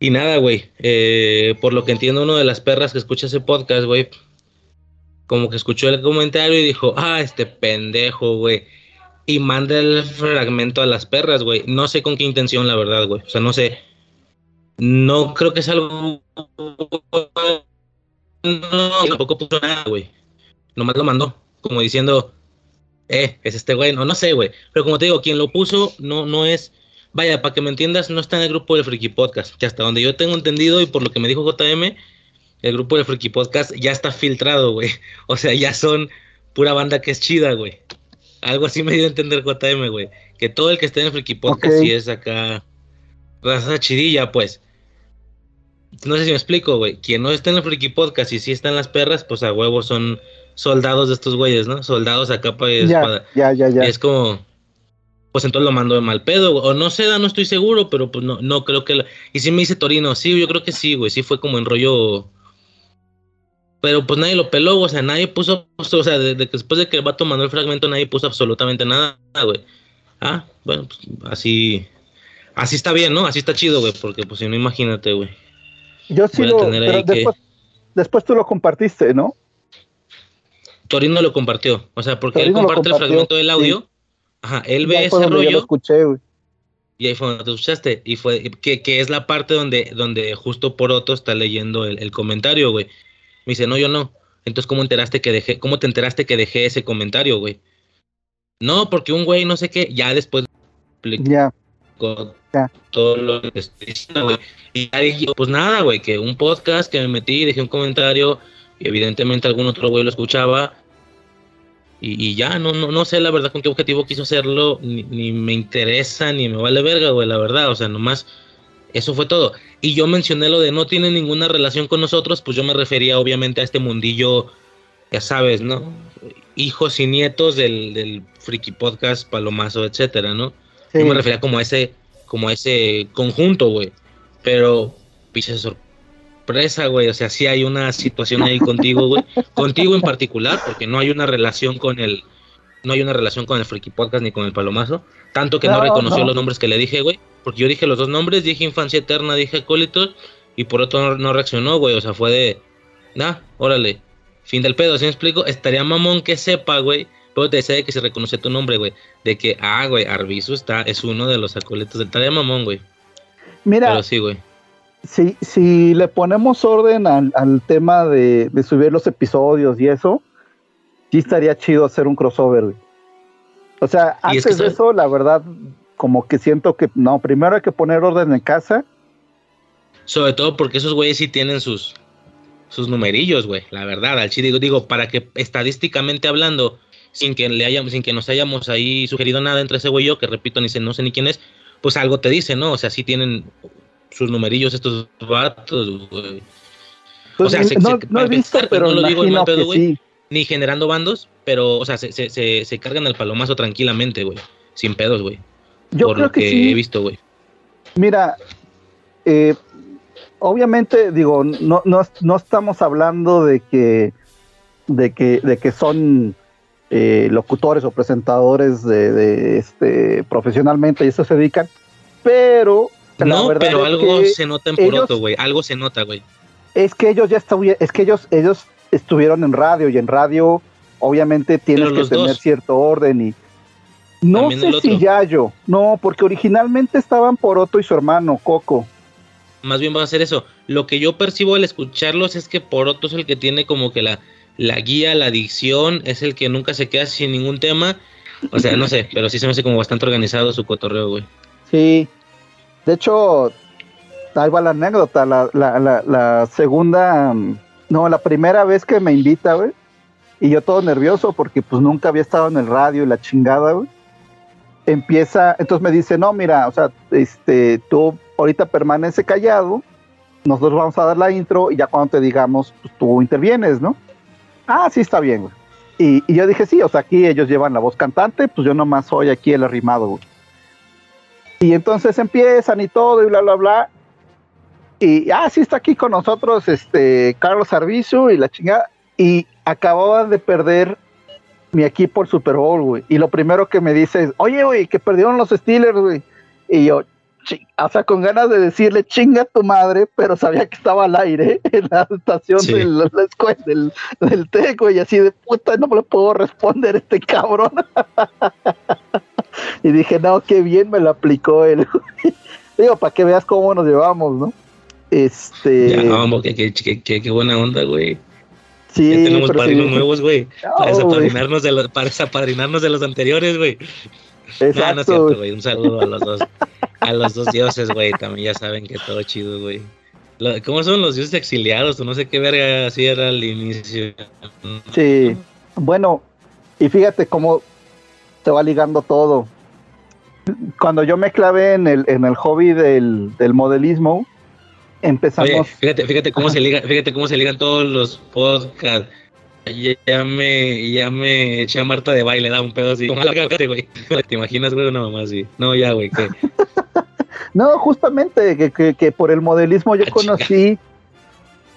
y nada, güey. Eh, por lo que entiendo, uno de las perras que escucha ese podcast, güey, como que escuchó el comentario y dijo, ah, este pendejo, güey. Y manda el fragmento a las perras, güey. No sé con qué intención, la verdad, güey. O sea, no sé. No creo que es algo. No, tampoco puso nada, güey. Nomás lo mandó. Como diciendo, eh, es este güey, no, no sé, güey. Pero como te digo, quien lo puso no, no es, vaya, para que me entiendas, no está en el grupo del Freaky Podcast, que hasta donde yo tengo entendido y por lo que me dijo JM, el grupo del Freaky Podcast ya está filtrado, güey. O sea, ya son pura banda que es chida, güey. Algo así me dio a entender JM, güey. Que todo el que esté en el Freaky Podcast sí es acá raza chidilla, pues. No sé si me explico, güey. Quien no está en el Freaky Podcast y sí están las perras, pues a huevo son soldados de estos güeyes, ¿no? Soldados a capa y espada. Ya, ya, ya. es como, pues entonces lo mando de mal pedo, o no sé, no estoy seguro, pero pues no, no creo que... Y si me dice Torino, sí, yo creo que sí, güey, sí fue como en rollo... Pero pues nadie lo peló, o sea, nadie puso, o sea, después de que el vato mandó el fragmento, nadie puso absolutamente nada, güey. Ah, bueno, pues así, así está bien, ¿no? Así está chido, güey, porque pues si no, imagínate, güey. Yo sí lo, después, después tú lo compartiste, ¿no? Torino lo compartió. O sea, porque él comparte el fragmento del audio. Ajá, él ve ese rollo. Lo escuché, güey. Y ahí fue donde tú escuchaste. Y fue que, que, es la parte donde, donde justo por otro está leyendo el, comentario, güey. Me dice, no, yo no. Entonces, ¿cómo enteraste que dejé, cómo te enteraste que dejé ese comentario, güey? No, porque un güey no sé qué, ya después ya. todo lo que estoy diciendo, güey. Y ahí, pues nada, güey, que un podcast que me metí, dejé un comentario, y evidentemente algún otro güey lo escuchaba, y, ya, no, no, no sé la verdad con qué objetivo quiso hacerlo, ni, me interesa, ni me vale verga, güey, la verdad, o sea, nomás, eso fue todo. Y yo mencioné lo de no tiene ninguna relación con nosotros, pues yo me refería obviamente a este mundillo, ya sabes, ¿no? Hijos y nietos del, del Friki Podcast, Palomazo, etcétera, ¿no? Yo me refería como a ese, como a ese conjunto, güey. Pero, piche sorpresa, güey. O sea, sí hay una situación ahí contigo, güey. contigo en particular, porque no hay una relación con el. No hay una relación con el Freaky Podcast ni con el Palomazo. Tanto que no, reconoció los nombres que le dije, güey. Porque yo dije los dos nombres, dije Infancia Eterna, dije Acólitos. Y por otro no, reaccionó, güey. O sea, fue de. Nah, órale. Fin del pedo, ¿sí me explico? Estaría mamón que sepa, güey. Pero te decía de que se reconoce tu nombre, güey. De que, ah, güey, Arbizu está, es uno de los acólitos Estaría mamón, güey. Mira. Pero sí, güey si, si le ponemos orden al, tema de, subir los episodios y eso, sí estaría chido hacer un crossover. O sea, antes de eso, la verdad, como que siento que no, primero hay que poner orden en casa. Sobre todo porque esos güeyes sí tienen sus, sus numerillos, güey, la verdad, al digo, digo, para que estadísticamente hablando, sin que le hayamos, sin que nos hayamos ahí sugerido nada entre ese güey y yo, que repito, ni sé, no sé ni quién es, pues algo te dice, ¿no? O sea, sí tienen sus numerillos estos vatos, güey. Pues o sea, se, no, he visto, pero no lo digo en pedo, güey. Ni generando bandos, pero, o sea, se, se, se, cargan al palomazo tranquilamente, güey. Sin pedos, güey. Yo creo que, he visto, güey. Mira, eh, obviamente, digo, no, no, no estamos hablando de que, de que, de que son eh, locutores o presentadores de, este profesionalmente y eso se dedican, pero no, pero algo se nota en Poroto, güey, algo se nota, güey. Es que ellos ya estuvieron, es que ellos, ellos estuvieron en radio y en radio obviamente tienes que tener cierto orden y no sé si Yayo, no, porque originalmente estaban Poroto y su hermano Coco. Más bien va a ser eso. Lo que yo percibo al escucharlos es que Poroto es el que tiene como que la, la guía, la dicción, es el que nunca se queda sin ningún tema. O sea, no sé, pero sí se me hace como bastante organizado su cotorreo, güey. Sí. De hecho, ahí va la anécdota. La, la, la, la segunda, no, la primera vez que me invita, güey. Y yo todo nervioso porque pues nunca había estado en el radio y la chingada, güey. Empieza, entonces me dice, no, mira, o sea, este, tú ahorita permanece callado, nosotros vamos a dar la intro y ya cuando te digamos, pues tú intervienes, ¿no? Ah, sí, está bien, güey. Y, yo dije, sí, o sea, aquí ellos llevan la voz cantante, pues yo nomás soy aquí el arrimado, güey. Y entonces empiezan y todo y bla, bla, bla. Y, ah, sí está aquí con nosotros este Carlos Arbizu y la chingada. Y acababan de perder mi equipo el Super Bowl, güey. Y lo primero que me dice es, oye, güey, que perdieron los Steelers, güey. Y yo, o sea, con ganas de decirle chinga tu madre, pero sabía que estaba al aire en la estación de la, escuela del, del TEC, y así de puta, no me lo puedo responder este cabrón. y dije, no, qué bien me lo aplicó él. Digo, para que veas cómo nos llevamos, ¿no? Este. Ya, no, qué, qué, buena onda, güey. Sí, ya tenemos padrinos nuevos, güey. para, desapadrinarnos de los, para desapadrinarnos de los anteriores, güey. Exacto. No, no es cierto, güey. Un saludo a los dos. a los dos dioses, güey. También ya saben que todo chido, güey. ¿Cómo son los dioses exiliados? No sé qué verga así era al inicio. Sí. Bueno, y fíjate cómo te va ligando todo. Cuando yo me clavé en el, en el hobby del, del modelismo, empezamos. fíjate, fíjate cómo se liga, fíjate cómo se ligan todos los podcasts. Ya me, ya me eché a Marta de baile, da un pedo así. güey. ¿Te imaginas, güey? Una mamá así. No, ya, güey, ¿qué? no, justamente, que, que, que, por el modelismo yo ah, conocí,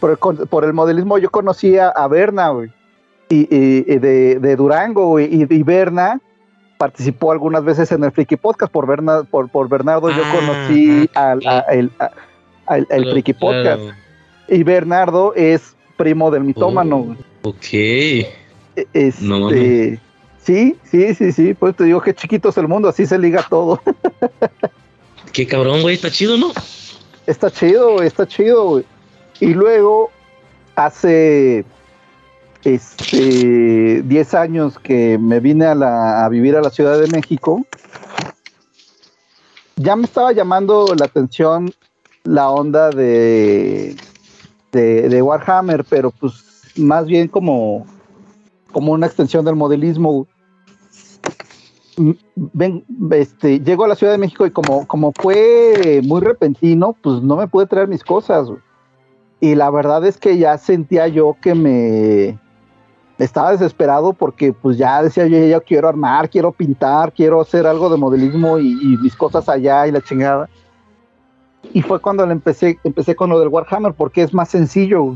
por el, por el, modelismo yo conocí a, Berna, güey. Y, y, de, de, Durango, güey. Y, y, Berna participó algunas veces en el Friki Podcast. Por, Berna, por, por Bernardo yo ah, conocí al, el Friki Podcast. Y Bernardo es primo del mitómano. Oh, ok. E, este, Sí, sí, sí, sí. Pues te digo que chiquito es el mundo, así se liga todo. Qué cabrón, güey, está chido, ¿no? Está chido, está chido, güey. Y luego, hace este 10 años que me vine a, la, a vivir a la Ciudad de México, ya me estaba llamando la atención la onda de, de, Warhammer, pero pues más bien como, como una extensión del modelismo. Ven, este, llego a la Ciudad de México y como, como fue muy repentino, pues no me pude traer mis cosas. Y la verdad es que ya sentía yo que me estaba desesperado porque pues ya decía yo, ya quiero armar, quiero pintar, quiero hacer algo de modelismo y, y mis cosas allá y la chingada. Y fue cuando le empecé, empecé con lo del Warhammer, porque es más sencillo.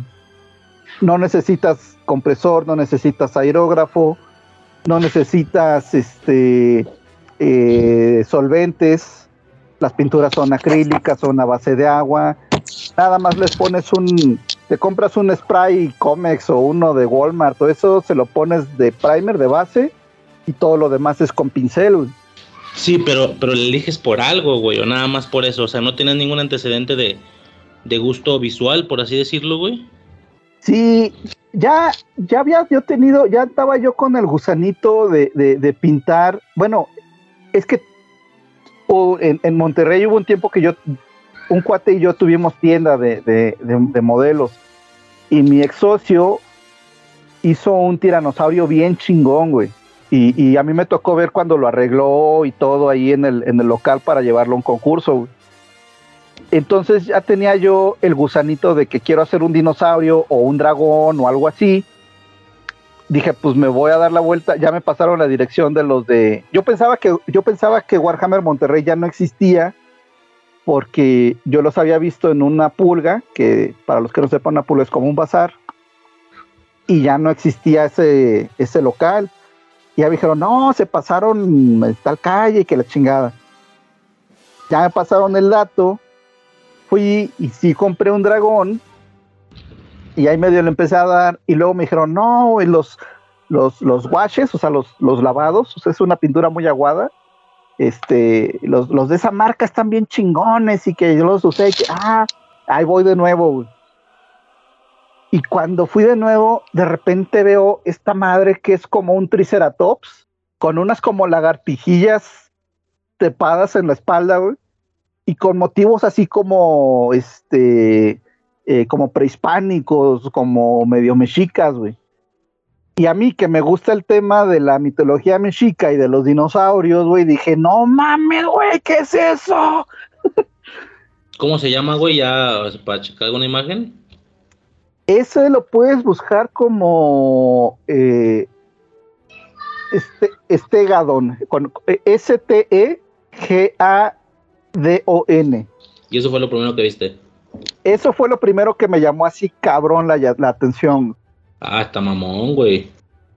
No necesitas compresor, no necesitas aerógrafo, no necesitas este eh, solventes, las pinturas son acrílicas, son a base de agua. Nada más les pones un, te compras un spray Comex o uno de Walmart, todo eso se lo pones de primer, de base, y todo lo demás es con pincel. Sí, pero, pero le eliges por algo, güey, o nada más por eso. O sea, no tienes ningún antecedente de, gusto visual, por así decirlo, güey. Sí, ya, ya había yo tenido, ya estaba yo con el gusanito de, de, pintar. Bueno, es que en, en, Monterrey hubo un tiempo que yo, un cuate y yo tuvimos tienda de, de modelos. Y mi ex socio hizo un tiranosaurio bien chingón, güey. Y, a mí me tocó ver cuando lo arregló y todo ahí en el, en el local para llevarlo a un concurso. Entonces ya tenía yo el gusanito de que quiero hacer un dinosaurio o un dragón o algo así. Dije, pues me voy a dar la vuelta. Ya me pasaron la dirección de los de. Yo pensaba que, yo pensaba que Warhammer Monterrey ya no existía. porque yo los había visto en una pulga, que para los que no sepan, una pulga es como un bazar, y ya no existía ese, ese local. Y ya me dijeron, no, se pasaron tal calle, que la chingada. Ya me pasaron el dato, fui y sí compré un dragón, y ahí medio le empecé a dar, y luego me dijeron, no, los, los, los washes, o sea, los, los lavados, o sea, es una pintura muy aguada, este, los, los de esa marca están bien chingones y que yo los usé y ah, ahí voy de nuevo, Y cuando fui de nuevo, de repente veo esta madre que es como un triceratops, con unas como lagartijillas tepadas en la espalda, güey, y con motivos así como, este, eh, como prehispánicos, como medio mexicas, güey. Y a mí que me gusta el tema de la mitología mexica y de los dinosaurios, güey, dije, no mames, güey, ¿qué es eso? ¿Cómo se llama, güey? Ya, para checar alguna imagen. Ese lo puedes buscar como eh, este, Estegadon, con eh, S-T-E-G-A-D-O-N. ¿Y eso fue lo primero que viste? Eso fue lo primero que me llamó así cabrón la, la atención. Ah, está mamón, güey.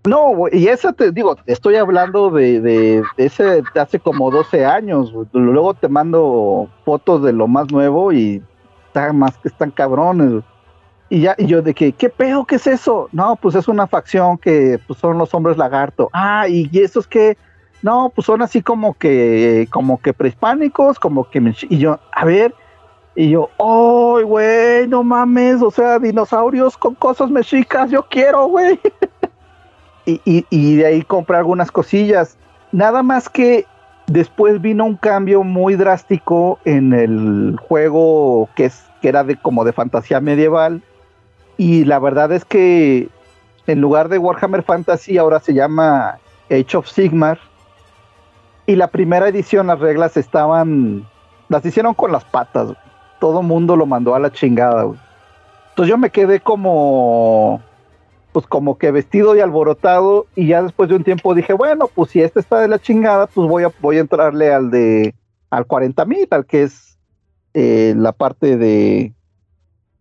No, güey, y esa te digo, estoy hablando de, de, ese de hace como 12 años. Luego te mando fotos de lo más nuevo y están más que están cabrones. Y ya, y yo de que, ¿qué pedo? ¿Qué es eso? No, pues es una facción que pues, son los hombres lagarto. Ah, y esos que, no, pues son así como que, como que prehispánicos, como que, y yo, a ver, y yo, ¡ay, güey! No mames, o sea, dinosaurios con cosas mexicas, yo quiero, güey. y, y, de ahí compré algunas cosillas. Nada más que después vino un cambio muy drástico en el juego que, es, que era de, como de fantasía medieval. Y la verdad es que en lugar de Warhammer Fantasy ahora se llama Age of Sigmar. Y la primera edición las reglas estaban, las hicieron con las patas. Güey todo mundo lo mandó a la chingada, güey. Entonces yo me quedé como, pues como que vestido y alborotado y ya después de un tiempo dije, bueno, pues si este está de la chingada, pues voy a, voy a entrarle al de, al 40 mil, al que es eh, la parte de,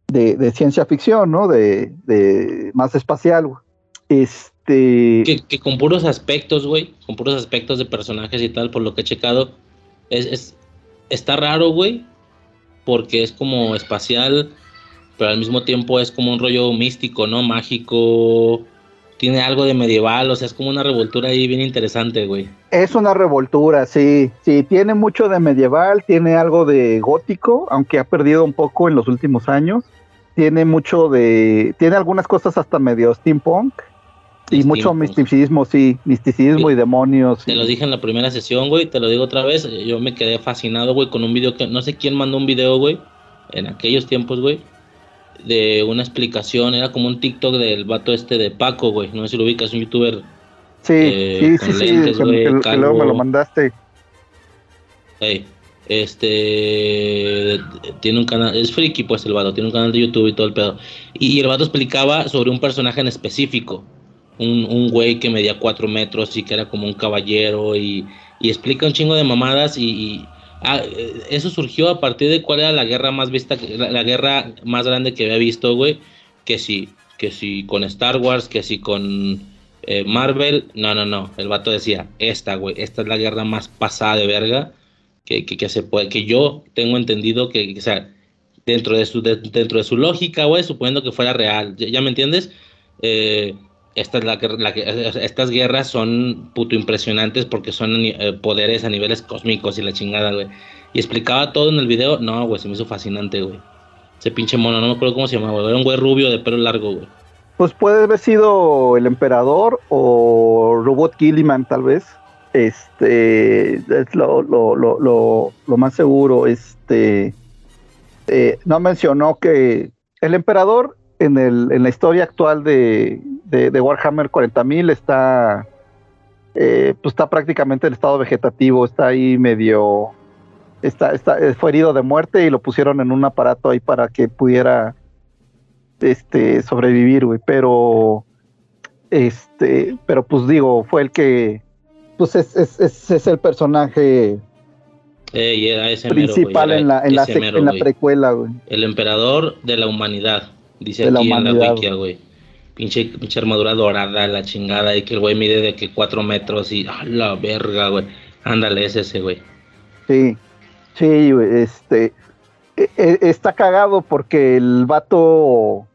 de, ciencia ficción, ¿no? De, de más espacial, güey. Este... Que, con puros aspectos, güey, con puros aspectos de personajes y tal, por lo que he checado, es, es está raro, güey, porque es como espacial, pero al mismo tiempo es como un rollo místico, ¿no? Mágico. Tiene algo de medieval, o sea, es como una revoltura ahí bien interesante, güey. Es una revoltura, sí. Sí, tiene mucho de medieval, tiene algo de gótico, aunque ha perdido un poco en los últimos años. Tiene mucho de. Tiene algunas cosas hasta medio steampunk. Y mucho misticismo, sí, misticismo y demonios. Te lo dije en la primera sesión, güey, te lo digo otra vez. Yo me quedé fascinado, güey, con un video que no sé quién mandó un video, güey, en aquellos tiempos, güey, de una explicación. Era como un TikTok del vato este de Paco, güey. No sé si lo ubicas, un youtuber. Sí, eh, sí, sí, sí, que, luego me lo mandaste. Hey, este tiene un canal, es friki pues el vato, tiene un canal de YouTube y todo el pedo. y el vato explicaba sobre un personaje en específico un, un güey que medía cuatro metros y que era como un caballero y, explica un chingo de mamadas y, ah, eso surgió a partir de cuál era la guerra más vista, la, guerra más grande que había visto, güey, que si, que si con Star Wars, que si con eh, Marvel, no, no, no, el vato decía, esta, güey, esta es la guerra más pasada de verga que, que, se puede, que yo tengo entendido que, o sea, dentro de su, dentro de su lógica, güey, suponiendo que fuera real, ¿ya, me entiendes? Eh, esta es la, estas guerras son puto impresionantes porque son eh, poderes a niveles cósmicos y la chingada, güey. Y explicaba todo en el video. No, güey, se me hizo fascinante, güey. Ese pinche mono, no me acuerdo cómo se llamaba, güey. Era un güey rubio de pelo largo, güey. Pues puede haber sido el emperador o Robot Gilliman, tal vez. Este es lo, lo, lo, lo más seguro. Este eh, no mencionó que el emperador en, el, en la historia actual de, de, Warhammer 40.000 está, eh, pues está prácticamente en estado vegetativo, está ahí medio, está, está, eh, fue herido de muerte y lo pusieron en un aparato ahí para que pudiera este, sobrevivir, güey, pero, este, pero pues digo, fue el que, pues es, es, es, el personaje Eh, principal mero, en, la, en, la, mero, en la precuela, güey. El emperador de la humanidad, dice De la aquí en humanidad, la wikia, güey. Pinche, pinche armadura dorada, la chingada, y que el güey mide de que cuatro metros y a la verga, güey. Ándale, es ese, güey. Sí, sí, güey, este, e- e- está cagado porque el vato,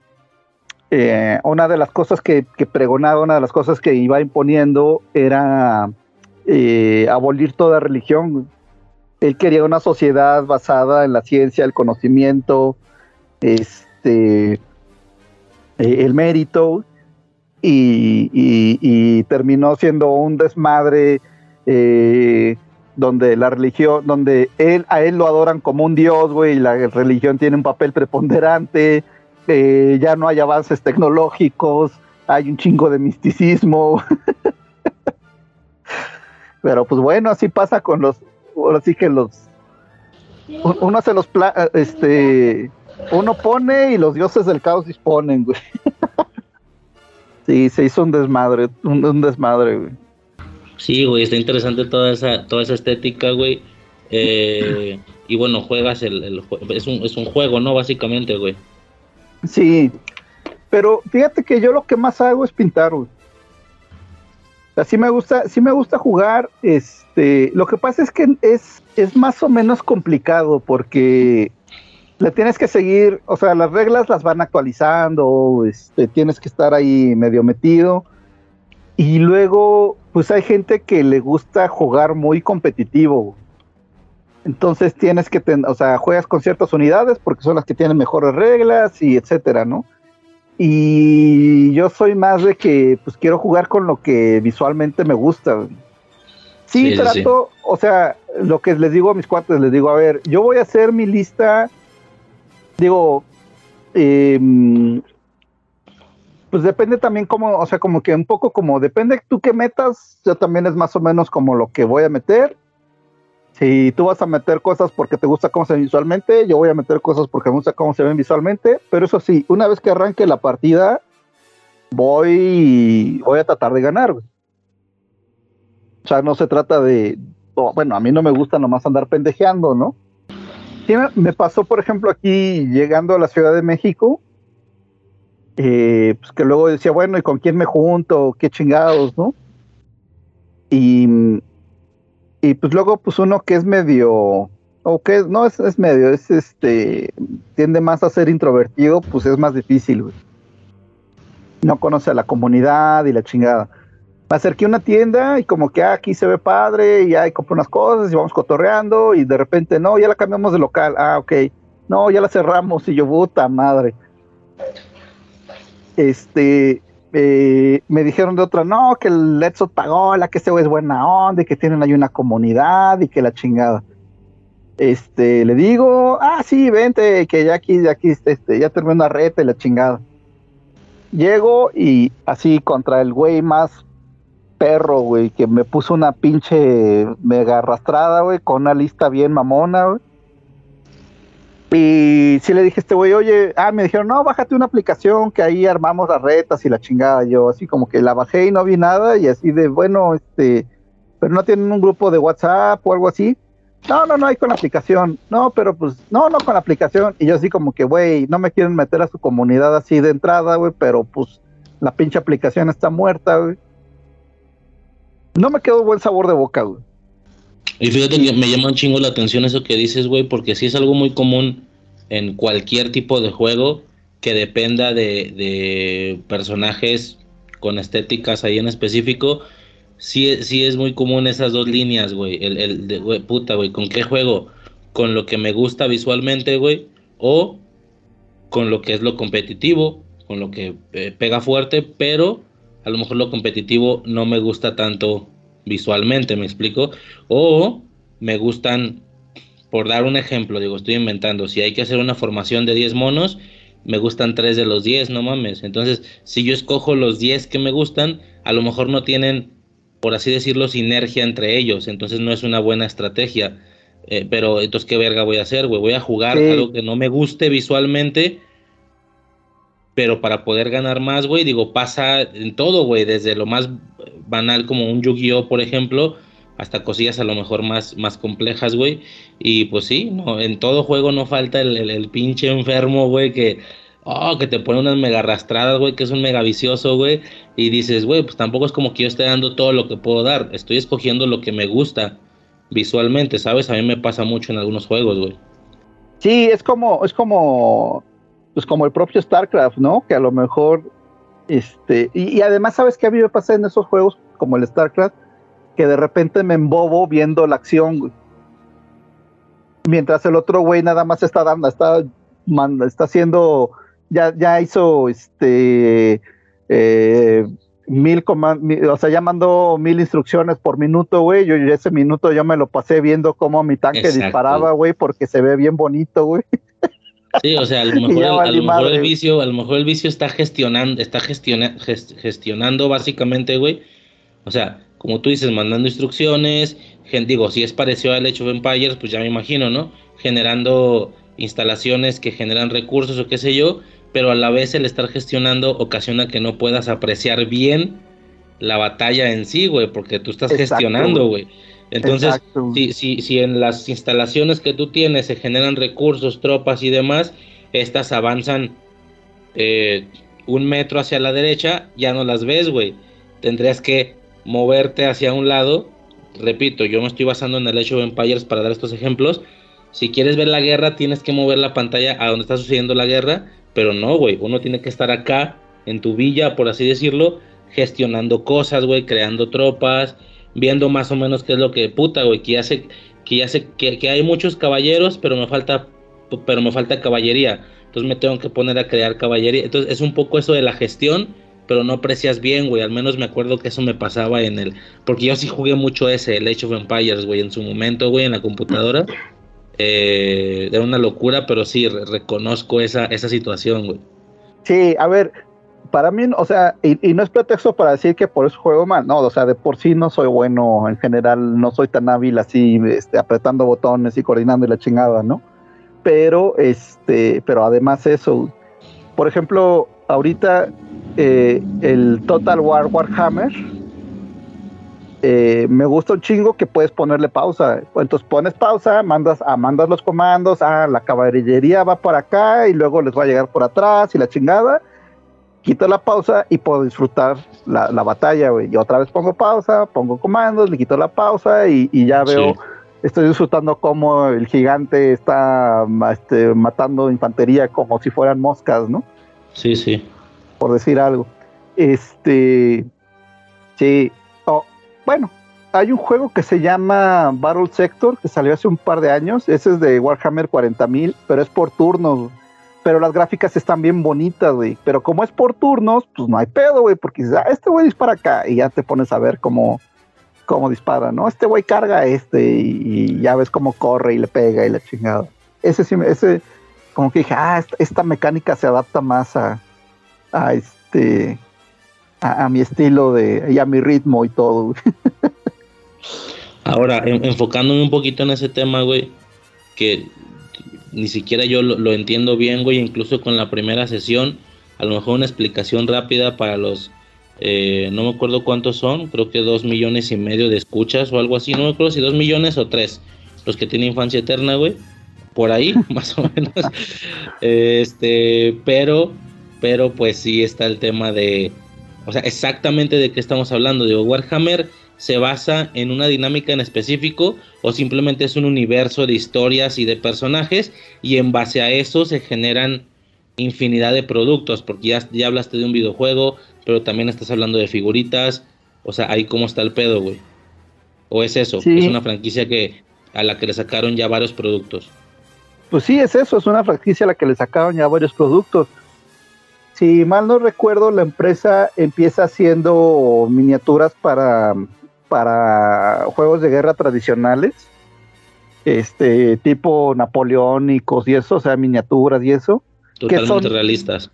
eh, una de las cosas que, que pregonaba, una de las cosas que iba imponiendo era eh, abolir toda religión. Él quería una sociedad basada en la ciencia, el conocimiento, este, eh, el mérito, y, terminó siendo un desmadre. eh, donde la religión, donde él, a él lo adoran como un dios, güey, y la religión tiene un papel preponderante, eh, ya no hay avances tecnológicos, hay un chingo de misticismo. Pero pues bueno, así pasa con los, ahora sí que los, uno se los, pla- este, uno pone y los dioses del caos disponen, güey. Sí, se hizo un desmadre, un, un desmadre, güey. Sí, güey, está interesante toda esa, toda esa estética, güey. Eh, y bueno, juegas el, el es, un, es un juego, ¿no? Básicamente, güey. Sí, pero fíjate que yo lo que más hago es pintar, güey. O sea, sí me gusta, sí me gusta jugar. Este, lo que pasa es que es, es más o menos complicado porque le tienes que seguir, o sea, las reglas las van actualizando, este, tienes que estar ahí medio metido. Y luego, pues hay gente que le gusta jugar muy competitivo. Entonces tienes que, ten- o sea, juegas con ciertas unidades porque son las que tienen mejores reglas y etcétera, ¿no? Y yo soy más de que, pues quiero jugar con lo que visualmente me gusta. Sí, Sí, sí, trato, o sea, lo que les digo a mis cuates, les digo, a ver, yo voy a hacer mi lista, digo, em, pues depende también como, o sea, como que un poco como, depende tú qué metas, yo también es más o menos como lo que voy a meter. Si tú vas a meter cosas porque te gusta cómo se ven visualmente, yo voy a meter cosas porque me gusta cómo se ven visualmente, pero eso sí, una vez que arranque la partida, voy, voy a tratar de ganar. O sea, no se trata de, bueno, a mí no me gusta nomás andar pendejeando, ¿no? Me pasó, por ejemplo, aquí llegando a la Ciudad de México, eh, pues que luego decía, bueno, ¿y con quién me junto? ¿Qué chingados, no? Y, y pues luego, pues uno que es medio, o que no es, es medio, es este, tiende más a ser introvertido, pues es más difícil, güey. No conoce a la comunidad y la chingada. Me acerqué a una tienda y como que ah, aquí se ve padre y ahí compro unas cosas y vamos cotorreando y de repente, no, ya la cambiamos de local. Ah, ok. No, ya la cerramos y yo, puta madre. Este, eh, me dijeron de otra, no, que el Let's pagó, la que ese güey es buena onda y que tienen ahí una comunidad y que la chingada. Este, le digo, ah, sí, vente, que ya aquí, ya aquí, este, ya terminó una reta y la chingada. Llego y así contra el güey más perro, güey, que me puso una pinche mega arrastrada, güey, con una lista bien mamona, güey. Y sí le dije a este güey, oye, ah, me dijeron, no, bájate una aplicación que ahí armamos las retas y la chingada. Yo así como que la bajé y no vi nada y así de, bueno, este, pero no tienen un grupo de WhatsApp o algo así. No, no, no hay con la aplicación. No, pero pues, no, no con la aplicación. Y yo así como que, güey, no me quieren meter a su comunidad así de entrada, güey, pero pues la pinche aplicación está muerta, güey. No me quedó buen sabor de boca, güey. Y fíjate me llama un chingo la atención eso que dices, güey, porque sí es algo muy común en cualquier tipo de juego que dependa de, de personajes con estéticas ahí en específico. Sí, sí es muy común esas dos líneas, güey. El, el de, güey, puta, güey, ¿con qué juego? ¿Con lo que me gusta visualmente, güey? ¿O con lo que es lo competitivo? Con lo que eh, pega fuerte, pero a lo mejor lo competitivo no me gusta tanto visualmente, ¿me explico? O me gustan, por dar un ejemplo, digo, estoy inventando, si hay que hacer una formación de 10 monos, me gustan 3 de los 10, no mames. Entonces, si yo escojo los 10 que me gustan, a lo mejor no tienen, por así decirlo, sinergia entre ellos, entonces no es una buena estrategia. Eh, pero entonces, ¿qué verga voy a hacer, güey? Voy a jugar Sí. algo que no me guste visualmente, pero para poder ganar más, güey, digo, pasa en todo, güey, desde lo más banal como un Yu-Gi-Oh, por ejemplo, hasta cosillas a lo mejor más, más complejas, güey. Y pues sí, no, en todo juego no falta el, el, pinche enfermo, güey, que, oh, que te pone unas mega arrastradas, güey, que es un mega vicioso, güey. Y dices, güey, pues tampoco es como que yo esté dando todo lo que puedo dar. Estoy escogiendo lo que me gusta visualmente, ¿sabes? A mí me pasa mucho en algunos juegos, güey. Sí, es como, es como, pues como el propio StarCraft, ¿no? Que a lo mejor, este, y, y además, ¿sabes qué a mí me pasa en esos juegos como el StarCraft? que de repente me embobo viendo la acción, Mientras el otro güey nada más está dando, está, está haciendo, ya, ya hizo este eh, mil o sea, ya mandó mil instrucciones por minuto, güey. Yo, ese minuto yo me lo pasé viendo cómo mi tanque disparaba, güey, porque se ve bien bonito, güey. Sí, o sea, a lo mejor, el, vicio, a lo mejor el vicio está gestionando, está gestionando básicamente, güey. O sea, como tú dices, mandando instrucciones, digo, si es parecido al hecho de Empires, pues ya me imagino, ¿no? Generando instalaciones que generan recursos o qué sé yo, pero a la vez el estar gestionando ocasiona que no puedas apreciar bien la batalla en sí, güey, porque tú estás gestionando, güey. Entonces, si, si, si en las instalaciones que tú tienes se generan recursos, tropas y demás, estas avanzan eh, un metro hacia la derecha, ya no las ves, güey. Tendrías que moverte hacia un lado. Repito, yo me estoy basando en el hecho de Empires para dar estos ejemplos. Si quieres ver la guerra, tienes que mover la pantalla a donde está sucediendo la guerra, pero no, güey. Uno tiene que estar acá, en tu villa, por así decirlo, gestionando cosas, güey, creando tropas, viendo más o menos qué es lo que puta, güey, que ya que ya sé que, que hay muchos caballeros, pero me falta, pero me falta caballería. Entonces me tengo que poner a crear caballería. Entonces es un poco eso de la gestión pero no aprecias bien, güey. Al menos me acuerdo que eso me pasaba en el. Porque yo sí jugué mucho ese, el Age of Empires, güey, en su momento, güey, en la computadora. Eh, era una locura, pero sí, reconozco esa, esa situación, güey. Sí, a ver, para mí, o sea, y, no es pretexto para decir que por eso juego mal, no, o sea, de por sí no soy bueno en general, no soy tan hábil así, este, apretando botones y coordinando y la chingada, ¿no? Pero, este, pero además eso, por ejemplo, ahorita eh, el Total War Warhammer, eh, me gusta un chingo que puedes ponerle pausa. Entonces pones pausa, mandas, ah, mandas los comandos, ah, la caballería va por acá y luego les va a llegar por atrás y la chingada. Quito la pausa y puedo disfrutar la, batalla, güey. Y otra vez pongo pausa, pongo comandos, le quito la pausa y, ya veo, estoy disfrutando cómo el gigante está este, matando infantería como si fueran moscas, ¿no? Sí, sí por decir algo. Este, sí, oh, bueno, hay un juego que se llama Battle Sector que salió hace un par de años. Ese es de Warhammer 40.000, pero es por turnos. Pero las gráficas están bien bonitas, güey. Pero como es por turnos, pues no hay pedo, güey, porque ah, este güey dispara acá y ya te pones a ver cómo, cómo dispara, ¿no? Este güey carga a este y, ya ves cómo corre y le pega y la chingada. Ese sí, ese, como que dije, ah, esta mecánica se adapta más a, a este a, mi estilo de y a mi ritmo y todo. Ahora, enfocándome un poquito en ese tema, güey, que ni siquiera yo lo, entiendo bien, güey, incluso con la primera sesión, a lo mejor una explicación rápida para los, eh, no me acuerdo cuántos son, creo que dos millones y medio de escuchas o algo así, no me acuerdo si dos millones o tres, los que tienen infancia eterna, güey, por ahí, más o menos, este, pero pero pues sí está el tema de, o sea, exactamente de qué estamos hablando. Digo, Warhammer se basa en una dinámica en específico o simplemente es un universo de historias y de personajes y en base a eso se generan infinidad de productos, porque ya, ya hablaste de un videojuego, pero también estás hablando de figuritas, o sea, ahí cómo está el pedo, güey. O es eso, es una franquicia que a la que le sacaron ya varios productos. Pues sí, es eso, es una franquicia a la que le sacaron ya varios productos si mal no recuerdo, la empresa empieza haciendo miniaturas para, para juegos de guerra tradicionales, este tipo napoleónicos y eso, o sea, miniaturas y eso. Totalmente realistas.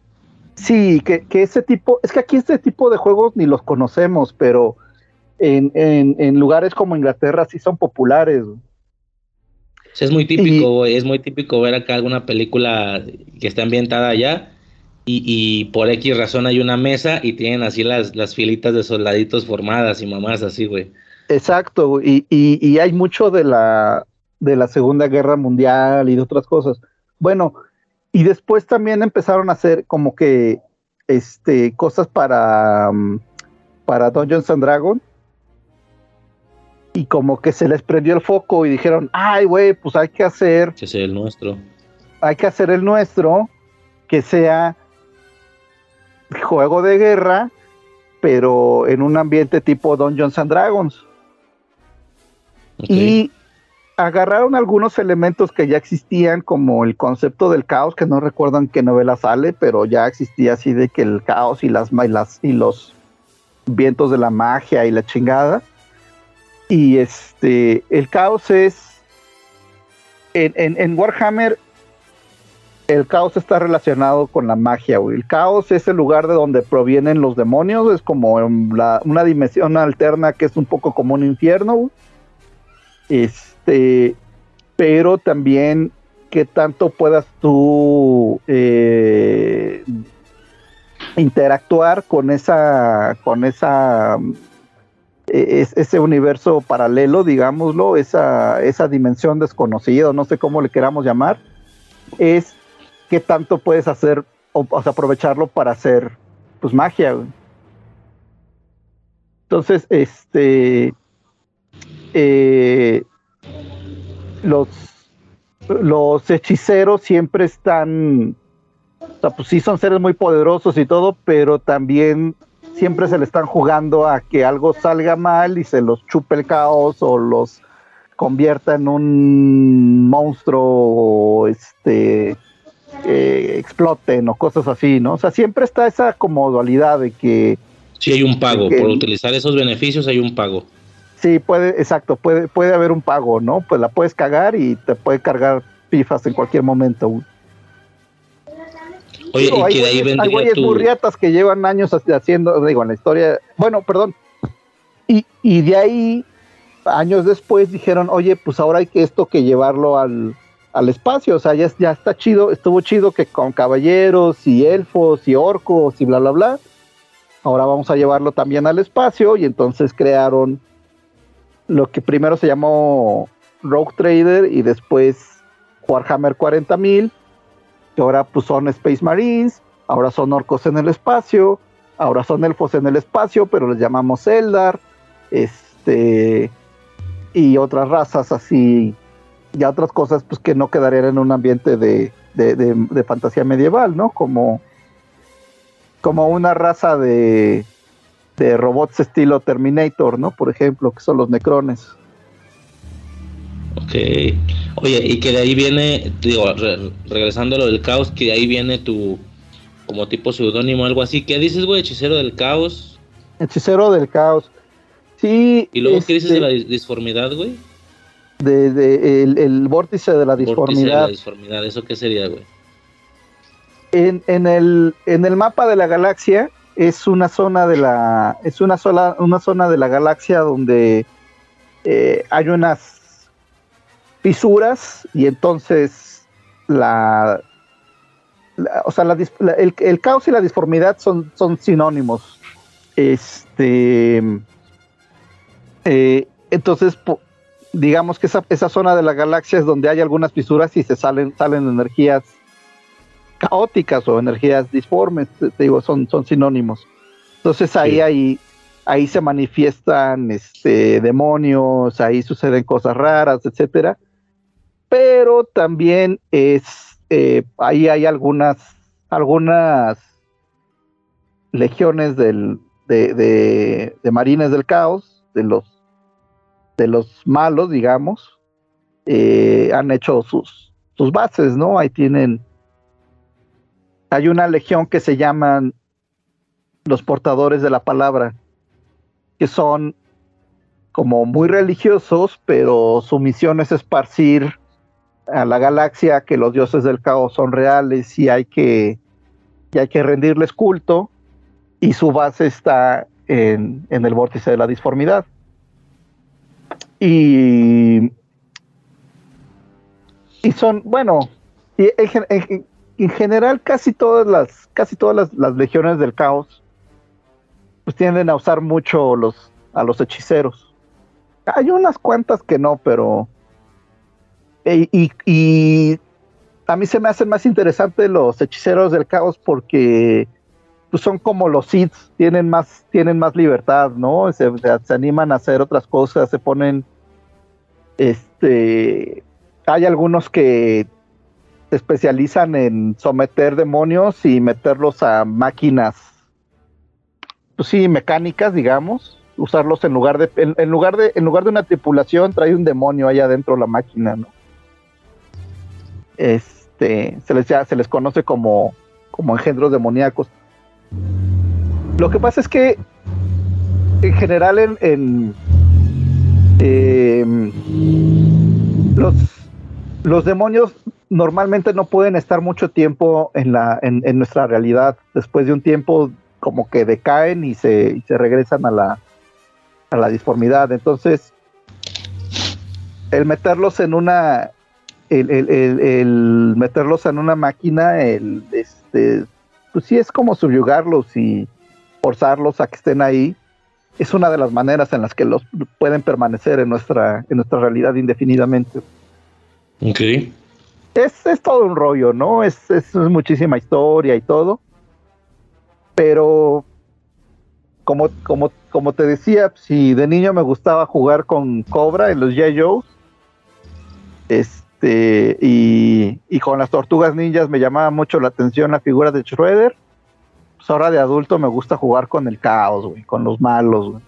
Sí, que, ese tipo, es que aquí este tipo de juegos ni los conocemos, pero en, en, lugares como Inglaterra sí son populares. es muy típico, es muy típico ver acá alguna película que está ambientada allá y, por X razón hay una mesa y tienen así las, las filitas de soldaditos formadas y mamás así, güey. Exacto, y, y, hay mucho de la, de la Segunda Guerra Mundial y de otras cosas. Bueno, y después también empezaron a hacer como que este, cosas para, mm, para Dungeons and Dragons. Y como que se les prendió el foco y dijeron, ay, güey, pues hay que hacer. Que sea el nuestro. Hay que hacer el nuestro, que sea juego de guerra, pero en un ambiente tipo Dungeons and Dragons. Y agarraron algunos elementos que ya existían, como el concepto del caos, que no recuerdo en qué novela sale, pero ya existía así de que el caos y las, y, y los vientos de la magia y la chingada. Y este, el caos es. En, Warhammer, el caos está relacionado con la magia, El caos es el lugar de donde provienen los demonios, es como una dimensión alterna que es un poco como un infierno, este, pero también que tanto puedas tú eh, interactuar con esa, con esa, e, ese universo paralelo, digámoslo, esa, esa dimensión desconocida, no sé cómo le queramos llamar, es que tanto puedes hacer, o, aprovecharlo para hacer, pues, magia. Entonces, este, eh, los, los hechiceros siempre están, o sea, pues sí son seres muy poderosos y todo, pero también siempre se le están jugando a que algo salga mal y se los chupe el caos o los convierta en un monstruo este eh, exploten o cosas así, ¿no? O sea, siempre está esa como dualidad de que... Sí, hay un pago, por utilizar esos beneficios hay un pago. Sí, puede, exacto, puede, puede haber un pago, ¿no? Pues la puedes cagar y te puede cargar pifas en cualquier momento. Oye, y que de ahí vendría Hay güeyes burriatas que llevan años haciendo, digo, en la historia, bueno, perdón, y, y de ahí, años después, dijeron, oye, pues ahora hay que esto que llevarlo al, al espacio, o sea, ya, ya está chido, estuvo chido que con caballeros y elfos y orcos y bla, bla, bla, ahora vamos a llevarlo también al espacio y entonces crearon lo que primero se llamó Rogue Trader y después Warhammer 40.000, que ahora pues son Space Marines, ahora son orcos en el espacio, ahora son elfos en el espacio, pero les llamamos Eldar, este, y otras razas así, y otras cosas pues que no quedarían en un ambiente de, de fantasía medieval, ¿no? Como, como una raza de, de robots estilo Terminator, ¿no? Por ejemplo, que son los Necrones. Ok. Oye, y que de ahí viene, digo, regresando a lo del caos, que de ahí viene tu, como tipo seudónimo, algo así. ¿Qué dices, güey? Hechicero del caos. Hechicero del caos. Sí. ¿Y luego qué dices de la este, disformidad, güey? De, de el, vórtice de la disformidad. De la disformidad, ¿eso qué sería, güey? En, en, el, en el mapa de la galaxia, es una zona de la es una sola una zona de la galaxia donde eh, hay unas fisuras y entonces la, o sea el, caos y la disformidad son, son sinónimos este eh, entonces digamos que esa, esa zona de la galaxia es donde hay algunas fisuras y se salen salen energías caóticas o energías disformes, te digo, son, son sinónimos. Entonces ahí, ahí, ahí se manifiestan este, demonios, ahí suceden cosas raras, etcétera. Pero también es, eh, ahí hay algunas, algunas legiones del, de, de, marines del caos, de los, de los malos, digamos, eh, han hecho sus, sus bases, ¿no? Ahí tienen hay una legión que se llaman los portadores de la palabra, que son como muy religiosos, pero su misión es esparcir a la galaxia que los dioses del caos son reales y hay que, y hay que rendirles culto, y su base está en, el vórtice de la disformidad. Y, y son, bueno, y en general casi todas las casi todas las, legiones del caos pues tienden a usar mucho los a los hechiceros Hay unas cuantas que no, pero. Y, y, a mí se me hacen más interesantes los hechiceros del caos porque pues, son como los Sith, tienen más, tienen más libertad, ¿no? Se, se, animan a hacer otras cosas, se ponen. Este. Hay algunos que se especializan en someter demonios y meterlos a máquinas, pues sí, mecánicas, digamos usarlos en lugar de en, lugar de en lugar de una tripulación trae un demonio ahí adentro de la máquina no este se les se les conoce como como engendros demoníacos lo que pasa es que en general en, en em, los demonios normalmente no pueden estar mucho tiempo en la en, nuestra realidad después de un tiempo como que decaen y se, y se regresan a la la disformidad. Entonces, el meterlos en una, el, meterlos en una máquina, el, este, pues sí es como subyugarlos y forzarlos a que estén ahí. Es una de las maneras en las que los pueden permanecer en nuestra, en nuestra realidad indefinidamente. Ok. Es, es todo un rollo, ¿no? Es, es muchísima historia y todo. Pero como, como, como te decía, si de niño me gustaba jugar con Cobra en los G.I. este, y, y, con las tortugas ninjas me llamaba mucho la atención la figura de Schroeder, ahora de adulto me gusta jugar con el caos, güey, con los malos, güey.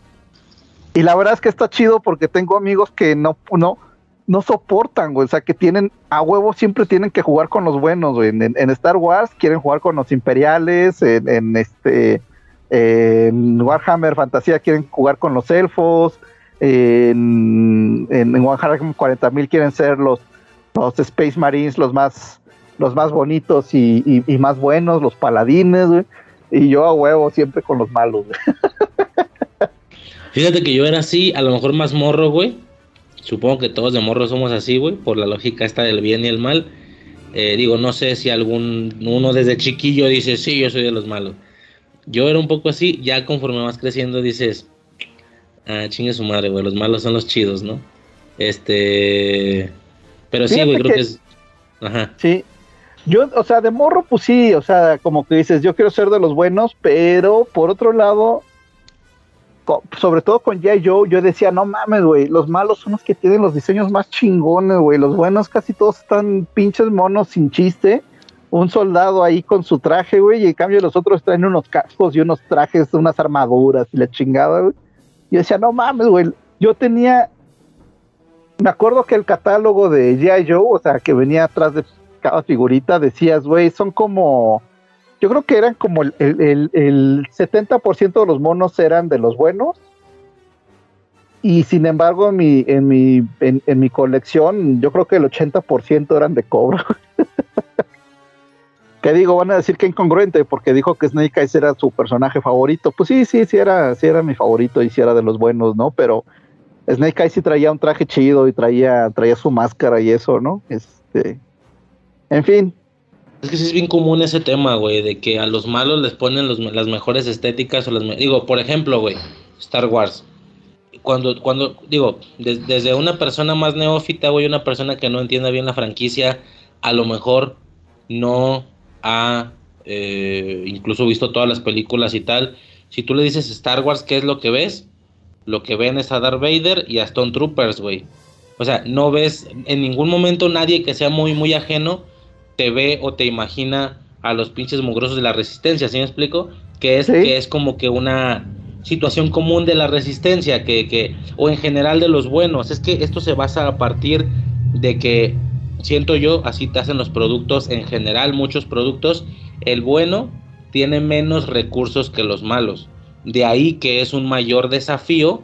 Y la verdad es que está chido porque tengo amigos que no, no, no soportan, güey. O sea, que tienen, a huevo siempre tienen que jugar con los buenos, güey. En, Star Wars quieren jugar con los imperiales, en, este Warhammer Fantasía quieren jugar con los elfos. En, en, Warhammer 40.000 quieren ser los, los Space Marines los más, los más bonitos y, más buenos, los paladines, Y yo a huevo siempre con los malos, Fíjate que yo era así, a lo mejor más morro, güey. Supongo que todos de morro somos así, güey, por la lógica esta del bien y el mal. Eh, digo, no sé si algún uno desde chiquillo dice, sí, yo soy de los malos. Yo era un poco así, ya conforme vas creciendo dices, ah, chingue su madre, güey, los malos son los chidos, ¿no? Este, pero sí, güey, creo que, es... Ajá. Sí, yo, o sea, de morro, pues sí, o sea, como que dices, yo quiero ser de los buenos, pero por otro lado, sobre todo con Jay Joe, yo decía, no mames, güey, los malos son los que tienen los diseños más chingones, güey, los buenos casi todos están pinches monos sin chiste un soldado ahí con su traje, güey, y en cambio los otros traen unos cascos y unos trajes, unas armaduras y la chingada, güey. Y decía, no mames, güey, yo tenía, me acuerdo que el catálogo de G.I. Joe, o sea, que venía atrás de cada figurita, decías, güey, son como, yo creo que eran como el, el, el 70% de los monos eran de los buenos. Y sin embargo, en mi, en mi, en, mi colección, yo creo que el 80% eran de cobra. que digo, van a decir que incongruente porque dijo que Snake Eyes era su personaje favorito. Pues sí, sí, sí era, sí era mi favorito y sí era de los buenos, ¿no? Pero Snake Eyes sí traía un traje chido y traía, traía su máscara y eso, ¿no? Este, en fin. Es que sí es bien común ese tema, güey, de que a los malos les ponen las mejores estéticas o las... Digo, por ejemplo, güey, Star Wars. Cuando, cuando, digo, desde una persona más neófita, güey, una persona que no entienda bien la franquicia, a lo mejor no ha eh, incluso visto todas las películas y tal. Si tú le dices Star Wars, ¿qué es lo que ves? Lo que ven es a Darth Vader y a Stone Troopers, güey. O sea, no ves en ningún momento nadie que sea muy, muy ajeno te ve o te imagina a los pinches mugrosos de la resistencia, ¿sí me explico? Que es, que es como que una situación común de la resistencia, que, que, o en general de los buenos. Es que esto se basa a partir de que siento yo, así te hacen los productos en general, muchos productos, el bueno tiene menos recursos que los malos. De ahí que es un mayor desafío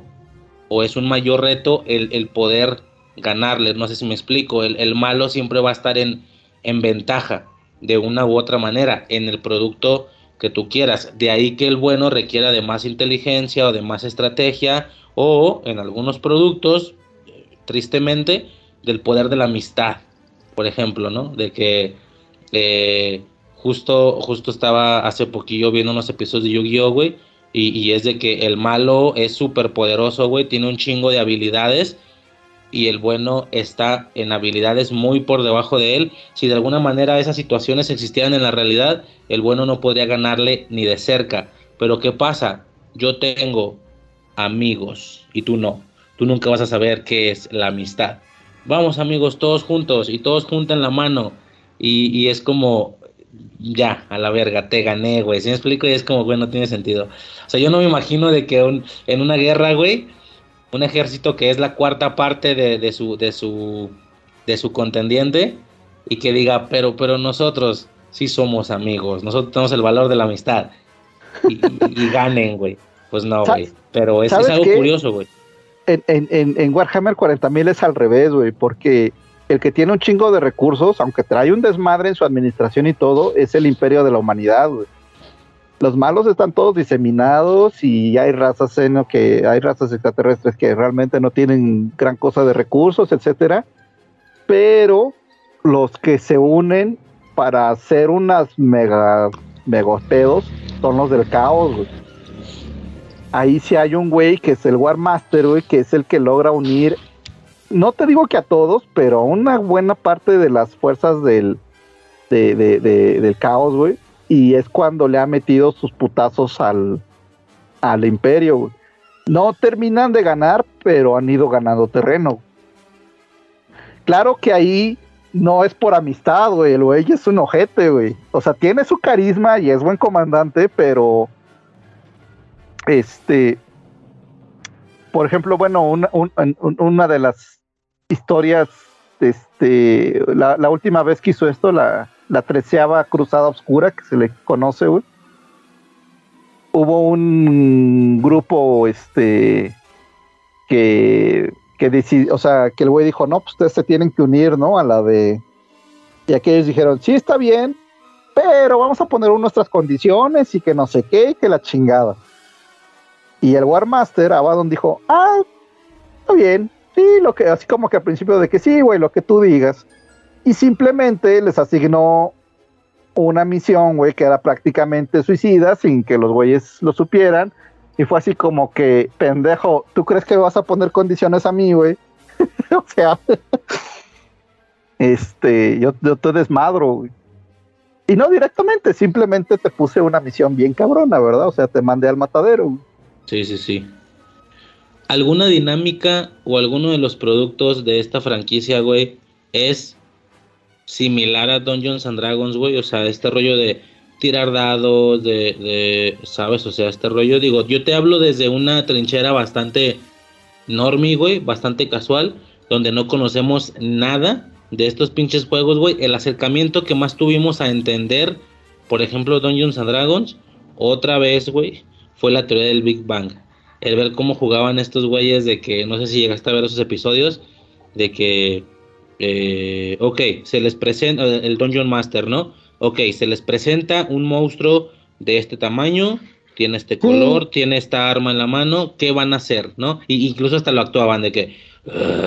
o es un mayor reto el, poder ganarle. No sé si me explico. El, malo siempre va a estar en, en ventaja de una u otra manera en el producto que tú quieras. De ahí que el bueno requiera de más inteligencia o de más estrategia o en algunos productos, tristemente, del poder de la amistad por ejemplo, ¿no? De que eh, justo, justo estaba hace poquillo viendo unos episodios de Yu-Gi-Oh, güey, Y, y es de que el malo es súper poderoso, güey, tiene un chingo de habilidades y el bueno está en habilidades muy por debajo de él. Si de alguna manera esas situaciones existieran en la realidad, el bueno no podría ganarle ni de cerca. Pero ¿qué pasa? Yo tengo amigos y tú no. Tú nunca vas a saber qué es la amistad. Vamos amigos, todos juntos y todos juntan la mano. Y, es como, ya, a la verga, te gané, güey. Si me explico? Y es como, güey, no tiene sentido. O sea, yo no me imagino de que en una guerra, güey, un ejército que es la cuarta parte de, su, de, su, de su contendiente y que diga, pero, pero nosotros sí somos amigos, nosotros tenemos el valor de la amistad y, ganen, güey. Pues no, güey. Pero es, algo curioso, güey. En, en, en Warhammer 40.000 es al revés, güey, porque el que tiene un chingo de recursos, aunque trae un desmadre en su administración y todo, es el imperio de la humanidad, güey los malos están todos diseminados y hay razas en que hay razas extraterrestres que realmente no tienen gran cosa de recursos, etcétera. Pero los que se unen para hacer unas mega megopedos son los del caos, Ahí sí hay un güey que es el War Master, güey, que es el que logra unir, no te digo que a todos, pero a una buena parte de las fuerzas del, del caos, güey y es cuando le ha metido sus putazos al, al imperio. No terminan de ganar, pero han ido ganando terreno. Claro que ahí no es por amistad, güey. El güey es un ojete, güey. O sea, tiene su carisma y es buen comandante, pero. Este. Por ejemplo, bueno, una, una de las historias. Este. La, la, última vez que hizo esto, la, la treceava cruzada oscura que se le conoce. Hubo un grupo, este, que, que decidió, o sea, que el güey dijo, no, pues ustedes se tienen que unir, ¿no? A la de... Y aquellos dijeron, sí, está bien, pero vamos a poner nuestras condiciones y que no sé qué, que la chingada. Y el War Master, Abaddon, dijo, ah, está bien, sí, lo que, así como que al principio de que sí, güey, lo que tú digas y simplemente les asignó una misión, güey, que era prácticamente suicida sin que los güeyes lo supieran. Y fue así como que, pendejo, ¿tú crees que vas a poner condiciones a mí, güey? o sea, este, yo, te desmadro, güey. Y no directamente, simplemente te puse una misión bien cabrona, ¿verdad? O sea, te mandé al matadero. Sí, sí, sí. ¿Alguna dinámica o alguno de los productos de esta franquicia, güey, es similar a Dungeons and Dragons, güey. O sea, este rollo de tirar dados, de, de, ¿sabes? O sea, este rollo, digo, yo te hablo desde una trinchera bastante normie, güey, bastante casual, donde no conocemos nada de estos pinches juegos, güey. El acercamiento que más tuvimos a entender, por ejemplo, Dungeons and Dragons, otra vez, güey, fue la teoría del Big Bang. El ver cómo jugaban estos güeyes de que, no sé si llegaste a ver esos episodios, de que eh, ok, se les presenta el Dungeon Master, ¿no? Ok, se les presenta un monstruo de este tamaño, tiene este color, tiene esta arma en la mano, ¿qué van a hacer, no? Y incluso hasta lo actuaban de que,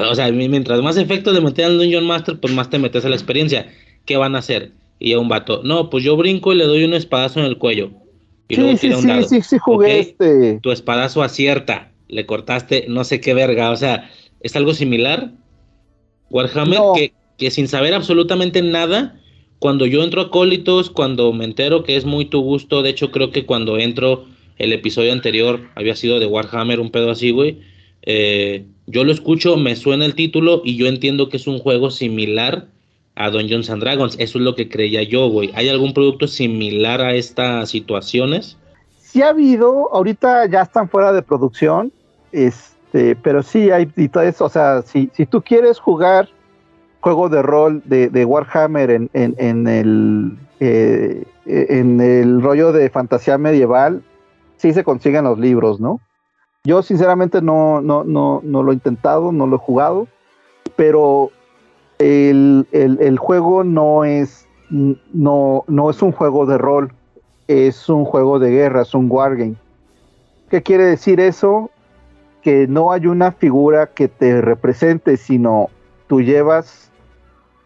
o sea, mientras más efectos le metían al Dungeon Master, pues más te metes a la experiencia. ¿Qué van a hacer? Y a un vato, no, pues yo brinco y le doy un espadazo en el cuello. Y luego tira un dado. sí, sí, jugué este. Tu espadazo acierta, le cortaste no sé qué verga, o sea, es algo similar, Warhammer que, que sin saber absolutamente nada, cuando yo entro a Cólitos, cuando me entero que es muy tu gusto, de hecho creo que cuando entro el episodio anterior había sido de Warhammer, un pedo así, güey. Eh, yo lo escucho, me suena el título y yo entiendo que es un juego similar a Dungeons and Dragons. Eso es lo que creía yo, güey. ¿Hay algún producto similar a estas situaciones? Sí ha habido, ahorita ya están fuera de producción. Es, este, pero sí hay y todo eso, o sea, si, si tú quieres jugar juego de rol de, Warhammer en, en, el eh, en el rollo de fantasía medieval, sí se consiguen los libros, ¿no? Yo sinceramente no, no, no, no lo he intentado, no lo he jugado, pero el, el, juego no es, no, no es un juego de rol, es un juego de guerra, es un wargame. ¿Qué quiere decir eso? Que no hay una figura que te represente, sino tú llevas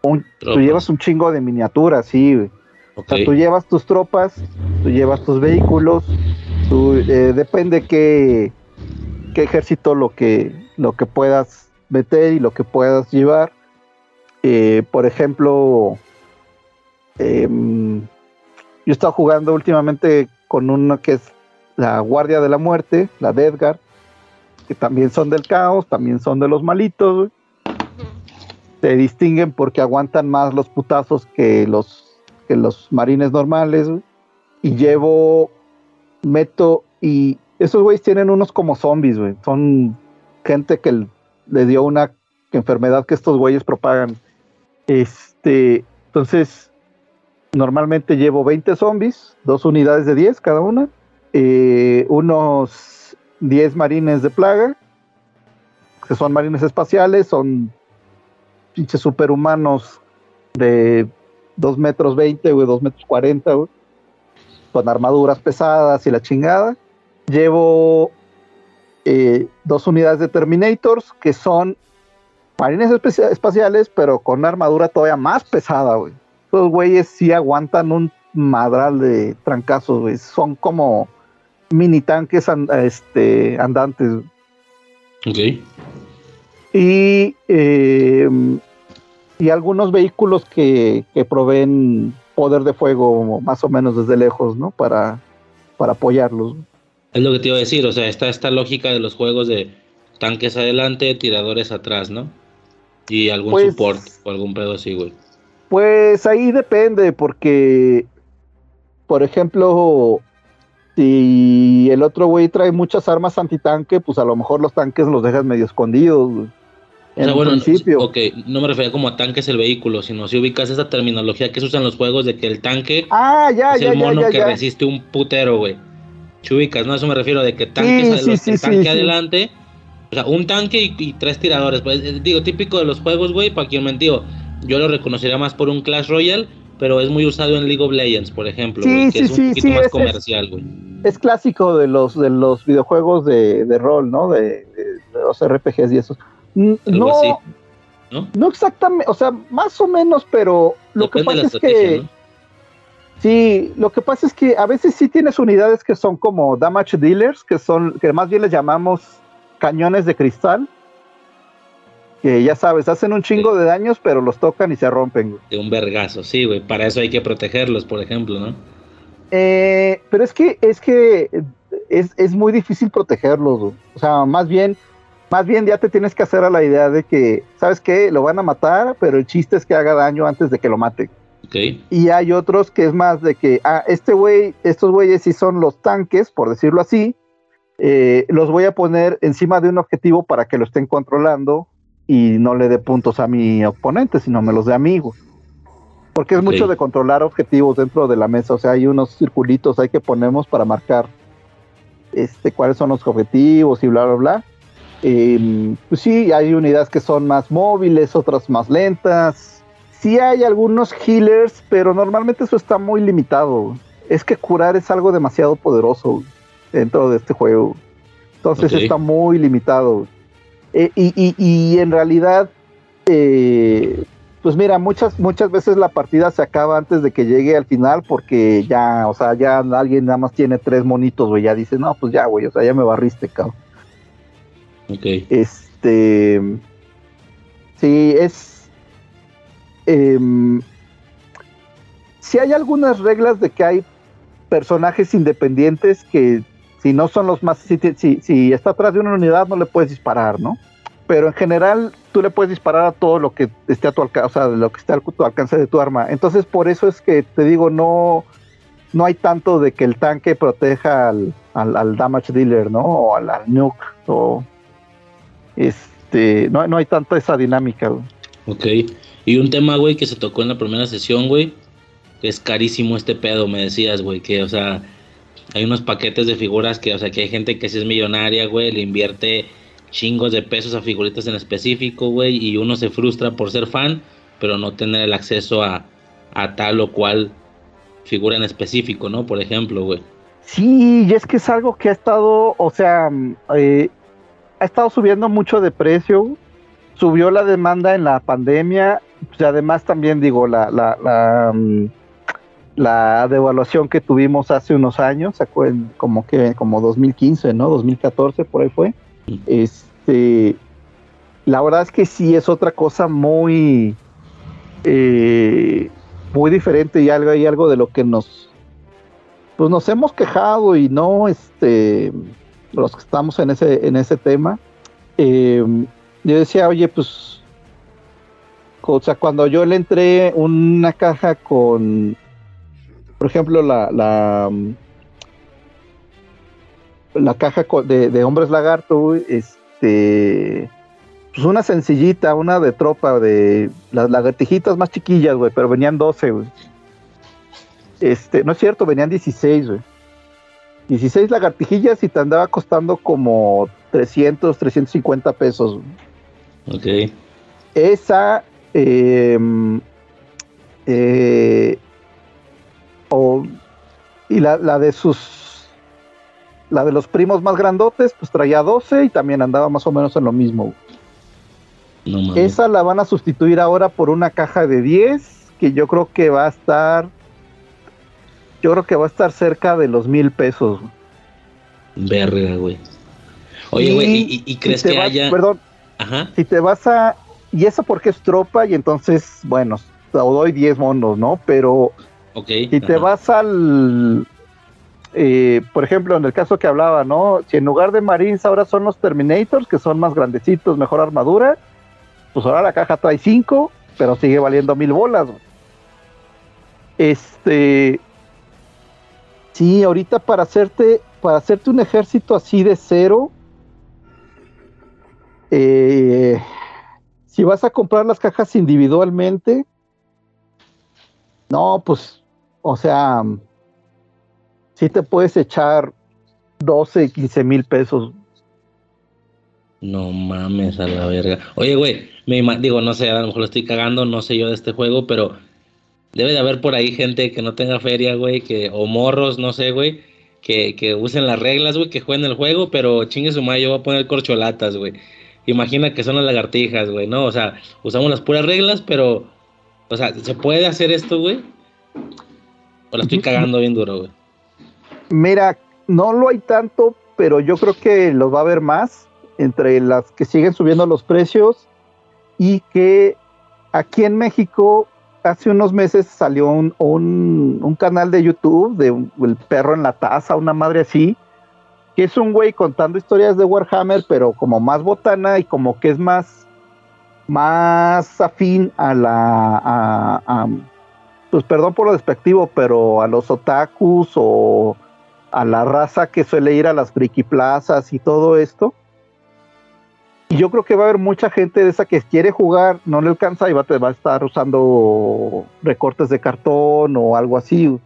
un, tú llevas un chingo de miniaturas, sí. O sea, tú llevas tus tropas, tú llevas tus vehículos, Tú, eh, depende qué, qué ejército lo que, lo que puedas meter y lo que puedas llevar. Eh, por ejemplo, em, yo he estado jugando últimamente con uno que es la Guardia de la Muerte, la de Edgar, que también son del caos, también son de los malitos. Se distinguen porque aguantan más los putazos que los, que los marines normales. Y llevo, meto y esos güeyes tienen unos como zombies, güey. Son gente que le dio una enfermedad que estos güeyes propagan. Este, entonces, normalmente llevo 20 zombies, dos unidades de 10 cada una, eh, unos 10 marines de plaga, que son marines espaciales, son pinches superhumanos de 2 metros 20, güey, 2 metros 40, güey, con armaduras pesadas y la chingada. Llevo eh, dos unidades de Terminators, que son marines espaciales, pero con una armadura todavía más pesada, güey. Esos güeyes sí aguantan un madral de trancazos. Son como mini tanques este, andantes. Ok. Y, em, y algunos vehículos que, que, proveen poder de fuego más o menos desde lejos, ¿no? Para, para apoyarlos. Es lo que te iba a decir, o sea, está esta lógica de los juegos de tanques adelante, tiradores atrás, ¿no? Y algún pues, support o algún pedo así, güey. Pues ahí depende, porque, por ejemplo, si el otro güey trae muchas armas antitanque, pues a lo mejor los tanques los dejas medio escondidos, güey. En o sea, bueno, principio. ok, no me refería como a tanques el vehículo, sino si ubicas esa terminología que se usa en los juegos de que el tanque ah, ya, es ya, el mono ya, que resiste un putero, güey. Chubicas, ¿no? Eso me refiero de que tanques sí, sí, el tanque adelante o sea, un tanque y, tres tiradores. Pues, eh, digo, típico de los juegos, güey, para quien mentió. Yo lo reconocería más por un Clash Royale, pero es muy usado en League of Legends, por ejemplo, sí, que sí, es un poquito más es, comercial, güey. Es clásico de los de los videojuegos de, de rol, ¿no? De, de, los RPGs y eso. No, así, ¿no? no exactamente, o sea, más o menos, pero lo Depende que pasa es que ¿no? Sí, lo que pasa es que a veces sí tienes unidades que son como damage dealers, que son, que más bien les llamamos cañones de cristal, que ya sabes, hacen un chingo de daños, pero los tocan y se rompen. De un vergazo, sí, güey. Para eso hay que protegerlos, por ejemplo, ¿no? Eh, pero es que, es que es, es muy difícil protegerlos, güey. O sea, más bien, más bien ya te tienes que hacer a la idea de que, ¿sabes qué? Lo van a matar, pero el chiste es que haga daño antes de que lo mate. Okay. Y hay otros que es más de que, ah, este güey, estos güeyes sí son los tanques, por decirlo así, eh, los voy a poner encima de un objetivo para que lo estén controlando y no le dé puntos a mi oponente, sino me los dé amigos. Porque es mucho de controlar objetivos dentro de la mesa, o sea, hay unos circulitos ahí que ponemos para marcar este, cuáles son los objetivos y bla, bla, bla. Eh, pues sí, hay unidades que son más móviles, otras más lentas. Sí hay algunos healers, pero normalmente eso está muy limitado. Es que curar es algo demasiado poderoso dentro de este juego. Entonces está muy limitado. Eh, y, y- y en realidad, eh, pues mira, muchas, muchas veces la partida se acaba antes de que llegue al final porque ya, o sea, ya alguien nada más tiene tres monitos, güey, ya dice, no, pues ya, güey, o sea, ya me barriste, cabrón. Ok. Este. Sí, es. em, sí hay algunas reglas de que hay personajes independientes que si no son los más. Si, si, está atrás de una unidad no le puedes disparar, ¿no? Pero en general tú le puedes disparar a todo lo que esté a tu alcance, o sea, lo que esté a tu alcance de tu arma. Entonces por eso es que te digo, no. No hay tanto de que el tanque proteja al, al, damage dealer, ¿no? O al, nuke, o este, no, no hay tanta esa dinámica. Ok. Y un tema, güey, que se tocó en la primera sesión, güey, es carísimo este pedo, me decías, güey, que, o sea, hay unos paquetes de figuras que, o sea, que hay gente que sí es millonaria, güey, le invierte chingos de pesos a figuritas en específico, güey, y uno se frustra por ser fan, pero no tener el acceso a, a tal o cual figura en específico, ¿no? Por ejemplo, güey. Sí, y es que es algo que ha estado, o sea, mm, eh, ha estado subiendo mucho de precio. Subió la demanda en la pandemia. Pues además también digo, la, la, la, mm, la devaluación que tuvimos hace unos años, como que como 2015, ¿no? 2014 por ahí fue. Este, la verdad es que sí es otra cosa muy, eh, muy diferente y algo, y algo de lo que nos, pues nos hemos quejado y no, este, los que estamos en ese, en ese tema. Eh, yo decía, oye, pues, o sea, cuando yo le entré una caja con, por ejemplo, la, la, la caja de, de hombres lagarto, este pues una sencillita, una de tropa de las lagartijitas más chiquillas, güey, pero venían 12, güey. Este, no es cierto, venían 16, güey. 16 lagartijillas y te andaba costando como 300, 350 pesos. Güey. Ok. Esa, em, eh, o, y la, la de sus, la de los primos más grandotes, pues traía 12 y también andaba más o menos en lo mismo. Esa la van a sustituir ahora por una caja de 10 que yo creo que va a estar yo creo que va a estar cerca de los mil pesos. Verga, güey. Oye, güey, ¿y, crees que haya...? Perdón, Ajá. si te vas a... Y eso porque es tropa y entonces, bueno, te doy 10 monos, ¿no? Pero okay, si te vas al... Eh, por ejemplo, en el caso que hablaba, ¿no? Si en lugar de Marines ahora son los Terminators, que son más grandecitos, mejor armadura, pues ahora la caja trae 5, pero sigue valiendo mil bolas. Este, sí, ahorita para hacerte, para hacerte un ejército así de cero, eh, si vas a comprar las cajas individualmente, no, pues, o sea, sí te puedes echar 12, 15 mil pesos. No mames a la verga. Oye, güey, me digo, no sé, a lo mejor lo estoy cagando, no sé yo de este juego, pero debe de haber por ahí gente que no tenga feria, güey, que, o morros, no sé, güey, que, que usen las reglas, güey, que jueguen el juego, pero chingue su madre, yo voy a poner corcholatas, güey. Imagina que son las lagartijas, güey, ¿no? O sea, usamos las puras reglas, pero, o sea, ¿se puede hacer esto, güey? O la estoy cagando bien duro, güey. Mira, no lo hay tanto, pero yo creo que los va a haber más entre las que siguen subiendo los precios y que aquí en México hace unos meses salió un, un, canal de YouTube de El perro en la taza, una madre así, que es un güey contando historias de Warhammer, pero como más botana y como que es más, más afín a la, pues perdón por lo despectivo, pero a los otakus o a la raza que suele ir a las friki plazas y todo esto. Y yo creo que va a haber mucha gente de esa que quiere jugar, no le alcanza y va, a estar usando recortes de cartón o algo así.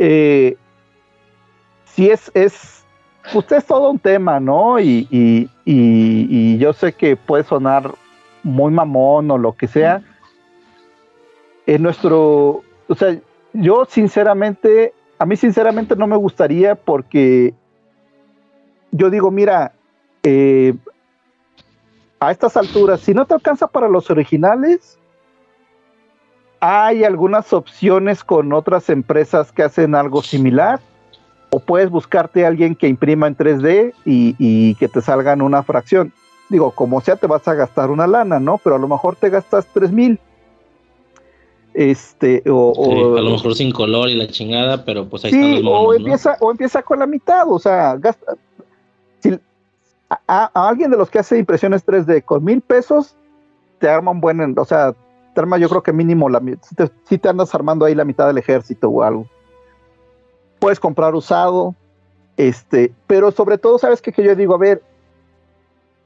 Eh, sí es, es, usted es todo un tema, ¿no? Y, y, yo sé que puede sonar muy mamón o lo que sea. En nuestro, o sea, yo sinceramente, a mí sinceramente no me gustaría porque yo digo, mira, eh, a estas alturas, si no te alcanza para los originales, hay algunas opciones con otras empresas que hacen algo similar. O puedes buscarte a alguien que imprima en 3D y, que te salgan una fracción. Digo, como sea, te vas a gastar una lana, ¿no? Pero a lo mejor te gastas 3 mil. Este, o, a lo mejor sin color y la chingada, pero pues ahí están los monos, o empieza, o empieza con la mitad, o sea, gasta, a, alguien de los que hace impresiones 3D con mil pesos, te arma un buen, o sea, te arma yo creo que mínimo, la, si, te, si te andas armando ahí la mitad del ejército o algo. Puedes comprar usado, este, pero sobre todo, ¿sabes qué? Que yo digo, a ver,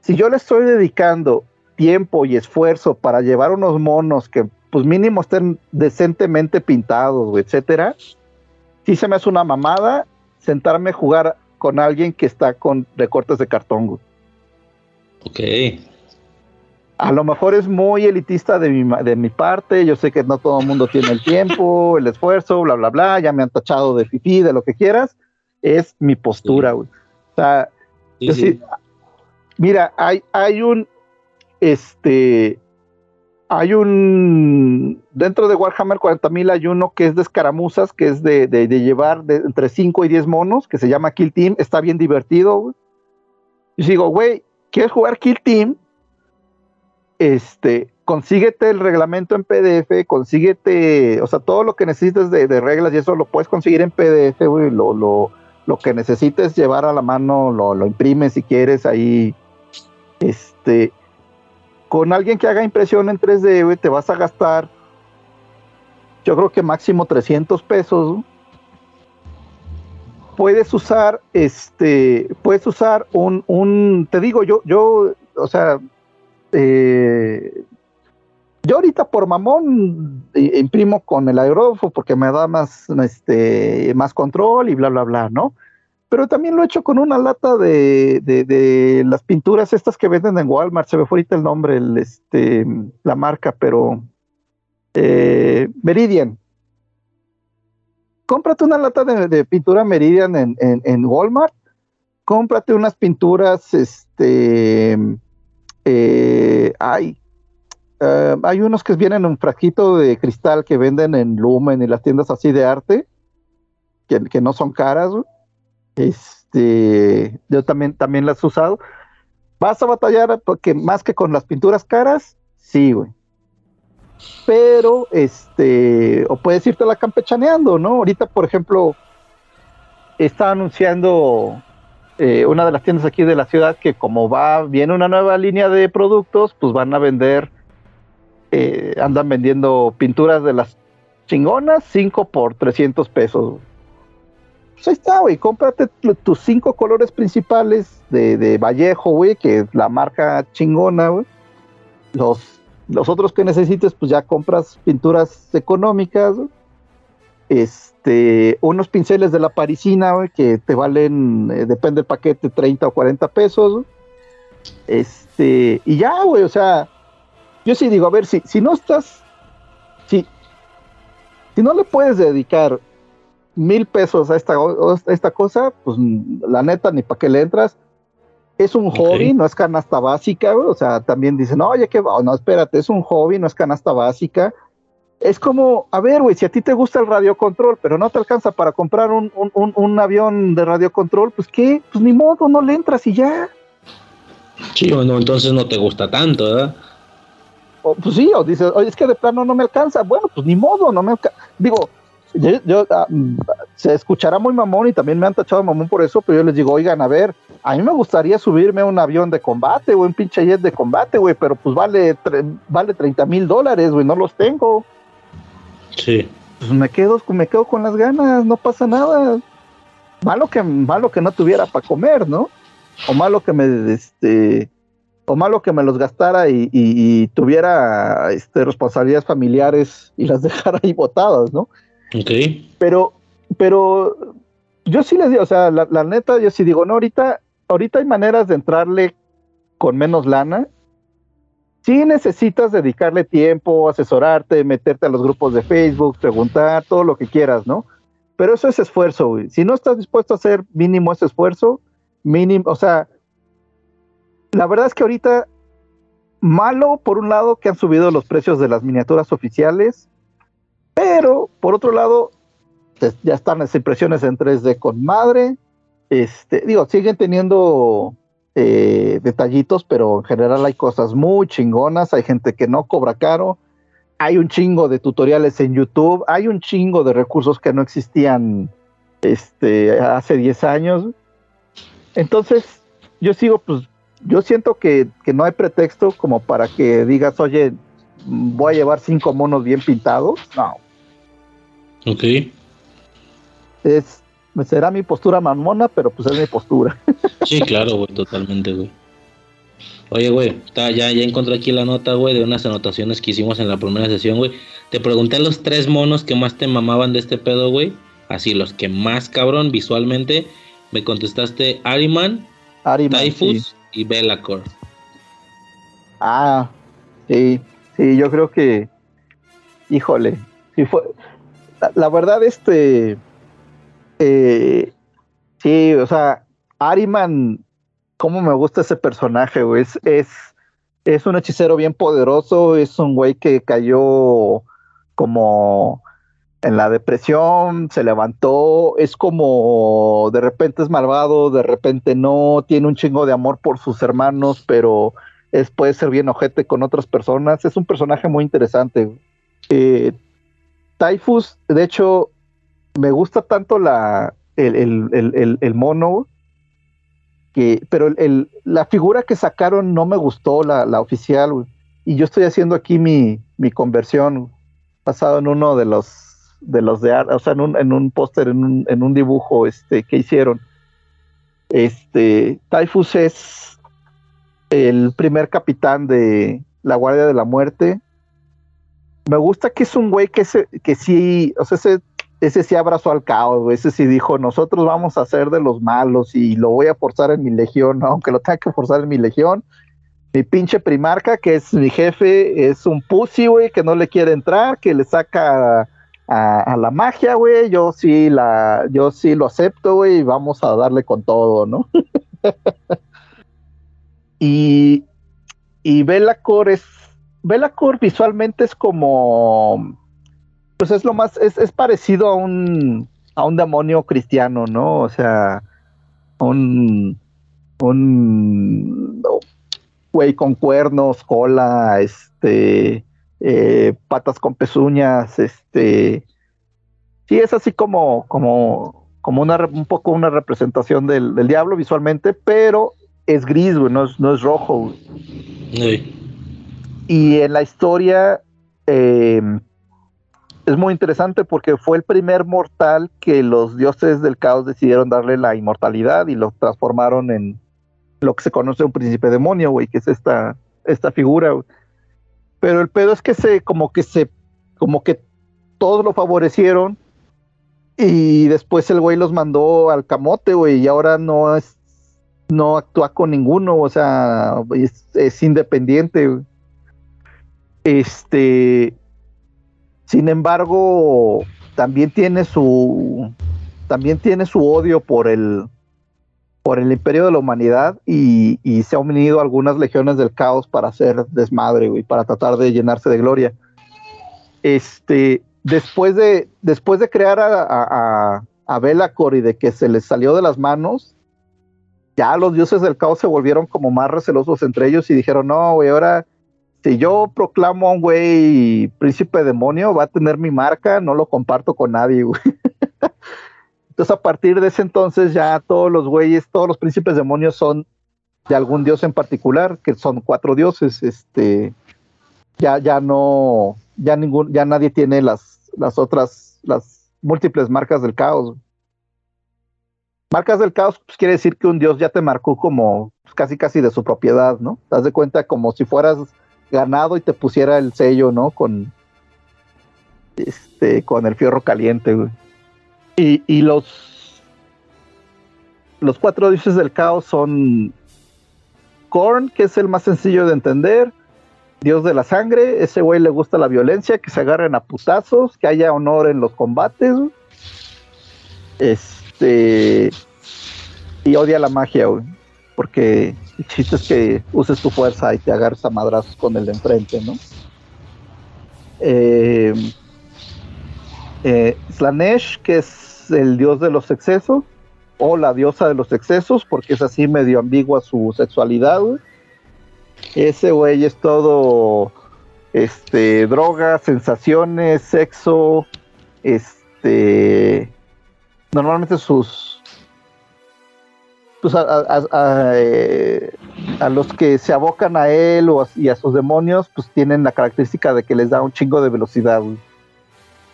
si yo le estoy dedicando tiempo y esfuerzo para llevar unos monos que pues mínimo estén decentemente pintados, etcétera, si se me hace una mamada sentarme a jugar con alguien que está con recortes de cartón. Ok. A lo mejor es muy elitista de mi, de mi parte, yo sé que no todo el mundo tiene el tiempo, el esfuerzo, bla, bla, bla, ya me han tachado de fifí, de lo que quieras, es mi postura, güey. O sea, mira, hay, hay un, este, hay un. Dentro de Warhammer 40.000 hay uno que es de escaramuzas, que es de, llevar entre 5 y 10 monos, que se llama Kill Team. Está bien divertido. Y digo, güey, ¿quieres jugar Kill Team? Este, consíguete el reglamento en PDF, consíguete, o sea, todo lo que necesites de, reglas y eso lo puedes conseguir en PDF, güey. Lo, lo, lo, que necesites llevar a la mano, lo, lo imprimes si quieres ahí. Este con alguien que haga impresión en 3D, te vas a gastar, yo creo que máximo 300 pesos. Puedes usar, este, puedes usar un, un, te digo, yo, yo, o sea, eh, yo ahorita por mamón imprimo con el aerógrafo porque me da más, este, más control y bla, bla, bla, ¿no? Pero también lo he hecho con una lata de, las pinturas estas que venden en Walmart, se me fue ahorita el nombre, el, este, la marca, pero eh, Meridian. Cómprate una lata de, pintura Meridian en, Walmart, cómprate unas pinturas, este, eh, hay, eh, hay unos que vienen en un frasquito de cristal que venden en Lumen y las tiendas así de arte, que, que no son caras, este, yo también, también las he usado. ¿Vas a batallar porque más que con las pinturas caras? Sí, güey. Pero, este, o puedes irte la campechaneando, ¿no? Ahorita, por ejemplo, está anunciando eh, una de las tiendas aquí de la ciudad que como va, viene una nueva línea de productos, pues van a vender, eh, andan vendiendo pinturas de las chingonas, 5 por 300 pesos. Pues ahí está, güey, cómprate tus cinco colores principales de, Vallejo, güey, que es la marca chingona, güey. Los, los otros que necesites, pues ya compras pinturas económicas, Este, unos pinceles de la parisina, güey, que te valen, eh, depende del paquete, 30 o 40 pesos, Este, y ya, güey, o sea, yo sí digo, a ver, si, si no estás, si, si no le puedes dedicar mil pesos a esta, esta cosa, pues la neta, ni para qué le entras. Es un hobby, no es canasta básica, o sea, también dicen, oye, que no, espérate, es un hobby, no es canasta básica. Es como, a ver, güey, si a ti te gusta el radiocontrol, pero no te alcanza para comprar un, un, un, avión de radiocontrol, pues qué, pues ni modo, no le entras y ya. Sí, bueno, entonces no te gusta tanto, ¿verdad? O, pues sí, o dices, oye, es que de plano no me alcanza. Bueno, pues ni modo, no me alcanza. Digo, yo, ah, se escuchará muy mamón y también me han tachado mamón por eso, pero yo les digo, oigan, a ver, a mí me gustaría subirme a un avión de combate, o un pinche jet de combate, güey, pero pues vale, vale 30 mil dólares, güey, no los tengo. Sí. Pues me quedo, me quedo con las ganas, no pasa nada. Malo que, malo que no tuviera para comer, ¿no? O malo que me, este, o malo que me los gastara y, tuviera este, responsabilidades familiares y las dejara ahí botadas, ¿no? Ok. Pero, pero yo sí les digo, o sea, la, neta, yo sí digo, no, ahorita, ahorita hay maneras de entrarle con menos lana. Sí necesitas dedicarle tiempo, asesorarte, meterte a los grupos de Facebook, preguntar, todo lo que quieras, ¿no? Pero eso es esfuerzo, güey. Si no estás dispuesto a hacer mínimo ese esfuerzo, mínimo, o sea, la verdad es que ahorita, malo por un lado que han subido los precios de las miniaturas oficiales, pero, por otro lado, ya están las impresiones en 3D con madre. Este, digo, siguen teniendo eh, detallitos, pero en general hay cosas muy chingonas. Hay gente que no cobra caro. Hay un chingo de tutoriales en YouTube. Hay un chingo de recursos que no existían este, hace 10 años. Entonces, yo sigo, pues, yo siento que, que no hay pretexto como para que digas, oye, voy a llevar cinco monos bien pintados. No, Ok. Es, será mi postura mamona, pero pues es mi postura. Sí, claro, güey, totalmente, güey. Oye, güey, ya, ya encontré aquí la nota, güey, de unas anotaciones que hicimos en la primera sesión, güey. Te pregunté los tres monos que más te mamaban de este pedo, güey. Así, los que más cabrón visualmente. Me contestaste Ariman, Ariman Typhus y Belacor. Ah, sí, sí, yo creo que, híjole, si fue, la, verdad, este. Eh, sí, o sea, Ariman, cómo me gusta ese personaje, güey. Es, es un hechicero bien poderoso, es un güey que cayó como en la depresión, se levantó, es como de repente es malvado, de repente no, tiene un chingo de amor por sus hermanos, pero es, puede ser bien ojete con otras personas. Es un personaje muy interesante. Eh, Typhus, de hecho, me gusta tanto la, el, mono, que, pero la figura que sacaron no me gustó, la, la oficial, y yo estoy haciendo aquí mi, mi conversión basado en uno de los de los de o sea, en un, en un póster, en un, en un dibujo este, que hicieron. Este, Typhus es el primer capitán de la Guardia de la Muerte. Me gusta que es un güey que, se, que sí, o sea, ese, ese sí abrazó al caos, ese sí dijo, nosotros vamos a ser de los malos y lo voy a forzar en mi legión, aunque lo tenga que forzar en mi legión. Mi pinche primarca, que es mi jefe, es un pussy, güey, que no le quiere entrar, que le saca a, la magia, güey, yo sí la, yo sí lo acepto, güey, y vamos a darle con todo, ¿no? y, y Belacor es, Belacor visualmente es como, pues es lo más, es, parecido a un, a un demonio cristiano, ¿no? O sea, un, un, güey con cuernos, cola, este, eh, patas con pezuñas, este, sí es así como, como, como una, un poco una representación del, diablo visualmente, pero es gris, no es, rojo. Y en la historia em, es muy interesante porque fue el primer mortal que los dioses del caos decidieron darle la inmortalidad y lo transformaron en lo que se conoce un príncipe demonio, güey, que es esta, esta figura. Pero el pedo es que se, como que se, como que todos lo favorecieron y después el güey los mandó al camote, güey, y ahora no es, no actúa con ninguno, o sea, es, independiente. Este, sin embargo, también tiene su, también tiene su odio por el, por el imperio de la humanidad y, se han unido algunas legiones del caos para hacer desmadre, y para tratar de llenarse de gloria. Este, después de, después de crear a, a, a Belacor y de que se les salió de las manos, ya los dioses del caos se volvieron como más recelosos entre ellos y dijeron, no, güey, ahora si yo proclamo a un güey príncipe demonio, va a tener mi marca, no lo comparto con nadie. Entonces, a partir de ese entonces, ya todos los güeyes, todos los príncipes demonios son de algún dios en particular, que son cuatro dioses. Este, ya, ya no, ya ningún, ya nadie tiene las, las otras, las múltiples marcas del caos. Marcas del caos pues, quiere decir que un dios ya te marcó como pues, casi casi de su propiedad, ¿no? Te das de cuenta como si fueras ganado y te pusiera el sello, ¿no? Con este, con el fierro caliente, güey. Y, los, los cuatro dioses del caos son Korn, que es el más sencillo de entender, Dios de la sangre, ese güey le gusta la violencia, que se agarren a putazos, que haya honor en los combates. Este. Y odia la magia, güey. Porque el chiste es que uses tu fuerza y te agarres a madrazos con el de enfrente, ¿no? Eh, eh, Slanesh, que es el dios de los excesos, o la diosa de los excesos, porque es así medio ambigua su sexualidad. Ese güey es todo este drogas, sensaciones, sexo, este normalmente sus pues a, eh, a, los que se abocan a él o y a sus demonios, pues tienen la característica de que les da un chingo de velocidad.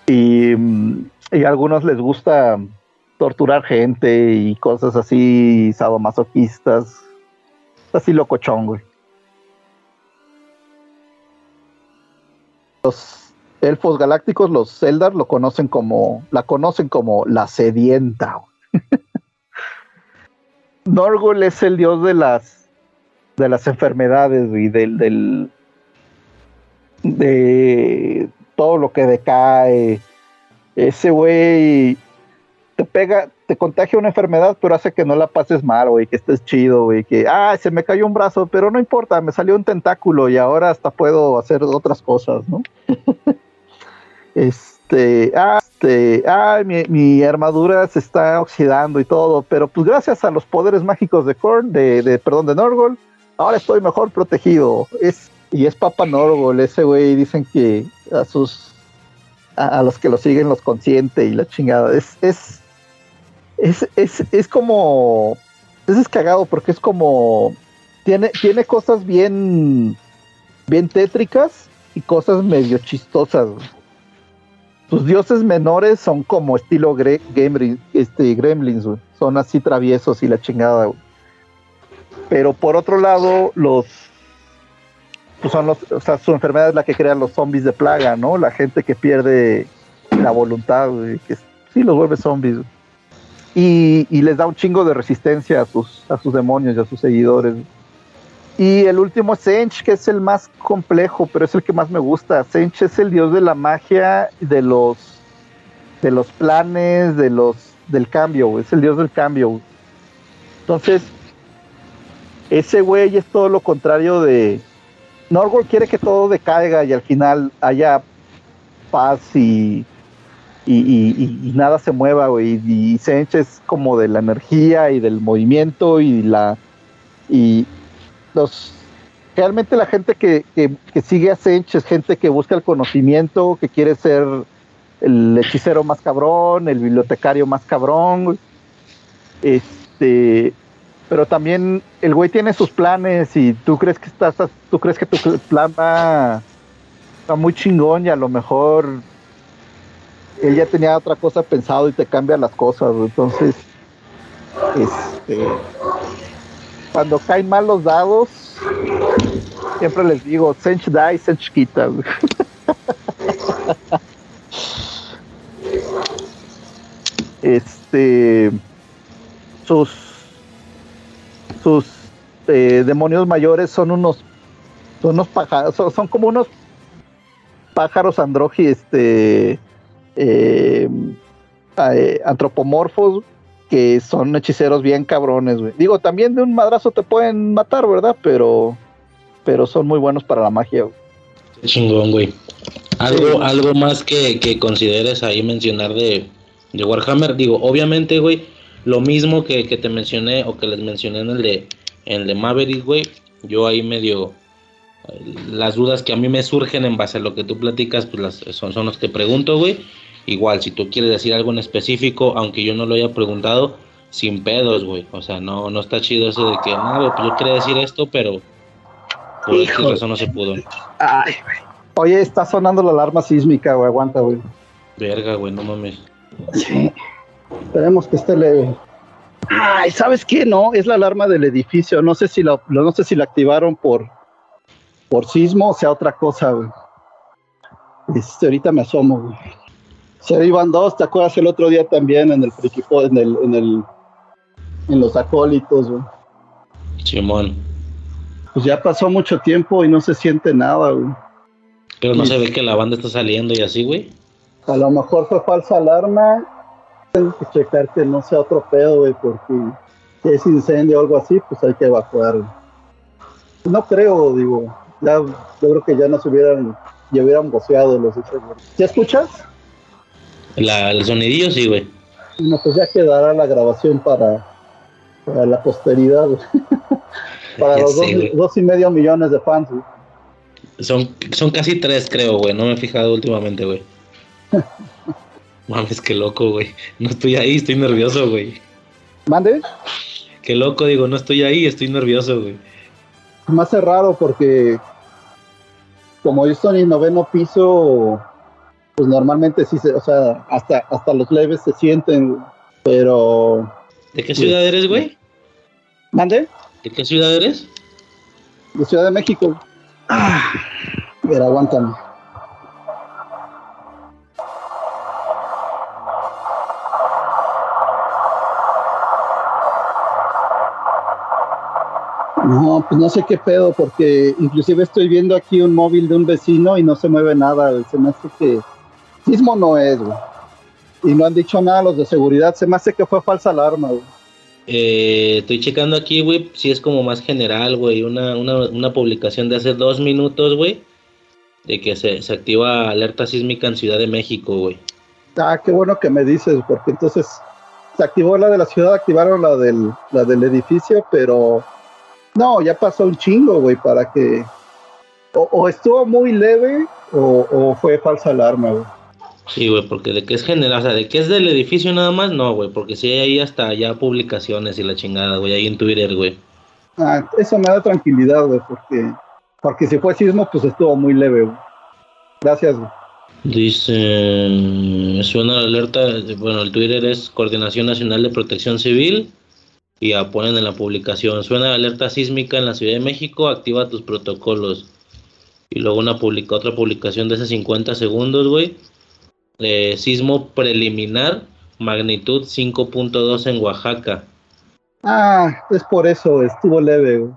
Y, y a algunos les gusta torturar gente y cosas así, sadomasoquistas. Así locochón, güey. Los elfos galácticos, los Zeldar, lo conocen como, la conocen como la sedienta. Norgul es el dios de las de las enfermedades y del, del de todo lo que decae. Ese güey te pega, te contagia una enfermedad, pero hace que no la pases mal, güey, que estés chido, güey, que, ah, se me cayó un brazo, pero no importa, me salió un tentáculo y ahora hasta puedo hacer otras cosas, ¿no? este, ah, este, ah, mi, armadura se está oxidando y todo, pero pues gracias a los poderes mágicos de Korn, de, de perdón, de Norgol, ahora estoy mejor protegido. Es, y es Papa Norgol, ese güey, dicen que a sus a, los que lo siguen los consiente y la chingada. Es, es, es, es, es como. Es cagado porque es como. Tiene, tiene cosas bien. Bien tétricas y cosas medio chistosas. Sus dioses menores son como estilo este, Gremlins, son así traviesos y la chingada. Pero por otro lado, los pues son los, o sea, su enfermedad es la que crea los zombies de plaga, ¿no? La gente que pierde la voluntad, que sí los vuelve zombies. Y, les da un chingo de resistencia a sus, a sus demonios y a sus seguidores. Y el último es Sench, que es el más complejo, pero es el que más me gusta. Sench es el dios de la magia, de los, de los planes, de los, del cambio, es el dios del cambio. Entonces, ese güey es todo lo contrario de, Norgol quiere que todo decaiga y al final haya paz y, y, nada se mueva, güey. Y Sench es como de la energía y del movimiento y la. Y los. Realmente la gente que, sigue a Sench es gente que busca el conocimiento, que quiere ser el hechicero más cabrón, el bibliotecario más cabrón. Este pero también el güey tiene sus planes y tú crees que estás, tú crees que tu plan va, muy chingón y a lo mejor él ya tenía otra cosa pensado y te cambia las cosas, entonces este cuando caen mal los dados siempre les digo Sench y Sench quita este sus sus eh, demonios mayores son unos, son unos pájaros, son, como unos pájaros androgi, este, eh, eh, antropomorfos que son hechiceros bien cabrones, Digo, también de un madrazo te pueden matar, ¿verdad? Pero, pero son muy buenos para la magia, Chingón, güey. Algo, algo más que, que consideres ahí mencionar de, de Warhammer. Digo, obviamente, güey, lo mismo que, te mencioné o que les mencioné en el de, en el de Maverick, güey. Yo ahí medio. Las dudas que a mí me surgen en base a lo que tú platicas, pues las, son, son los que pregunto, güey. Igual, si tú quieres decir algo en específico, aunque yo no lo haya preguntado, sin pedos, güey. O sea, no, no está chido eso de que, no, pues yo quería decir esto, pero por eso no se pudo. Ay, güey. Oye, está sonando la alarma sísmica, güey. Aguanta, güey. Verga, güey, no mames. Sí. Esperemos que esté leve. Ay, ¿sabes qué? No, es la alarma del edificio. No sé si la, no sé si la activaron por, por sismo o sea otra cosa, güey. Este, ahorita me asomo, güey. Se iban dos, ¿te acuerdas el otro día también en el en el, en el, en los acólitos, güey? Simón. Pues ya pasó mucho tiempo y no se siente nada, güey. Pero no se ve que la banda está saliendo y así, güey. A lo mejor fue falsa alarma tengo que checar que no sea otro pedo, güey, porque si es incendio o algo así, pues hay que evacuar. No creo, digo, ya, yo creo que ya nos hubieran, ya hubieran boceado los hechos. ¿Ya escuchas? La, el sonidillo sí, güey. No, pues ya quedará la grabación para, para la posteridad, para los dos, y medio millones de fans, Son, son casi tres, creo, güey. No me he fijado últimamente, güey. Mames, qué loco, güey. No estoy ahí, estoy nervioso, güey. ¿Mande? Qué loco, digo, no estoy ahí, estoy nervioso, güey. Me hace raro porque como yo estoy en noveno piso, pues normalmente sí se, o sea, hasta, hasta los leves se sienten, pero... ¿De qué ciudad eres, güey? ¿Mande? ¿De qué ciudad eres? De Ciudad de México. Ah, pero aguántame. No, pues no sé qué pedo, porque inclusive estoy viendo aquí un móvil de un vecino y no se mueve nada, Se me hace que sismo no es, güey. y no han dicho nada los de seguridad. Se me hace que fue falsa alarma, güey. Eh, estoy checando aquí, güey, si es como más general, güey, una, una, una publicación de hace dos minutos, güey, de que se, se activa alerta sísmica en Ciudad de México, güey. Ah, qué bueno que me dices, porque entonces se activó la de la ciudad, activaron la del, la del edificio, pero no, ya pasó un chingo, güey, para que o, o estuvo muy leve o, o fue falsa alarma, güey. Sí, güey, porque de que es general, o sea, de que es del edificio nada más, no, güey, porque sí hay ahí hasta ya publicaciones y la chingada, güey, ahí en Twitter, güey. Ah, eso me da tranquilidad, güey, porque, porque si fue sismo, pues estuvo muy leve, güey. Gracias, güey. Dice, suena la alerta, bueno, el Twitter es Coordinación Nacional de Protección Civil y ya ponen en la publicación, suena la alerta sísmica en la Ciudad de México, activa tus protocolos. Y luego una publica, otra publicación de hace 50 segundos, güey. Eh, sismo preliminar, magnitud 5.2 en Oaxaca. Ah, es por eso, estuvo leve.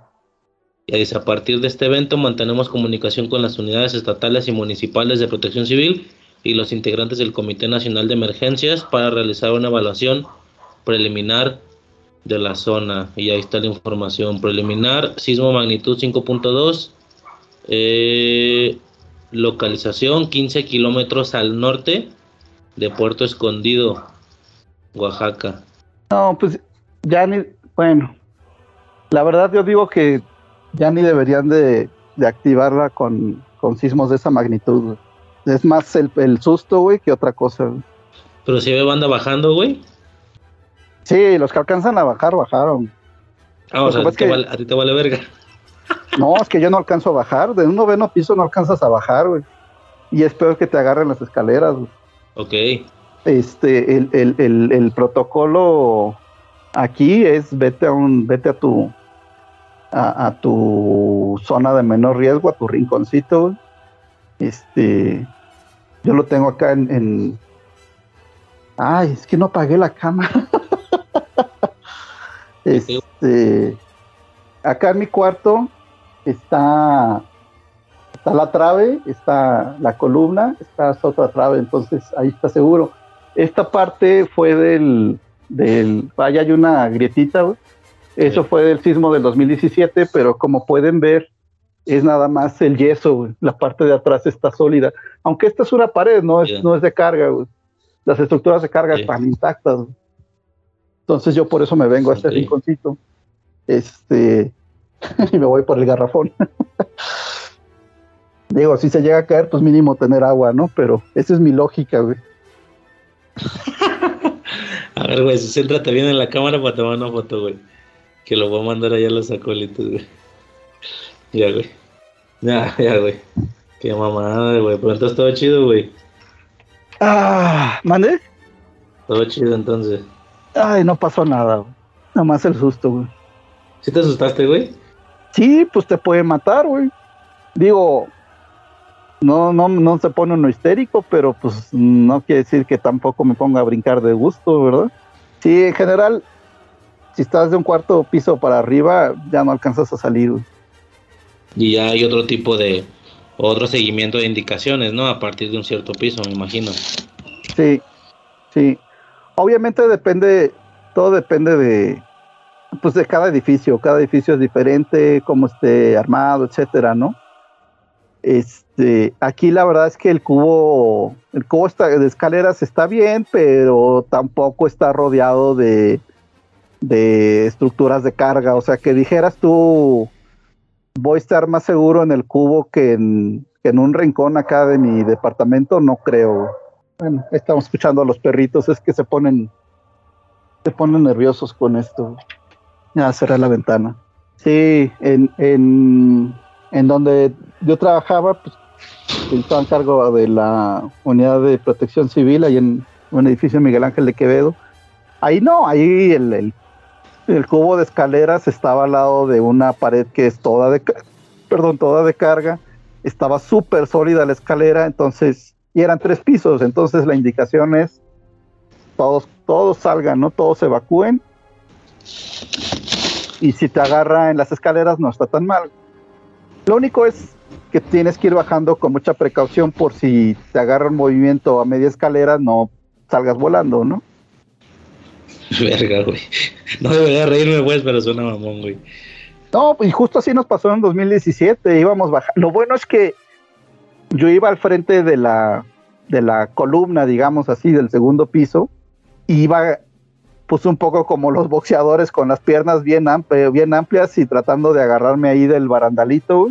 Y dice, a partir de este evento mantenemos comunicación con las unidades estatales y municipales de protección civil y los integrantes del Comité Nacional de Emergencias para realizar una evaluación preliminar de la zona. Y ahí está la información. Preliminar, sismo magnitud 5.2, eh, localización 15 kilómetros al norte de Puerto Escondido, Oaxaca. No, pues ya ni, bueno, la verdad yo digo que ya ni deberían de, de activarla con, con sismos de esa magnitud. güey. Es más el, el susto, güey, que otra cosa. güey. Pero si ve banda bajando, güey. Sí, los que alcanzan a bajar, bajaron. Ah, o sea, te vale, a ti te vale verga. No, es que yo no alcanzo a bajar. De un noveno piso no alcanzas a bajar, güey. Y es peor que te agarren las escaleras, güey. Ok. Este, el, el, el, el protocolo aquí es vete a un, vete a tu a, a tu zona de menor riesgo, a tu rinconcito, güey. Este, yo lo tengo acá en, en- ay, es que no apagué la cámara. este, acá en mi cuarto está está la trave, está la columna, está otra trave, entonces ahí está seguro. Esta parte fue del, del, vaya, hay una grietita. Eso Sí. fue del sismo del 2017, pero como pueden ver, es nada más el yeso. La parte de atrás está sólida. Aunque esta es una pared, no es, no es de carga. Las estructuras de carga están intactas. Entonces yo por eso me vengo a este rinconcito. Este, y me voy por el garrafón. Digo, si se llega a caer, pues mínimo tener agua, ¿no? Pero esa es mi lógica, güey. A ver, güey, céntrate bien en la cámara para tomar una foto, güey. Que lo voy a mandar allá a los acólitos, güey. Ya, güey. Ya, ya, güey. Qué mamada, güey. Pero entonces todo chido, güey. Ah, ¿mande? Todo chido, entonces. Ay, no pasó nada, güey. Nada más el susto, güey. ¿Sí te asustaste, güey? Sí, pues te puede matar, güey. Digo, no, no, no se pone uno histérico, pero pues no quiere decir que tampoco me ponga a brincar de gusto, ¿verdad? Sí, en general, si estás de un cuarto piso para arriba, ya no alcanzas a salir, güey. Y ya hay otro tipo de. Otro seguimiento de indicaciones, ¿no? A partir de un cierto piso, me imagino. Sí, sí. Obviamente depende, todo depende de, pues de cada edificio. Cada edificio es diferente, cómo esté armado, etcétera, ¿no? Este, aquí la verdad es que el cubo, el cubo está, de escaleras está bien, pero tampoco está rodeado de, de estructuras de carga. O sea, que dijeras tú, voy a estar más seguro en el cubo que en, en un rincón acá de mi departamento, no creo. Bueno, estamos escuchando a los perritos, es que se ponen, se ponen nerviosos con esto. Ya cerré la ventana. Sí, en, en, en donde yo trabajaba, pues estaba en cargo de la unidad de protección civil, ahí en un edificio Miguel Ángel de Quevedo. Ahí no, ahí el, el, el cubo de escaleras estaba al lado de una pared que es toda de, perdón, toda de carga. Estaba súper sólida la escalera, entonces, y eran tres pisos, entonces la indicación es todos, todos salgan, ¿no? Todos evacúen. Y si te agarra en las escaleras no está tan mal. Lo único es que tienes que ir bajando con mucha precaución por si te agarra un movimiento a media escalera, no salgas volando, ¿no? Verga, güey. No debería reírme, pues, pero suena mamón, güey. No, y justo así nos pasó en 2017, íbamos bajando. Lo bueno es que yo iba al frente de la, de la columna, digamos así, del segundo piso, y iba pues un poco como los boxeadores con las piernas bien, bien amplias y tratando de agarrarme ahí del barandalito,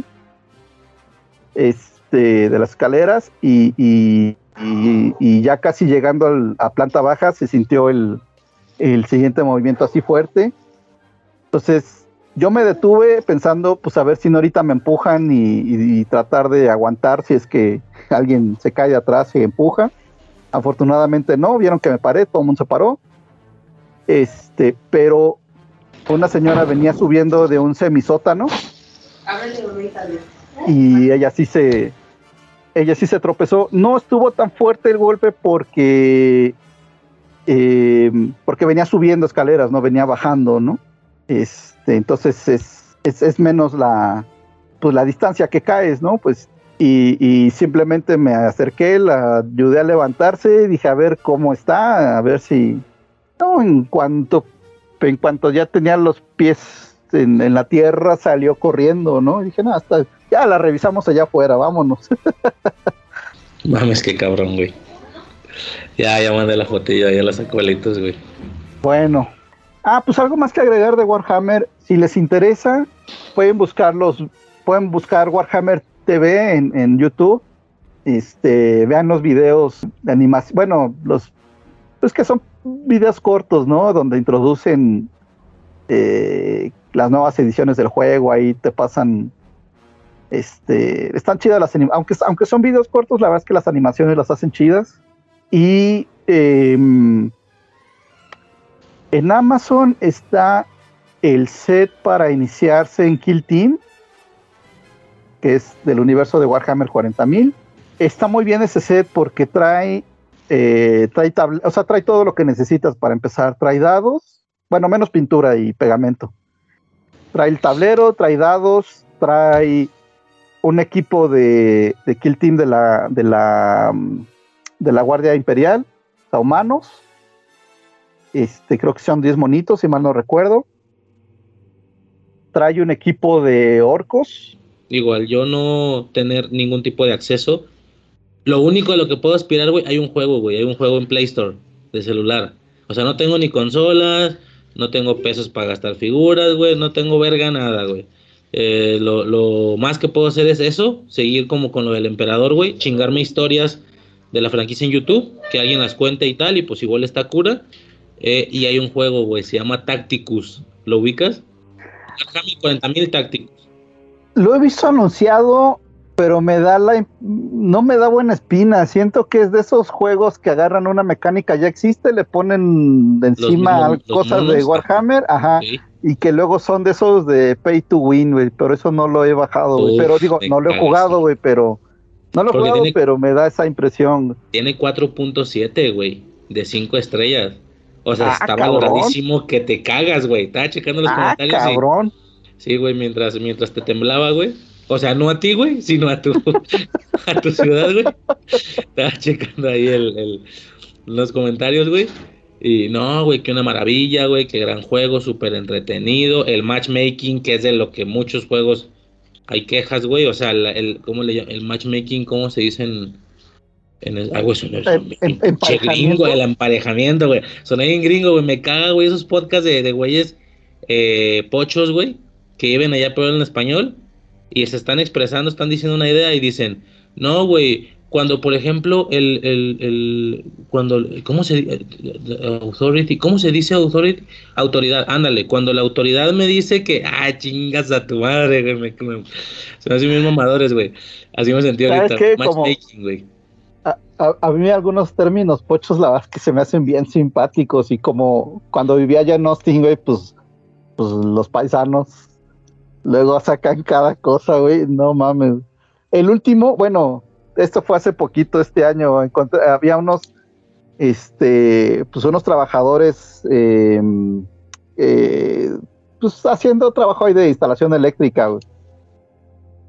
este, de las escaleras, y, y, ya casi llegando a planta baja se sintió el, el siguiente movimiento así fuerte. Entonces yo me detuve pensando, pues a ver si no ahorita me empujan y, tratar de aguantar si es que alguien se cae atrás y empuja. Afortunadamente no, vieron que me paré, todo el mundo se paró. Este, pero una señora venía subiendo de un semisótano. Y ella sí se ella sí se tropezó. No estuvo tan fuerte el golpe porque eh, porque venía subiendo escaleras, no venía bajando, ¿no? Este, entonces es, es, menos la, pues la distancia que caes, ¿no? Pues y, simplemente me acerqué, la ayudé a levantarse, dije a ver cómo está, a ver si, no, en cuanto, en cuanto ya tenía los pies en, la tierra, salió corriendo, ¿no? Y dije, no, hasta, ya la revisamos allá afuera, vámonos. Mames, qué cabrón, güey. Ya, ya mandé la fotilla, ya las acuelitos, güey. Bueno, Ah, pues algo más que agregar de Warhammer. Si les interesa, pueden buscarlos, pueden buscar Warhammer TV en, YouTube. Este, vean los videos de animación, bueno, los, pues que son videos cortos, ¿no? Donde introducen eh, las nuevas ediciones del juego, ahí te pasan, este, están chidas las animaciones, aunque, aunque son videos cortos, la verdad es que las animaciones las hacen chidas. Y eh, en Amazon está el set para iniciarse en Kill Team, que es del universo de Warhammer 40.000. Está muy bien ese set porque trae, eh, trae, sea, todo lo que necesitas para empezar. Trae dados, bueno, menos pintura y pegamento. Trae el tablero, trae dados, trae un equipo de, de Kill Team de la, de la, de la Guardia Imperial, o humanos este, creo que son 10 monitos, si mal no recuerdo. Trae un equipo de orcos. Igual, yo no tener ningún tipo de acceso. Lo único a lo que puedo aspirar, güey, hay un juego, güey. Hay un juego en Play Store de celular. O sea, no tengo ni consolas, no tengo pesos para gastar figuras, güey. No tengo verga nada, güey. Eh, lo, lo, más que puedo hacer es eso, seguir como con lo del emperador, güey, chingarme historias de la franquicia en YouTube, que alguien las cuente y tal, y pues igual está cura. Eh, y hay un juego, güey, se llama Tacticus. ¿Lo ubicas? 40.000 Tacticus. Lo he visto anunciado, pero me da la no me da buena espina. Siento que es de esos juegos que agarran una mecánica ya existe, le ponen de encima cosas de Warhammer, ajá, y que luego son de esos de pay to win, güey. Pero eso no lo he bajado, güey. Pero digo, no lo he jugado, güey, pero no lo he jugado, pero me da esa impresión. Tiene 4.7, güey, de 5 estrellas. O sea, ah, estaba doradísimo que te cagas, güey. Estaba checando los ah, comentarios. Cabrón. sí, güey, mientras, mientras te temblaba, güey. O sea, no a ti, güey, sino a tu, a tu ciudad, güey. Estaba checando ahí el, el, los comentarios, güey. Y no, güey, que una maravilla, güey, qué gran juego, súper entretenido. El matchmaking, que es de lo que muchos juegos hay quejas, güey. O sea, el, el ¿cómo le llaman? El matchmaking, ¿cómo se dice en, en el, ah, güey, gringo, el emparejamiento, güey. Soné en gringo, güey. Me caga, güey, esos podcasts de, de güeyes eh, pochos, güey, que viven allá pero en español y se están expresando, están diciendo una idea y dicen, no, güey, cuando, por ejemplo, el, el, el cuando, ¿cómo se authority, cómo se dice authority? Autoridad, ándale, cuando la autoridad me dice que, ah, chingas a tu madre, güey, me, me, son así mismos mamadores, güey. Así me sentí ahorita. Matchmaking, güey a, mí algunos términos pochos, la verdad que se me hacen bien simpáticos y como cuando vivía allá en Austin, güey, pues, pues los paisanos luego sacan cada cosa, güey, no mames. El último, bueno, esto fue hace poquito, este año, había unos, este, pues unos trabajadores, em, eh, pues haciendo trabajo ahí de instalación eléctrica, güey.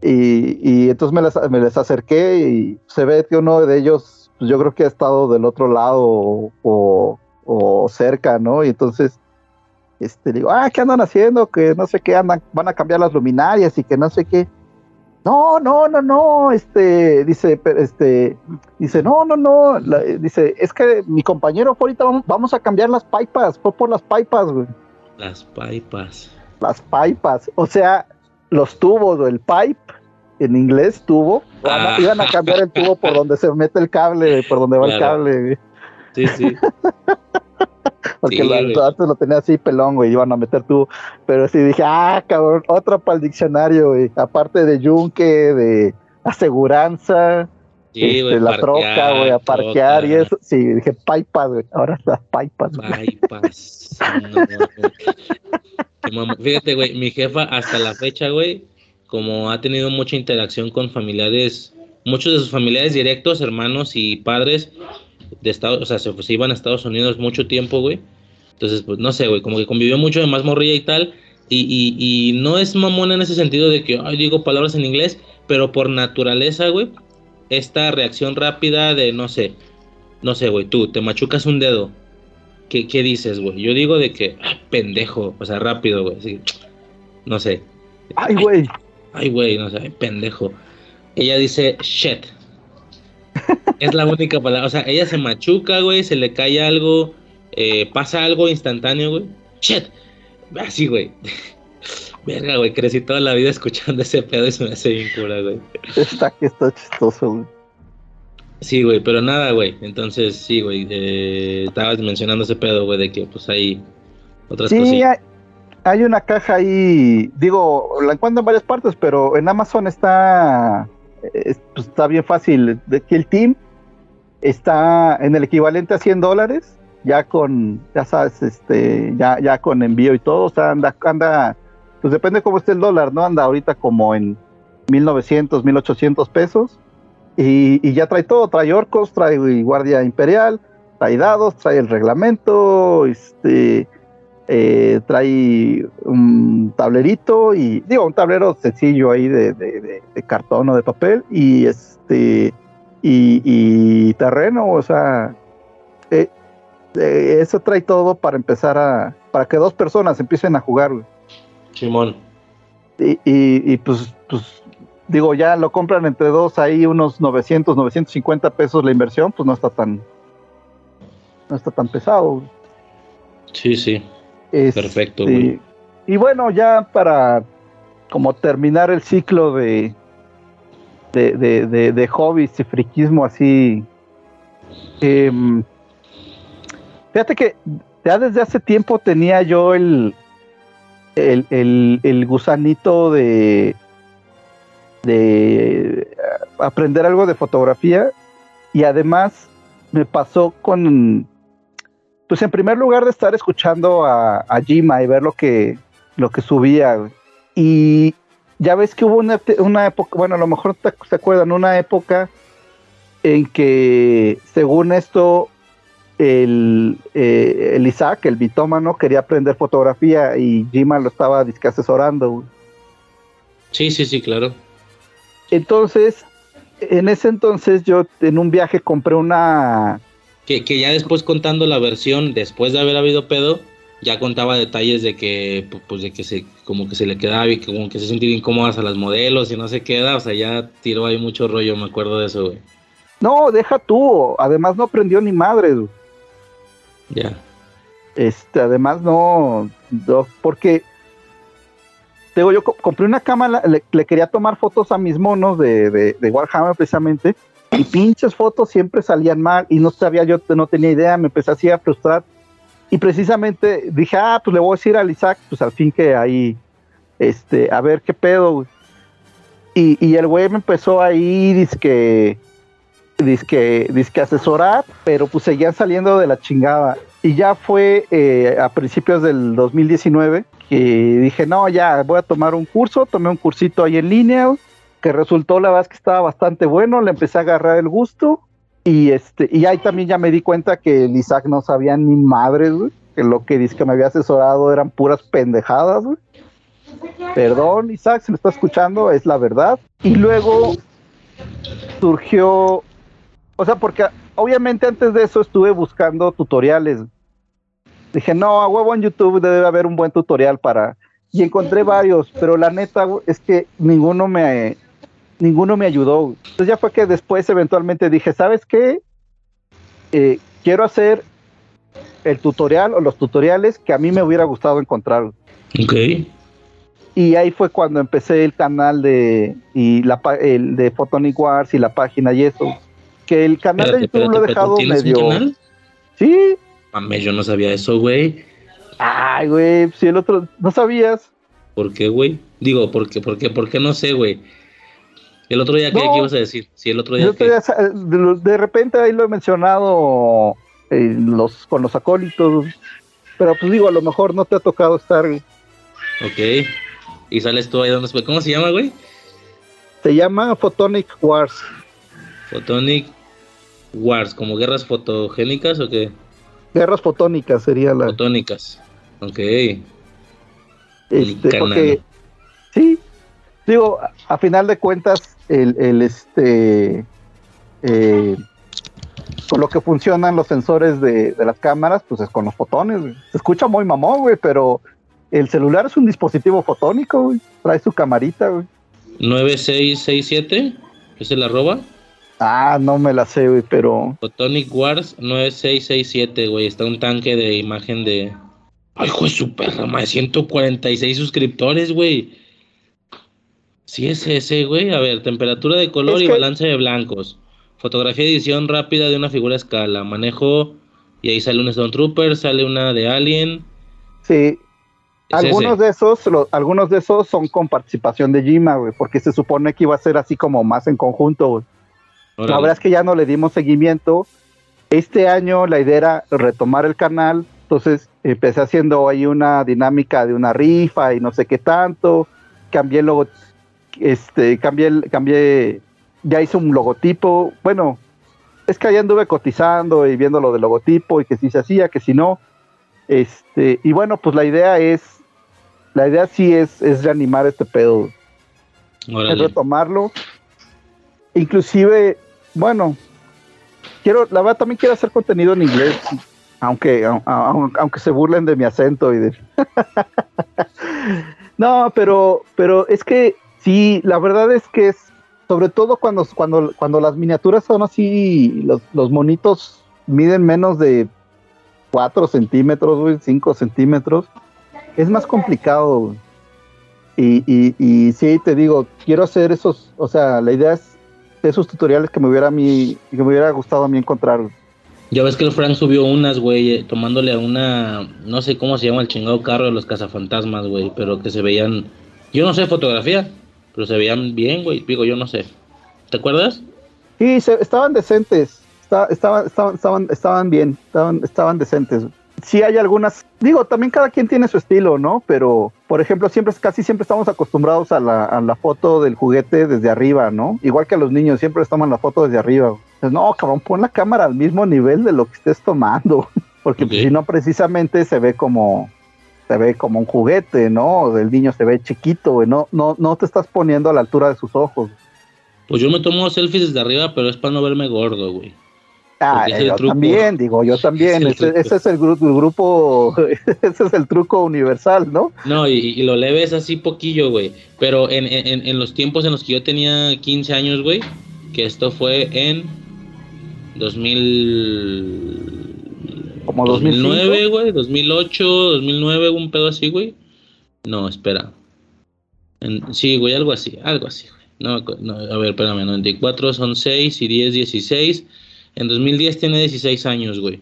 Y, entonces me les, acerqué y se ve que uno de ellos pues yo creo que ha estado del otro lado o, o, cerca, ¿no? Y entonces, este, digo, ah, ¿qué andan haciendo? Que no sé qué, andan, van a cambiar las luminarias y que no sé qué. No, no, no, no, este, dice, este, dice, no, no, no, dice, es que mi compañero ahorita vamos, a cambiar las pipas, fue por las pipas, güey. Las pipas. Las pipas, o sea, los tubos, el pipe, en inglés, tubo, ah. iban a cambiar el tubo por donde se mete el cable, por donde va el cable, Sí, sí. Porque antes lo tenía así pelón, güey, iban a meter tubo. Pero sí dije, ah, cabrón, otro para el diccionario, güey. Aparte de yunque, de aseguranza, sí, este, la troca, güey, a parquear y eso. Sí, dije, pipas, güey. Ahora las pipas. Pipas. Fíjate, güey, mi jefa hasta la fecha, güey, como ha tenido mucha interacción con familiares, muchos de sus familiares directos, hermanos y padres de Estados, o sea, se, iban a Estados Unidos mucho tiempo, güey. Entonces, pues no sé, güey, como que convivió mucho de más morrilla y tal. Y, y, no es mamona en ese sentido de que, ay, digo palabras en inglés, pero por naturaleza, güey, esta reacción rápida de, no sé, no sé, güey, tú te machucas un dedo. ¿Qué, qué dices, güey? Yo digo de que, pendejo, o sea, rápido, güey, no sé. Ay, güey. Ay, güey, no sé, pendejo. Ella dice, shit. Es la única palabra, o sea, ella se machuca, güey, se le cae algo, eh, pasa algo instantáneo, güey. Shit. Así, güey. Verga, güey, crecí toda la vida escuchando ese pedo y se me hace bien cura, güey. Está que está chistoso, güey. Sí, güey, pero nada, güey. Entonces, sí, güey. Eh, estabas mencionando ese pedo, güey, de que pues hay otras sí, Hay, hay una caja ahí, digo, la encuentro en varias partes, pero en Amazon está, pues, está bien fácil. El team está en el equivalente a 100 dólares ya con, ya sabes, este, ya, ya con envío y todo, o sea, anda, anda, pues depende cómo esté el dólar, ¿no? Anda ahorita como en 1900, 1800 pesos y, ya trae todo, trae orcos, trae guardia imperial, trae dados, trae el reglamento, este, eh, trae un tablerito y, digo, un tablero sencillo ahí de, de, de cartón o de papel y este, y, y terreno, o sea, eh, eh, eso trae todo para empezar a, para que dos personas empiecen a jugar, güey. Simón. Y, y, pues, pues, digo, ya lo compran entre dos, ahí unos 900, 950 pesos la inversión, pues no está tan, no está tan pesado. Sí, sí. Este, Perfecto, güey. Y bueno, ya para como terminar el ciclo de, de, de, de, hobbies y friquismo así, eh, Fíjate que ya desde hace tiempo tenía yo el, el, gusanito de, de aprender algo de fotografía y además me pasó con, pues en primer lugar de estar escuchando a, a Jima y ver lo que, lo que subía y ya ves que hubo una, una época, bueno, a lo mejor te, se acuerdan, una época en que según esto el, eh, el Isaac, el bitómano, quería aprender fotografía y Jima lo estaba disque asesorando. Sí, sí, sí, claro. Entonces, en ese entonces yo en un viaje compré una... Que, que ya después contando la versión, después de haber habido pedo, ya contaba detalles de que, pues de que se, como que se le quedaba y como que se sentía incómodas a las modelos y no se queda, o sea, ya tiró ahí mucho rollo, me acuerdo de eso, güey. No, deja tú, además no aprendió ni madre, güey. Ya. Este, además no, porque digo, yo compré una cámara, le, quería tomar fotos a mis monos de, de, Warhammer precisamente, y pinches fotos siempre salían mal, y no sabía, yo no tenía idea, me empecé así a frustrar, y precisamente dije, ah, pues le voy a decir al Isaac, pues al fin que ahí, este, a ver qué pedo, Y, y el güey me empezó ahí, dice que disque, disque asesorar, pero pues seguían saliendo de la chingada. Y ya fue eh, a principios del 2019 que dije, no, ya voy a tomar un curso, tomé un cursito ahí en línea, que resultó la verdad que estaba bastante bueno, le empecé a agarrar el gusto. Y este, y ahí también ya me di cuenta que el Isaac no sabía ni madres, que lo que dice que me había asesorado eran puras pendejadas, Perdón, Isaac, si me está escuchando, es la verdad. Y luego surgió o sea, porque obviamente antes de eso estuve buscando tutoriales. Dije, no, a huevo en YouTube debe haber un buen tutorial para... Y encontré varios, pero la neta es que ninguno me, ninguno me ayudó. Entonces ya fue que después eventualmente dije, ¿sabes qué? Eh, quiero hacer el tutorial o los tutoriales que a mí me hubiera gustado encontrar. Ok. Y ahí fue cuando empecé el canal de y la el de Photonic Wars y la página y eso. Que el canal de YouTube lo he dejado medio. Sí. Mames, yo no sabía eso, güey. Ay, güey, si el otro no sabías. ¿Por qué, güey? Digo, ¿por qué, por qué, por qué no sé, güey? ¿El otro día qué, ibas a decir? Si el otro día, de repente ahí lo he mencionado eh, los, con los acólitos, pero pues digo, a lo mejor no te ha tocado estar. Ok. Y sales tú ahí donde. ¿Cómo se llama, güey? Se llama Photonic Wars. Photonic Wars, ¿como guerras fotogénicas o qué? Guerras fotónicas sería la. Fotónicas. Ok. Este, porque, sí, digo, a, final de cuentas, el, el este. Eh, con lo que funcionan los sensores de, las cámaras, pues es con los fotones. Se escucha muy mamón, güey, pero el celular es un dispositivo fotónico, güey. Trae su camarita, güey. 9667, ¿es el arroba? Ah, no me la sé, güey, pero. Photonic Wars 9667, güey. Está un tanque de imagen de. Ay, de su perra, más de 146 suscriptores, güey. Sí es ese, güey. A ver, temperatura de color y balance de blancos. Fotografía edición rápida de una figura a escala. Manejo y ahí sale un Stone Trooper, sale una de Alien. Sí. Algunos de esos, algunos de esos son con participación de Jima, güey, porque se supone que iba a ser así como más en conjunto, güey. La verdad es que ya no le dimos seguimiento. Este año la idea era retomar el canal, entonces empecé haciendo ahí una dinámica de una rifa y no sé qué tanto. Cambié luego, este, cambié, cambié, ya hice un logotipo. Bueno, es que ahí anduve cotizando y viendo lo del logotipo y que si se hacía, que si no. Este, y bueno, pues la idea es, la idea sí es, es reanimar este pedo. Es retomarlo inclusive, bueno, quiero, la verdad también quiero hacer contenido en inglés, aunque, aunque se burlen de mi acento y de... no, pero, pero es que sí, la verdad es que es, sobre todo cuando, cuando, cuando las miniaturas son así, los, los monitos miden menos de 4 centímetros, 5 centímetros, es más complicado. Y, y, y sí, te digo, quiero hacer esos, o sea, la idea es esos tutoriales que me hubiera a mí, que me hubiera gustado a mí encontrar. Ya ves que el Frank subió unas, güey, eh, tomándole a una, no sé cómo se llama el chingado carro de los cazafantasmas, güey, pero que se veían, yo no sé fotografía, pero se veían bien, güey, digo, yo no sé. ¿Te acuerdas? Sí, estaban decentes, estaban, estaban, estaban, estaban bien, estaban, estaban decentes sí hay algunas, digo, también cada quien tiene su estilo, ¿no? Pero, por ejemplo, siempre, casi siempre estamos acostumbrados a la, a la foto del juguete desde arriba, ¿no? Igual que a los niños, siempre les toman la foto desde arriba. Pues, no, cabrón, pon la cámara al mismo nivel de lo que estés tomando, porque si no, precisamente se ve como, se ve como un juguete, ¿no? El niño se ve chiquito, no, no, no te estás poniendo a la altura de sus ojos. Pues yo me tomo selfies desde arriba, pero es para no verme gordo, güey. Ah, yo también, digo, yo también. ese, es el, grupo, ese es el truco universal, ¿no? No, y, lo leves así poquillo, güey. Pero en, en, en, los tiempos en los que yo tenía 15 años, güey, que esto fue en 2000... Como 2009, güey, 2008, 2009, un pedo así, güey. No, espera. sí, güey, algo así, algo así, güey. No, no, a ver, espérame, 94 son 6 y 10, 16. En 2010 tiene 16 años, güey.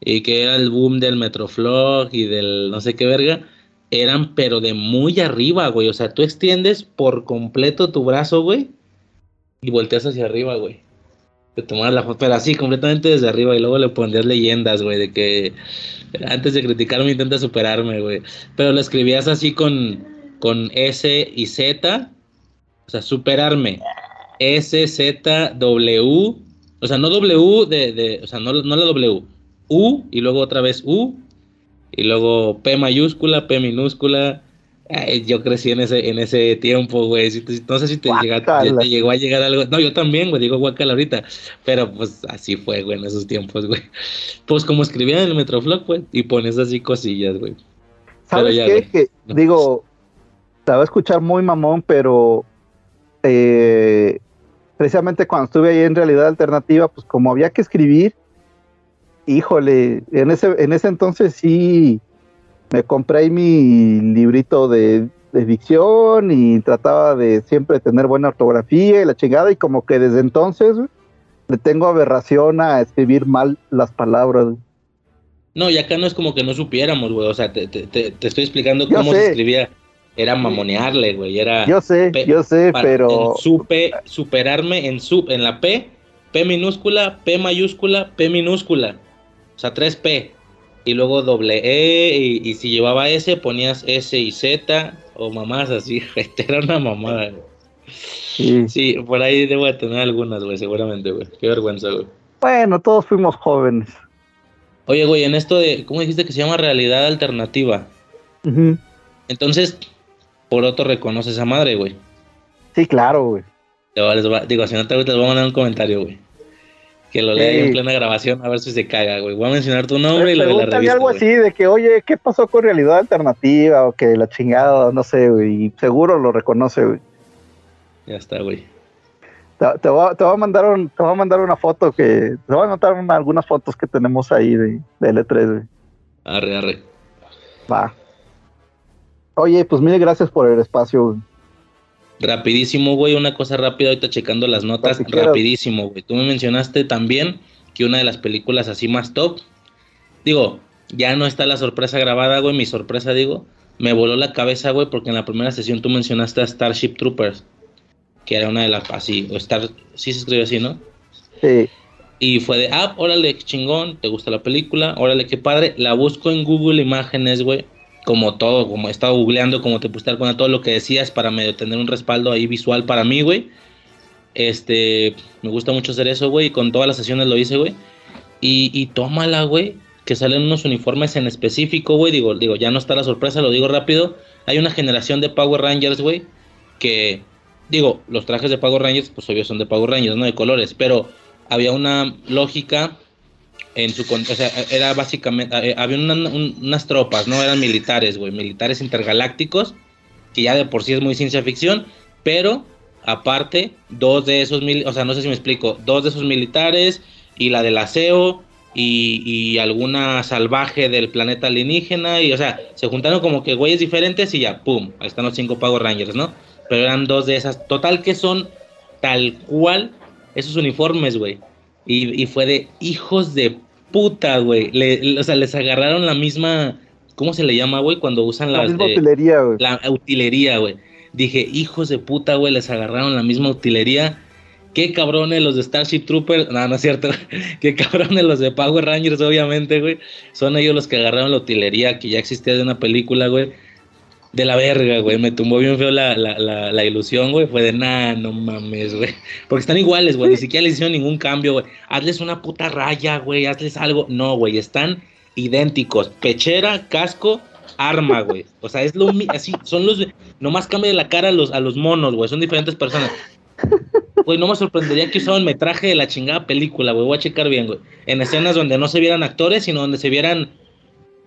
Y que era el boom del Metroflog y del no sé qué verga. Eran, pero de muy arriba, güey. O sea, tú extiendes por completo tu brazo, güey. Y volteas hacia arriba, güey. Te tomas la foto, pero así, completamente desde arriba. Y luego le pondrías leyendas, güey, de que antes de criticarme intenta superarme, güey. Pero lo escribías así con, con S y Z. O sea, superarme. S, Z, W, o sea, no W de, de o sea, no, no la W, U y luego otra vez U y luego P mayúscula, P minúscula, yo crecí en ese, en ese tiempo, güey. No sé si te, te, llegó a llegar algo. No, yo también, güey, digo guacal ahorita. Pero pues así fue, güey, en esos tiempos, güey. Pues como escribía en el Metroflog, güey, y pones así cosillas, güey. ¿Sabes qué? que, digo, te va a escuchar muy mamón, pero eh, precisamente cuando estuve ahí en realidad alternativa, pues como había que escribir, híjole, en ese, en ese entonces sí me compré mi librito de, de dicción y trataba de siempre tener buena ortografía y la chingada, y como que desde entonces le tengo aberración a escribir mal las palabras. No, y acá no es como que no supiéramos, güey. O sea, te, te, te estoy explicando cómo se escribía. Era mamonearle, güey. Era. Yo sé, yo sé, pero. Supe superarme en, sub, en la P, P minúscula, P mayúscula, P minúscula. O sea, 3P. Y luego doble E. Y, si llevaba S, ponías S y Z. O mamás así. Era una mamada, güey. Sí. sí, por ahí debo de tener algunas, güey, seguramente, güey. Qué vergüenza, güey. Bueno, todos fuimos jóvenes. Oye, güey, en esto de, ¿cómo dijiste que se llama realidad alternativa? Entonces, por otro reconoce esa madre, güey. Sí, claro, güey. Digo, si no te gusta, les voy a mandar un comentario, güey. Que lo lea en plena grabación a ver si se caga, güey. Voy a mencionar tu nombre y lo de la revista. algo así de que, oye, ¿qué pasó con realidad alternativa? O que la chingada, no sé, güey. Y seguro lo reconoce, güey. Ya está, güey. Te, voy a, te, a mandar un, te voy a mandar una foto que. Te voy a anotar algunas fotos que tenemos ahí de, de L3, güey. Arre, arre. Va. Oye, pues mil gracias por el espacio, güey. Rapidísimo, güey, una cosa rápida, ahorita checando las notas, rapidísimo, güey. Tú me mencionaste también que una de las películas así más top, digo, ya no está la sorpresa grabada, güey, mi sorpresa, digo, me voló la cabeza, güey, porque en la primera sesión tú mencionaste a Starship Troopers que era una de las así, o estar, sí se escribe así, ¿no? Sí. Y fue de, ah, órale, chingón, te gusta la película, órale, qué padre. La busco en Google Imágenes, güey, como todo, como he estado googleando, como te puse con todo lo que decías para medio tener un respaldo ahí visual para mí, güey. Este, me gusta mucho hacer eso, güey, y con todas las sesiones lo hice, güey. Y, y tómala, güey, que salen unos uniformes en específico, güey. Digo, digo, ya no está la sorpresa, lo digo rápido. Hay una generación de Power Rangers, güey, que digo, los trajes de Pago Rangers, pues obvio son de Pago Rangers, no de colores, pero había una lógica en su o sea, era básicamente eh, había unas tropas, no eran militares, güey, militares intergalácticos, que ya de por sí es muy ciencia ficción, pero aparte dos de esos mil, o sea, no sé si me explico, dos de esos militares y la del aseo y, y alguna salvaje del planeta alienígena y o sea, se juntaron como que güeyes diferentes y ya, pum, ahí están los cinco Pago Rangers, ¿no? pero eran dos de esas. Total que son tal cual esos uniformes, güey. Y, fue de hijos de puta, güey. o sea, les agarraron la misma. ¿Cómo se le llama, güey? Cuando usan la misma utilería, güey. La utilería, güey. Dije, hijos de puta, güey, les agarraron la misma utilería. Qué cabrones los de Starship Troopers. No, no es cierto. Qué cabrones los de Power Rangers, obviamente, güey. Son ellos los que agarraron la utilería que ya existía de una película, güey de la verga, güey. Me tumbó bien feo la, la, la, ilusión, güey. Fue de, nah, no mames, güey. Porque están iguales, güey. Ni siquiera les hicieron ningún cambio, güey. Hazles una puta raya, güey. Hazles algo. No, güey. Están idénticos. Pechera, casco, arma, güey. O sea, es lo mismo. Así, son los. Nomás cambia la cara a los, a los monos, güey. Son diferentes personas. Güey, no me sorprendería que usaban metraje de la chingada película, güey. Voy a checar bien, güey. En escenas donde no se vieran actores, sino donde se vieran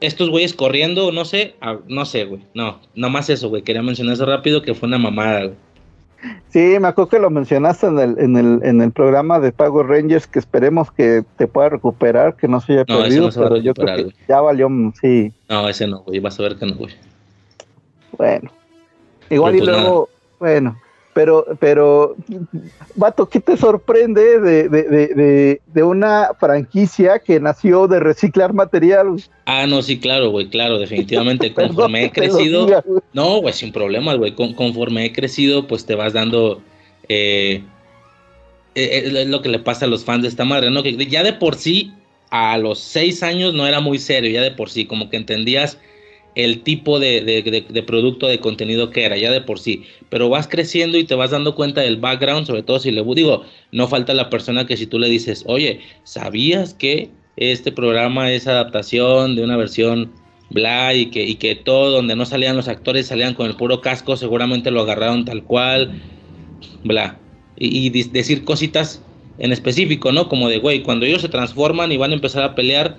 estos güeyes corriendo, no sé, no sé, güey. No, nomás eso, güey. Quería mencionar eso rápido que fue una mamada, güey. Sí, me acuerdo que lo mencionaste en el, en el, en el programa de Pago Rangers, que esperemos que te pueda recuperar, que no se haya perdido, pero yo creo que ya valió, sí. No, ese no, güey, vas a ver que no, güey. Bueno, igual y pues luego, bueno, pero, pero, vato, ¿qué te sorprende de, de, de, de, una franquicia que nació de reciclar material? Ah, no, sí, claro, güey, claro, definitivamente. Conforme he crecido, no, güey, sin problemas, güey. conforme he crecido, pues te vas dando eh, eh, eh lo que le pasa a los fans de esta madre, ¿no? Que ya de por sí, a los seis años no era muy serio, ya de por sí, como que entendías el tipo de, producto de contenido que era, ya de por sí. Pero vas creciendo y te vas dando cuenta del background, sobre todo si le digo, no falta la persona que si tú le dices, oye, ¿sabías que este programa es adaptación de una versión bla, y que, y que todo donde no salían los actores salían con el puro casco, seguramente lo agarraron tal cual, bla. Y, y decir cositas en específico, ¿no? Como de, güey, cuando ellos se transforman y van a empezar a pelear,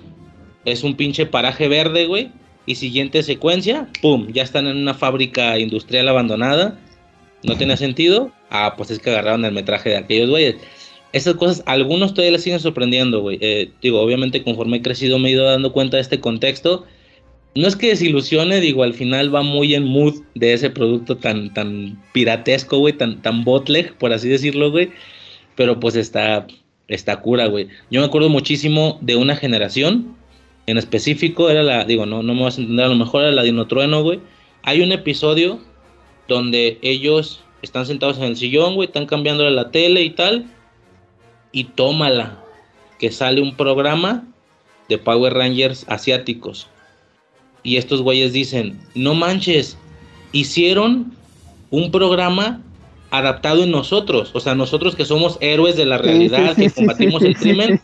es un pinche paraje verde, güey. Y siguiente secuencia, ¡pum! Ya están en una fábrica industrial abandonada. No tiene sentido. Ah, pues es que agarraron el metraje de aquellos güeyes. Esas cosas, algunos todavía les siguen sorprendiendo, güey. Eh, digo, obviamente conforme he crecido me he ido dando cuenta de este contexto. No es que desilusione, digo, al final va muy en mood de ese producto tan, tan piratesco, güey, tan, tan botleg, por así decirlo, güey. Pero pues está, está cura, güey. Yo me acuerdo muchísimo de una generación en específico, era la, digo, no, no me vas a entender, a lo mejor era la Dinotrueno, güey. Hay un episodio donde ellos están sentados en el sillón, güey, están cambiándole la tele y tal y tómala, que sale un programa de Power Rangers asiáticos. Y estos güeyes dicen, no manches, hicieron un programa adaptado en nosotros, o sea, nosotros que somos héroes de la realidad, que combatimos el crimen,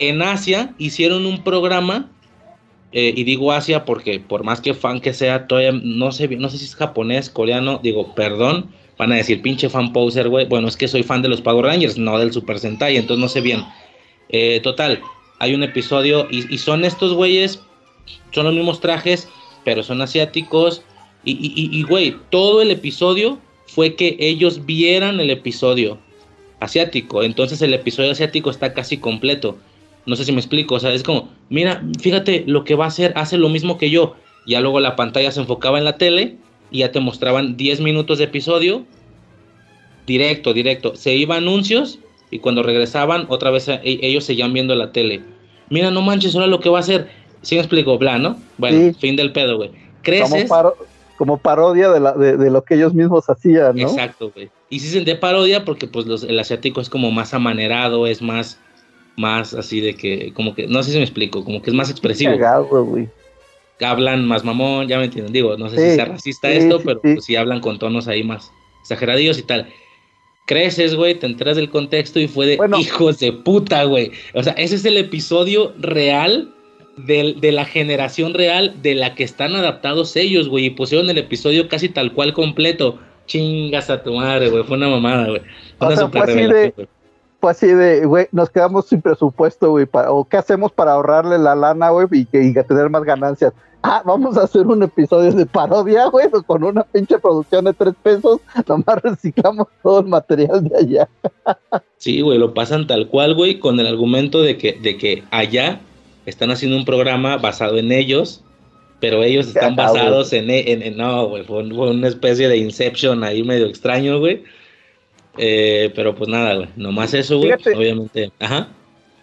en Asia hicieron un programa, eh, y digo Asia porque por más que fan que sea, todavía no sé, no sé si es japonés, coreano, digo, perdón, van a decir, pinche fan poser, güey. Bueno, es que soy fan de los Power Rangers, no del Super Sentai, entonces no sé bien. Eh, total, hay un episodio y, son estos güeyes, son los mismos trajes, pero son asiáticos. Y, güey, todo el episodio fue que ellos vieran el episodio asiático. Entonces el episodio asiático está casi completo. No sé si me explico, o sea, es como, mira, fíjate lo que va a hacer, hace lo mismo que yo. Ya luego la pantalla se enfocaba en la tele y ya te mostraban 10 minutos de episodio. Directo, directo. Se iba anuncios y cuando regresaban, otra vez e, ellos seguían viendo la tele. Mira, no manches, ahora lo que va a hacer. ¿Sí me explico? Bla, ¿no? Bueno, fin del pedo, güey. Creces. Como, parodia de, lo que ellos mismos hacían, ¿no? Exacto, güey. Y sí se de parodia porque pues el asiático es como más amanerado, es más, más así de que, como que, no sé si me explico, como que es más expresivo. güey hablan más mamón, ya me entienden, digo, no sé si sea racista esto, pero pues hablan con tonos ahí más exageradillos y tal. Creces, güey, te enteras del contexto y fue de hijos de puta, güey. O sea, ese es el episodio real de, de, la generación real de la que están adaptados ellos, güey, y pusieron el episodio casi tal cual completo. Chingas a tu madre, güey, fue una mamada, güey. Una fue así de, güey, nos quedamos sin presupuesto, güey, o qué hacemos para ahorrarle la lana, güey, y, y tener más ganancias ah, vamos a hacer un episodio de parodia, güey, pues, con una pinche producción de tres pesos, nomás reciclamos todo el material de allá. sí, güey, lo pasan tal cual, güey, con el argumento de que, de que allá están haciendo un programa basado en ellos, pero ellos están basados en, en, no, güey, fue, una especie de Inception ahí medio extraño, güey. Eh, pero pues nada, güey, nomás eso, güey, obviamente, ajá.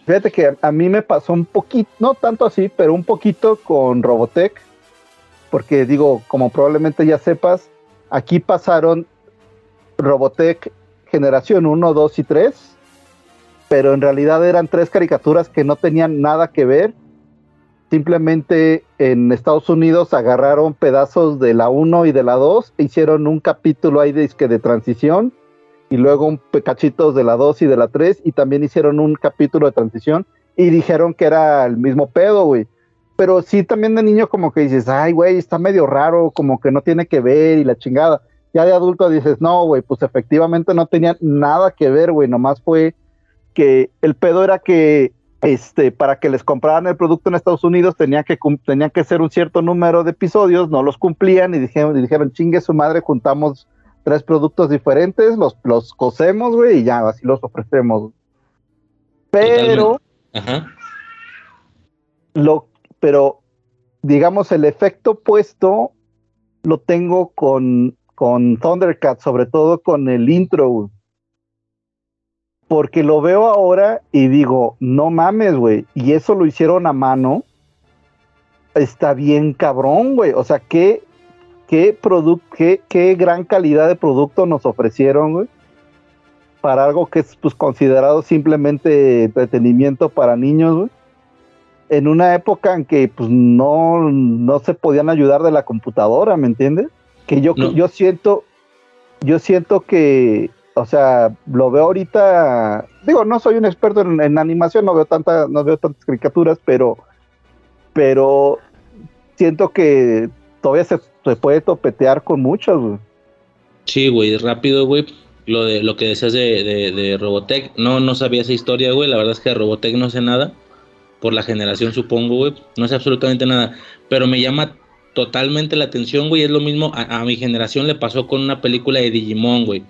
Fíjate que a mí me pasó un poquito, no tanto así, pero un poquito con Robotech, porque digo, como probablemente ya sepas, aquí pasaron Robotech generación 1, 2 y 3, pero en realidad eran tres caricaturas que no tenían nada que ver. Simplemente en Estados Unidos agarraron pedazos de la 1 y de la 2, e hicieron un capítulo ahí de, de transición y luego un cachitos de la 2 y de la 3 y también hicieron un capítulo de transición y dijeron que era el mismo pedo, güey. Pero sí también de niño como que dices, ay, güey, está medio raro, como que no tiene que ver y la chingada. Ya de adulto dices, no, güey, pues efectivamente no tenía nada que ver, güey, nomás fue que el pedo era que este, para que les compraran el producto en Estados Unidos tenía que, tenían que ser un cierto número de episodios, no los cumplían y dijeron, y dijeron chingue su madre, juntamos tres productos diferentes, los, los cosemos, güey, y ya, así los ofrecemos. Pero, lo, pero, digamos, el efecto puesto lo tengo con, con Thundercat, sobre todo con el intro, porque lo veo ahora y digo, no mames, güey, y eso lo hicieron a mano. Está bien cabrón, güey. O sea, qué qué, qué, qué gran calidad de producto nos ofrecieron, güey, para algo que es pues, considerado simplemente entretenimiento para niños, güey. En una época en que pues, no, no se podían ayudar de la computadora, ¿me entiendes? Que yo, yo siento, yo siento que, o sea, lo veo ahorita, digo, no soy un experto en, animación, no veo tanta, no veo tantas caricaturas, pero, pero siento que todavía se, puede topetear con muchas, güey. Sí, güey, rápido, güey. Lo de lo que decías de, de, de, Robotech, no, no sabía esa historia, güey. La verdad es que de Robotech no sé nada. Por la generación, supongo, güey. No sé absolutamente nada. Pero me llama totalmente la atención, güey. Es lo mismo, a, a mi generación le pasó con una película de Digimon, güey.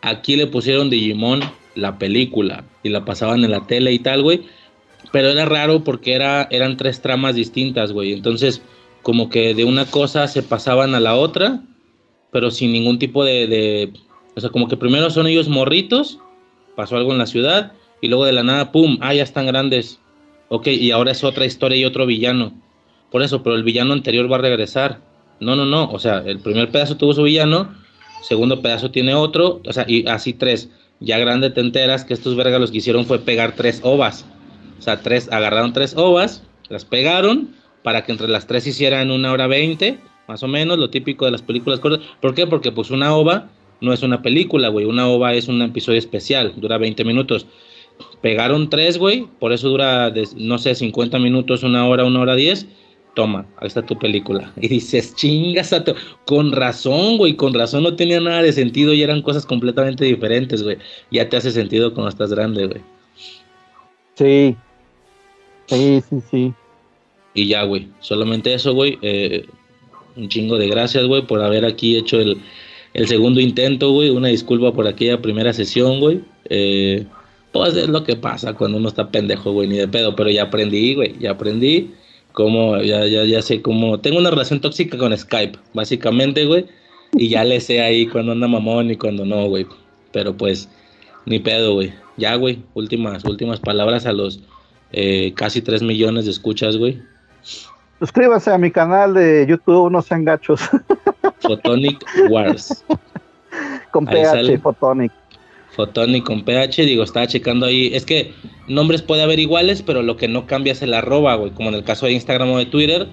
Aquí le pusieron Digimon la película y la pasaban en la tele y tal, güey. Pero era raro porque era, eran tres tramas distintas, güey. Entonces, como que de una cosa se pasaban a la otra, pero sin ningún tipo de, O sea, como que primero son ellos morritos, pasó algo en la ciudad, y luego de la nada, ¡pum! Ah, ya están grandes. Ok, y ahora es otra historia y otro villano. Por eso, pero el villano anterior va a regresar. No, no, no. O sea, el primer pedazo tuvo su villano, segundo pedazo tiene otro, o sea, y así tres. Ya grande te enteras que estos vergas lo que hicieron fue pegar tres ovas. O sea, tres, agarraron tres ovas, las pegaron para que entre las tres hicieran una hora veinte, más o menos, lo típico de las películas cortas. ¿Por qué? Porque pues una ova no es una película, güey. Una ova es un episodio especial, dura 20 minutos. Pegaron tres, güey, por eso dura, no sé, 50 minutos, una hora, una hora diez. Toma, ahí está tu película. Y dices, chingas, a con razón, güey, con razón no tenía nada de sentido y eran cosas completamente diferentes, güey. Ya te hace sentido cuando estás grande, güey. Sí, Sí, sí, sí. Y ya, güey. Solamente eso, güey. Eh, un chingo de gracias, güey, por haber aquí hecho el, segundo intento, güey. Una disculpa por aquella primera sesión, güey. Eh, pues es lo que pasa cuando uno está pendejo, güey, ni de pedo. Pero ya aprendí, güey. Ya aprendí cómo, ya, ya, ya sé cómo. Tengo una relación tóxica con Skype, básicamente, güey. Y ya le sé ahí cuando anda mamón y cuando no, güey. Pero pues, ni pedo, güey. Ya, güey. Últimas, últimas palabras a los eh, casi 3 millones de escuchas, güey. Suscríbase a mi canal de YouTube, no sean gachos. Photonic Wars. Con PH, Photonic. Photonic con PH, digo, estaba checando ahí. Es que nombres puede haber iguales, pero lo que no cambia es el arroba, güey. Como en el caso de Instagram o de Twitter,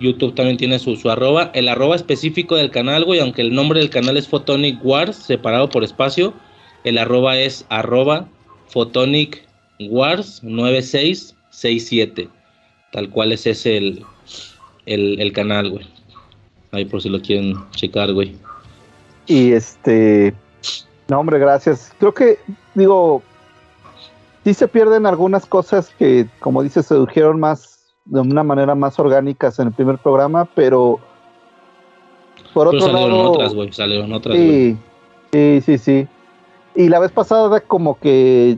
YouTube también tiene su, su arroba. El arroba específico del canal, güey, aunque el nombre del canal es Photonic Wars, separado por espacio, el arroba es arroba Photonic Wars 9667. Tal cual es ese el, el, canal, güey. Ahí por si lo quieren checar, güey. Y este. No, hombre, gracias. Creo que, digo, sí se pierden algunas cosas que, como dices, se surgieron más, de una manera más orgánicas en el primer programa, pero. Por otro salieron otras, güey. Salieron otras, sí, sí, sí, sí. Y la vez pasada, como que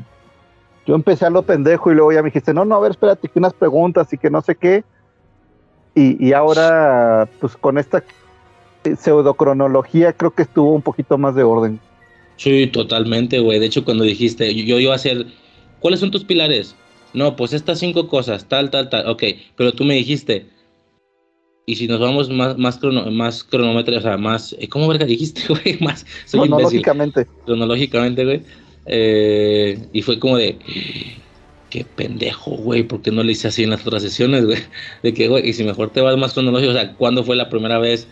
yo empecé a lo pendejo y luego ya me dijiste, no, no, a ver, espérate, que unas preguntas y que no sé qué. Y, ahora, pues con esta pseudocronología, creo que estuvo un poquito más de orden. Sí, totalmente, güey. De hecho, cuando dijiste, yo, iba a hacer, ¿cuáles son tus pilares? No, pues estas cinco cosas, tal, tal, tal. Ok, pero tú me dijiste, y si nos vamos más, más, crono, más cronómetro, o sea, más, ¿cómo verga dijiste, güey? Más, cronológicamente. Cronológicamente, güey. Eh, y fue como de, qué pendejo, güey, ¿por qué no le hice así en las otras sesiones, güey? De que, güey, y si mejor te vas más cronológico, o sea, ¿cuándo fue la primera vez?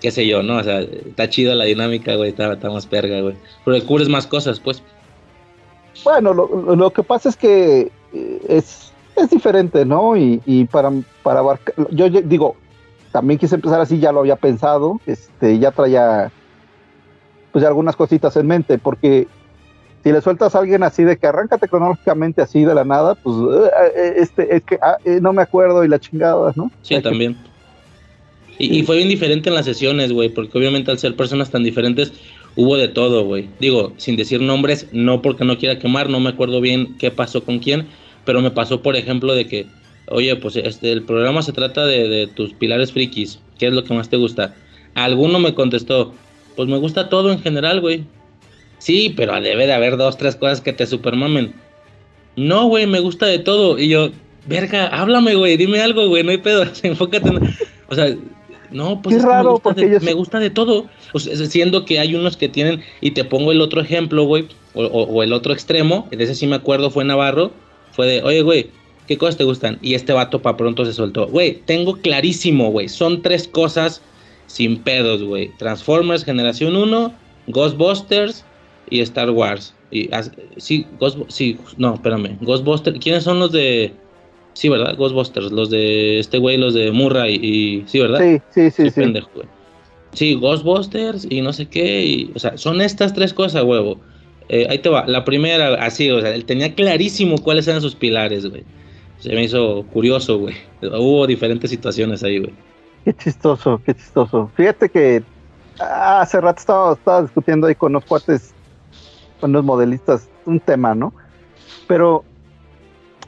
Qué sé yo, ¿no? O sea, está chida la dinámica, güey, está, más perga, güey. Pero cubres más cosas, pues. Bueno, lo, lo que pasa es que eh, es, es diferente, ¿no? Y, y para, para abarcar, yo digo, también quise empezar así, ya lo había pensado, este, ya traía pues algunas cositas en mente, porque si le sueltas a alguien así de que arráncate cronológicamente así de la nada, pues eh, eh, este es que ah, eh, no me acuerdo y la chingada, ¿no? Sí, también. Y, fue bien diferente en las sesiones, güey, porque obviamente al ser personas tan diferentes hubo de todo, güey. Digo, sin decir nombres, no porque no quiera quemar, no me acuerdo bien qué pasó con quién, pero me pasó, por ejemplo, de que, oye, pues este, el programa se trata de, de tus pilares frikis, ¿qué es lo que más te gusta? Alguno me contestó, pues me gusta todo en general, güey. Sí, pero debe de haber dos, tres cosas que te supermamen. No, güey, me gusta de todo. Y yo, verga, háblame, güey, dime algo, güey, no hay pedo, enfócate. O sea, no, pues es raro, me, gusta porque de, me gusta de todo. O sea, siendo que hay unos que tienen, y te pongo el otro ejemplo, güey, o, el otro extremo, de ese sí me acuerdo, fue Navarro, fue de, oye, güey, ¿qué cosas te gustan? Y este vato para pronto se soltó. Güey, tengo clarísimo, güey, son tres cosas sin pedos, güey. Transformers Generación 1, Ghostbusters y Star Wars. Y sí, Ghost, sí, no, espérame. Ghostbusters, ¿quiénes son los de Sí, ¿verdad? Ghostbusters, los de este güey, los de Murray y... Sí, ¿verdad? Sí, sí, sí, sí. Pendejo, güey. Sí, Ghostbusters y no sé qué. Y, o sea, son estas tres cosas, huevo. Eh, ahí te va. La primera, así, o sea, él tenía clarísimo cuáles eran sus pilares, güey. Se me hizo curioso, güey. Hubo diferentes situaciones ahí, güey. Qué chistoso, qué chistoso. Fíjate que ah, hace rato estaba, estaba discutiendo ahí con los cuates, con los modelistas, un tema, ¿no? Pero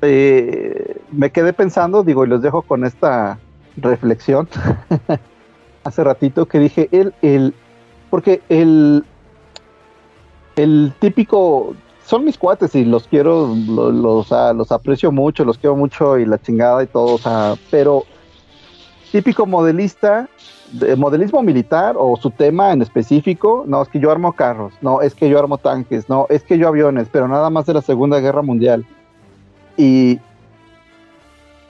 eh, me quedé pensando, digo, y los dejo con esta reflexión. hace ratito que dije, el, el, porque el, el típico, son mis cuates y los quiero, los, los, los aprecio mucho, los quiero mucho y la chingada y todo, o sea, pero típico modelista, de modelismo militar o su tema en específico, no, es que yo armo carros, no, es que yo armo tanques, no, es que yo aviones, pero nada más de la Segunda Guerra Mundial. Y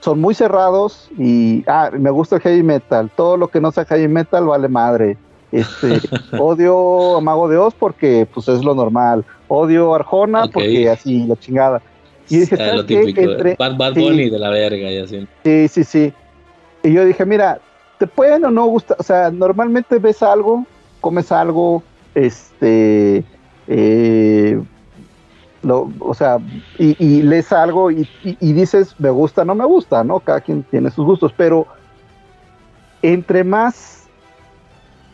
son muy cerrados y, ah, me gusta el heavy metal, todo lo que no sea heavy metal vale madre. Este, odio a Mago de Oz porque pues es lo normal. Odio a Arjona porque así, la chingada. Y dije, ¿sabes lo qué? Entre, Bad, Bad Bunny de la verga y así. Sí, sí, sí. Y yo dije, mira, te pueden o no gustar, o sea, normalmente ves algo, comes algo, este, eh, o sea, y, lees algo y, dices, me gusta, no me gusta, ¿no? Cada quien tiene sus gustos, pero entre más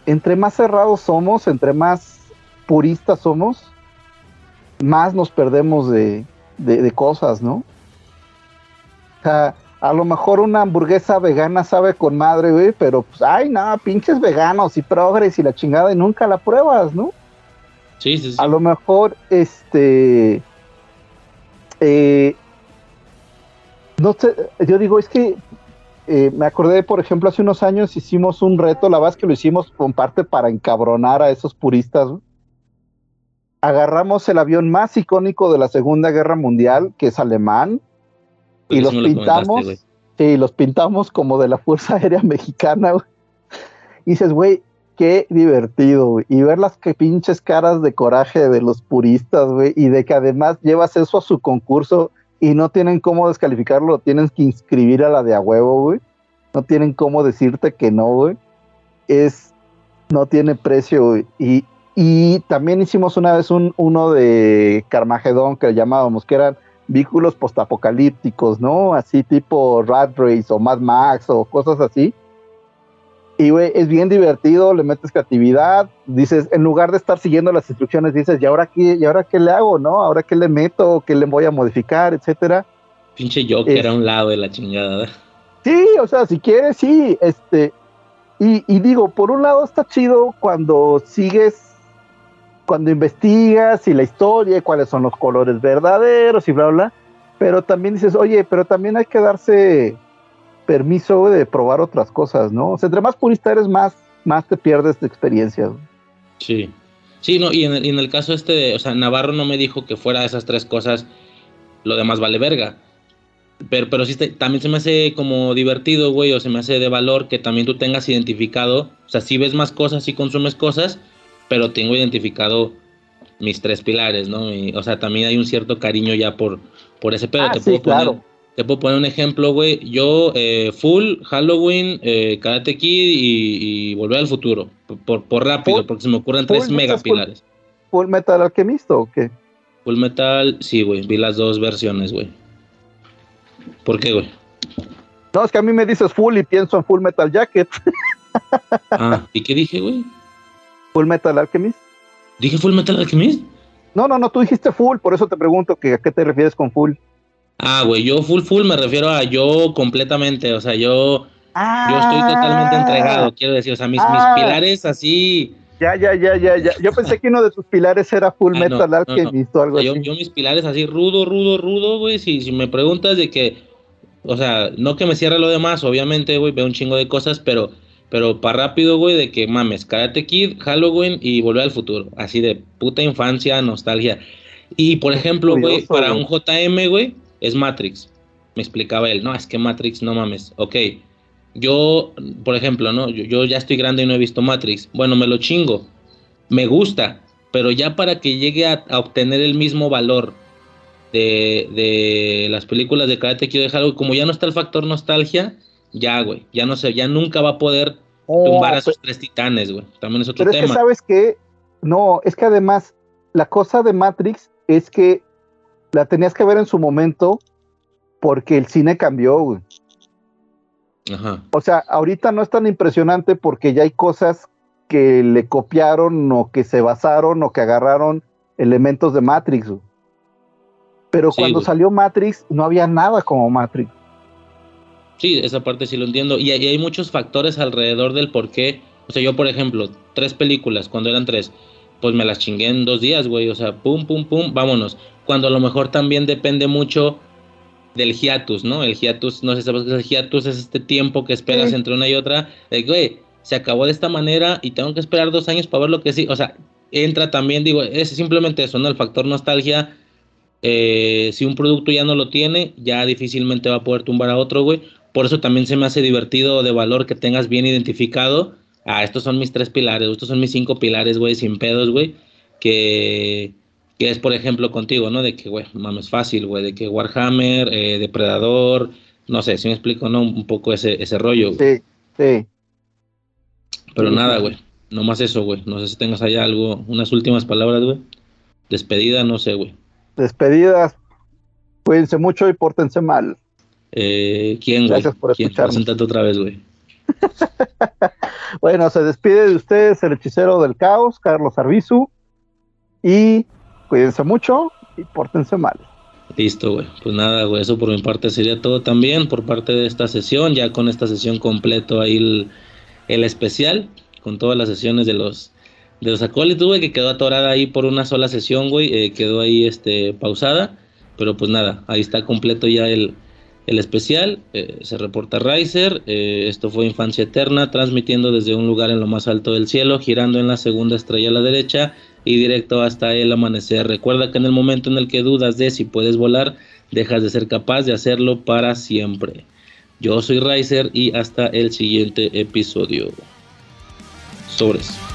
entre más cerrados somos, entre más puristas somos, más nos perdemos de, cosas, ¿no? O sea, a lo mejor una hamburguesa vegana sabe con madre, güey, pero pues, ay, no, pinches veganos y progres y la chingada y nunca la pruebas, ¿no? Sí, sí, sí. A lo mejor, este, eh, no sé, yo digo, es que eh, me acordé, por ejemplo, hace unos años hicimos un reto, la verdad es que lo hicimos con parte para encabronar a esos puristas. Agarramos el avión más icónico de la Segunda Guerra Mundial, que es alemán, y los pintamos, sí, los pintamos como de la Fuerza Aérea Mexicana. Y dices, güey, qué divertido, Y ver las que pinches caras de coraje de los puristas, güey, y de que además llevas eso a su concurso y no tienen cómo descalificarlo, tienes que inscribir a la de a huevo, güey. No tienen cómo decirte que no, güey. Es, no tiene precio, güey. Y, y también hicimos una vez un, uno de Carmagedón que le llamábamos, que eran vehículos postapocalípticos, ¿no? Así tipo Rat Race o Mad Max o cosas así. Y, güey, es bien divertido, le metes creatividad, dices, en lugar de estar siguiendo las instrucciones, dices, ¿y ahora qué, y ahora qué le hago, no? ¿Ahora qué le meto? ¿Qué le voy a modificar, etcétera? Pinche Joker era un lado de la chingada. Sí, o sea, si quieres, sí, este, y, y digo, por un lado está chido cuando sigues, cuando investigas y la historia, cuáles son los colores verdaderos y bla, bla, pero también dices, oye, pero también hay que darse permiso de probar otras cosas, ¿no? O sea, entre más purista eres, más, más te pierdes de experiencias. Sí. Sí, no, y en, el, en el caso este, o sea, Navarro no me dijo que fuera esas tres cosas, lo demás vale verga. Pero, pero sí, también se me hace como divertido, güey, o se me hace de valor que también tú tengas identificado, o sea, si ves más cosas, si consumes cosas, pero tengo identificado mis tres pilares, ¿no? o sea, también hay un cierto cariño ya por, por ese pedo. Ah, te puedo claro. Te puedo poner un ejemplo, güey. Yo, eh, Full, Halloween, eh, Karate Kid y, Volver al Futuro. Por, por rápido, porque se me ocurren tres megapilares. Full, Metal Alchemist o qué? Full Metal, sí, güey. Vi las dos versiones, güey. ¿Por qué, güey? No, es que a mí me dices Full y pienso en Full Metal Jacket. ah, ¿y qué dije, güey? Full Metal Alchemist. ¿Dije Full Metal Alchemist? No, no, no, tú dijiste Full, por eso te pregunto que a qué te refieres con Full. Ah, güey, yo full full me refiero a yo completamente, o sea, yo, yo estoy totalmente ah. entregado, quiero decir, o sea, mis, mis ah. pilares así. Ya, ya, ya, ya, ya. Yo pensé que uno de tus pilares era Full ah, Metal Alchemist o algo así. Yo, mis pilares así rudo, rudo, rudo, güey, si, si me preguntas de que, o sea, no que me cierre lo demás, obviamente, güey, veo un chingo de cosas, pero, pero para rápido, güey, de que mames, Karate Kid, Halloween y Volver al Futuro, así de puta infancia, nostalgia. Y por ejemplo, güey, para un JM, güey, es Matrix. Me explicaba él, no, es que Matrix, no mames, ok. Yo, por ejemplo, ¿no? Yo, ya estoy grande y no he visto Matrix. Bueno, me lo chingo. Me gusta, pero ya para que llegue a, obtener el mismo valor de, de las películas de Karate quiero dejar algo, como ya no está el factor nostalgia, ya, güey, ya no sé, ya nunca va a poder oh, tumbar a esos tres titanes, güey. También es otro pero tema. Es que sabes que, no, es que además la cosa de Matrix es que la tenías que ver en su momento porque el cine cambió, güey. Ajá. O sea, ahorita no es tan impresionante porque ya hay cosas que le copiaron o que se basaron o que agarraron elementos de Matrix. Güey. Pero cuando salió Matrix no había nada como Matrix. Sí, esa parte sí lo entiendo. Y, y hay muchos factores alrededor del por qué. O sea, yo, por ejemplo, tres películas, cuando eran tres, pues me las chingué en dos días, güey. O sea, pum, pum, pum, vámonos. Cuando a lo mejor también depende mucho del hiatus, ¿no? El hiatus, no sé si sabes qué es el hiatus, es este tiempo que esperas entre una y otra. De que, güey, se acabó de esta manera y tengo que esperar dos años para ver lo que sí. O sea, entra también, digo, es simplemente eso, ¿no? El factor nostalgia. Eh, si un producto ya no lo tiene, ya difícilmente va a poder tumbar a otro, güey. Por eso también se me hace divertido de valor que tengas bien identificado. Ah, estos son mis tres pilares, estos son mis cinco pilares, güey, sin pedos, güey. Que, que es, por ejemplo, contigo, ¿no? De que, güey, mames, fácil, güey. De que Warhammer, eh, Depredador, no sé, si me explico, ¿no? Un poco ese, ese rollo. Sí, sí. Pero nada, güey. Nomás eso, güey. No sé si tengas allá algo, unas últimas palabras, güey. Despedida, no sé, güey. Despedidas. Cuídense mucho y pórtense mal. Eh, ¿Quién, güey? Gracias por ¿Quién? Preséntate otra vez, güey. bueno, se despide de ustedes el hechicero del caos, Carlos Arbizu. Y cuídense mucho y pórtense mal. Listo, güey. Pues nada, güey, eso por mi parte sería todo también por parte de esta sesión. Ya con esta sesión completo ahí el, especial, con todas las sesiones de los de los acólitos, güey, que quedó atorada ahí por una sola sesión, güey, eh, quedó ahí este pausada. Pero pues nada, ahí está completo ya el, el especial. Eh, se reporta Riser. Eh, esto fue Infancia Eterna, transmitiendo desde un lugar en lo más alto del cielo, girando en la segunda estrella a la derecha y directo hasta el amanecer. Recuerda que en el momento en el que dudas de si puedes volar, dejas de ser capaz de hacerlo para siempre. Yo soy Riser y hasta el siguiente episodio. Sobres.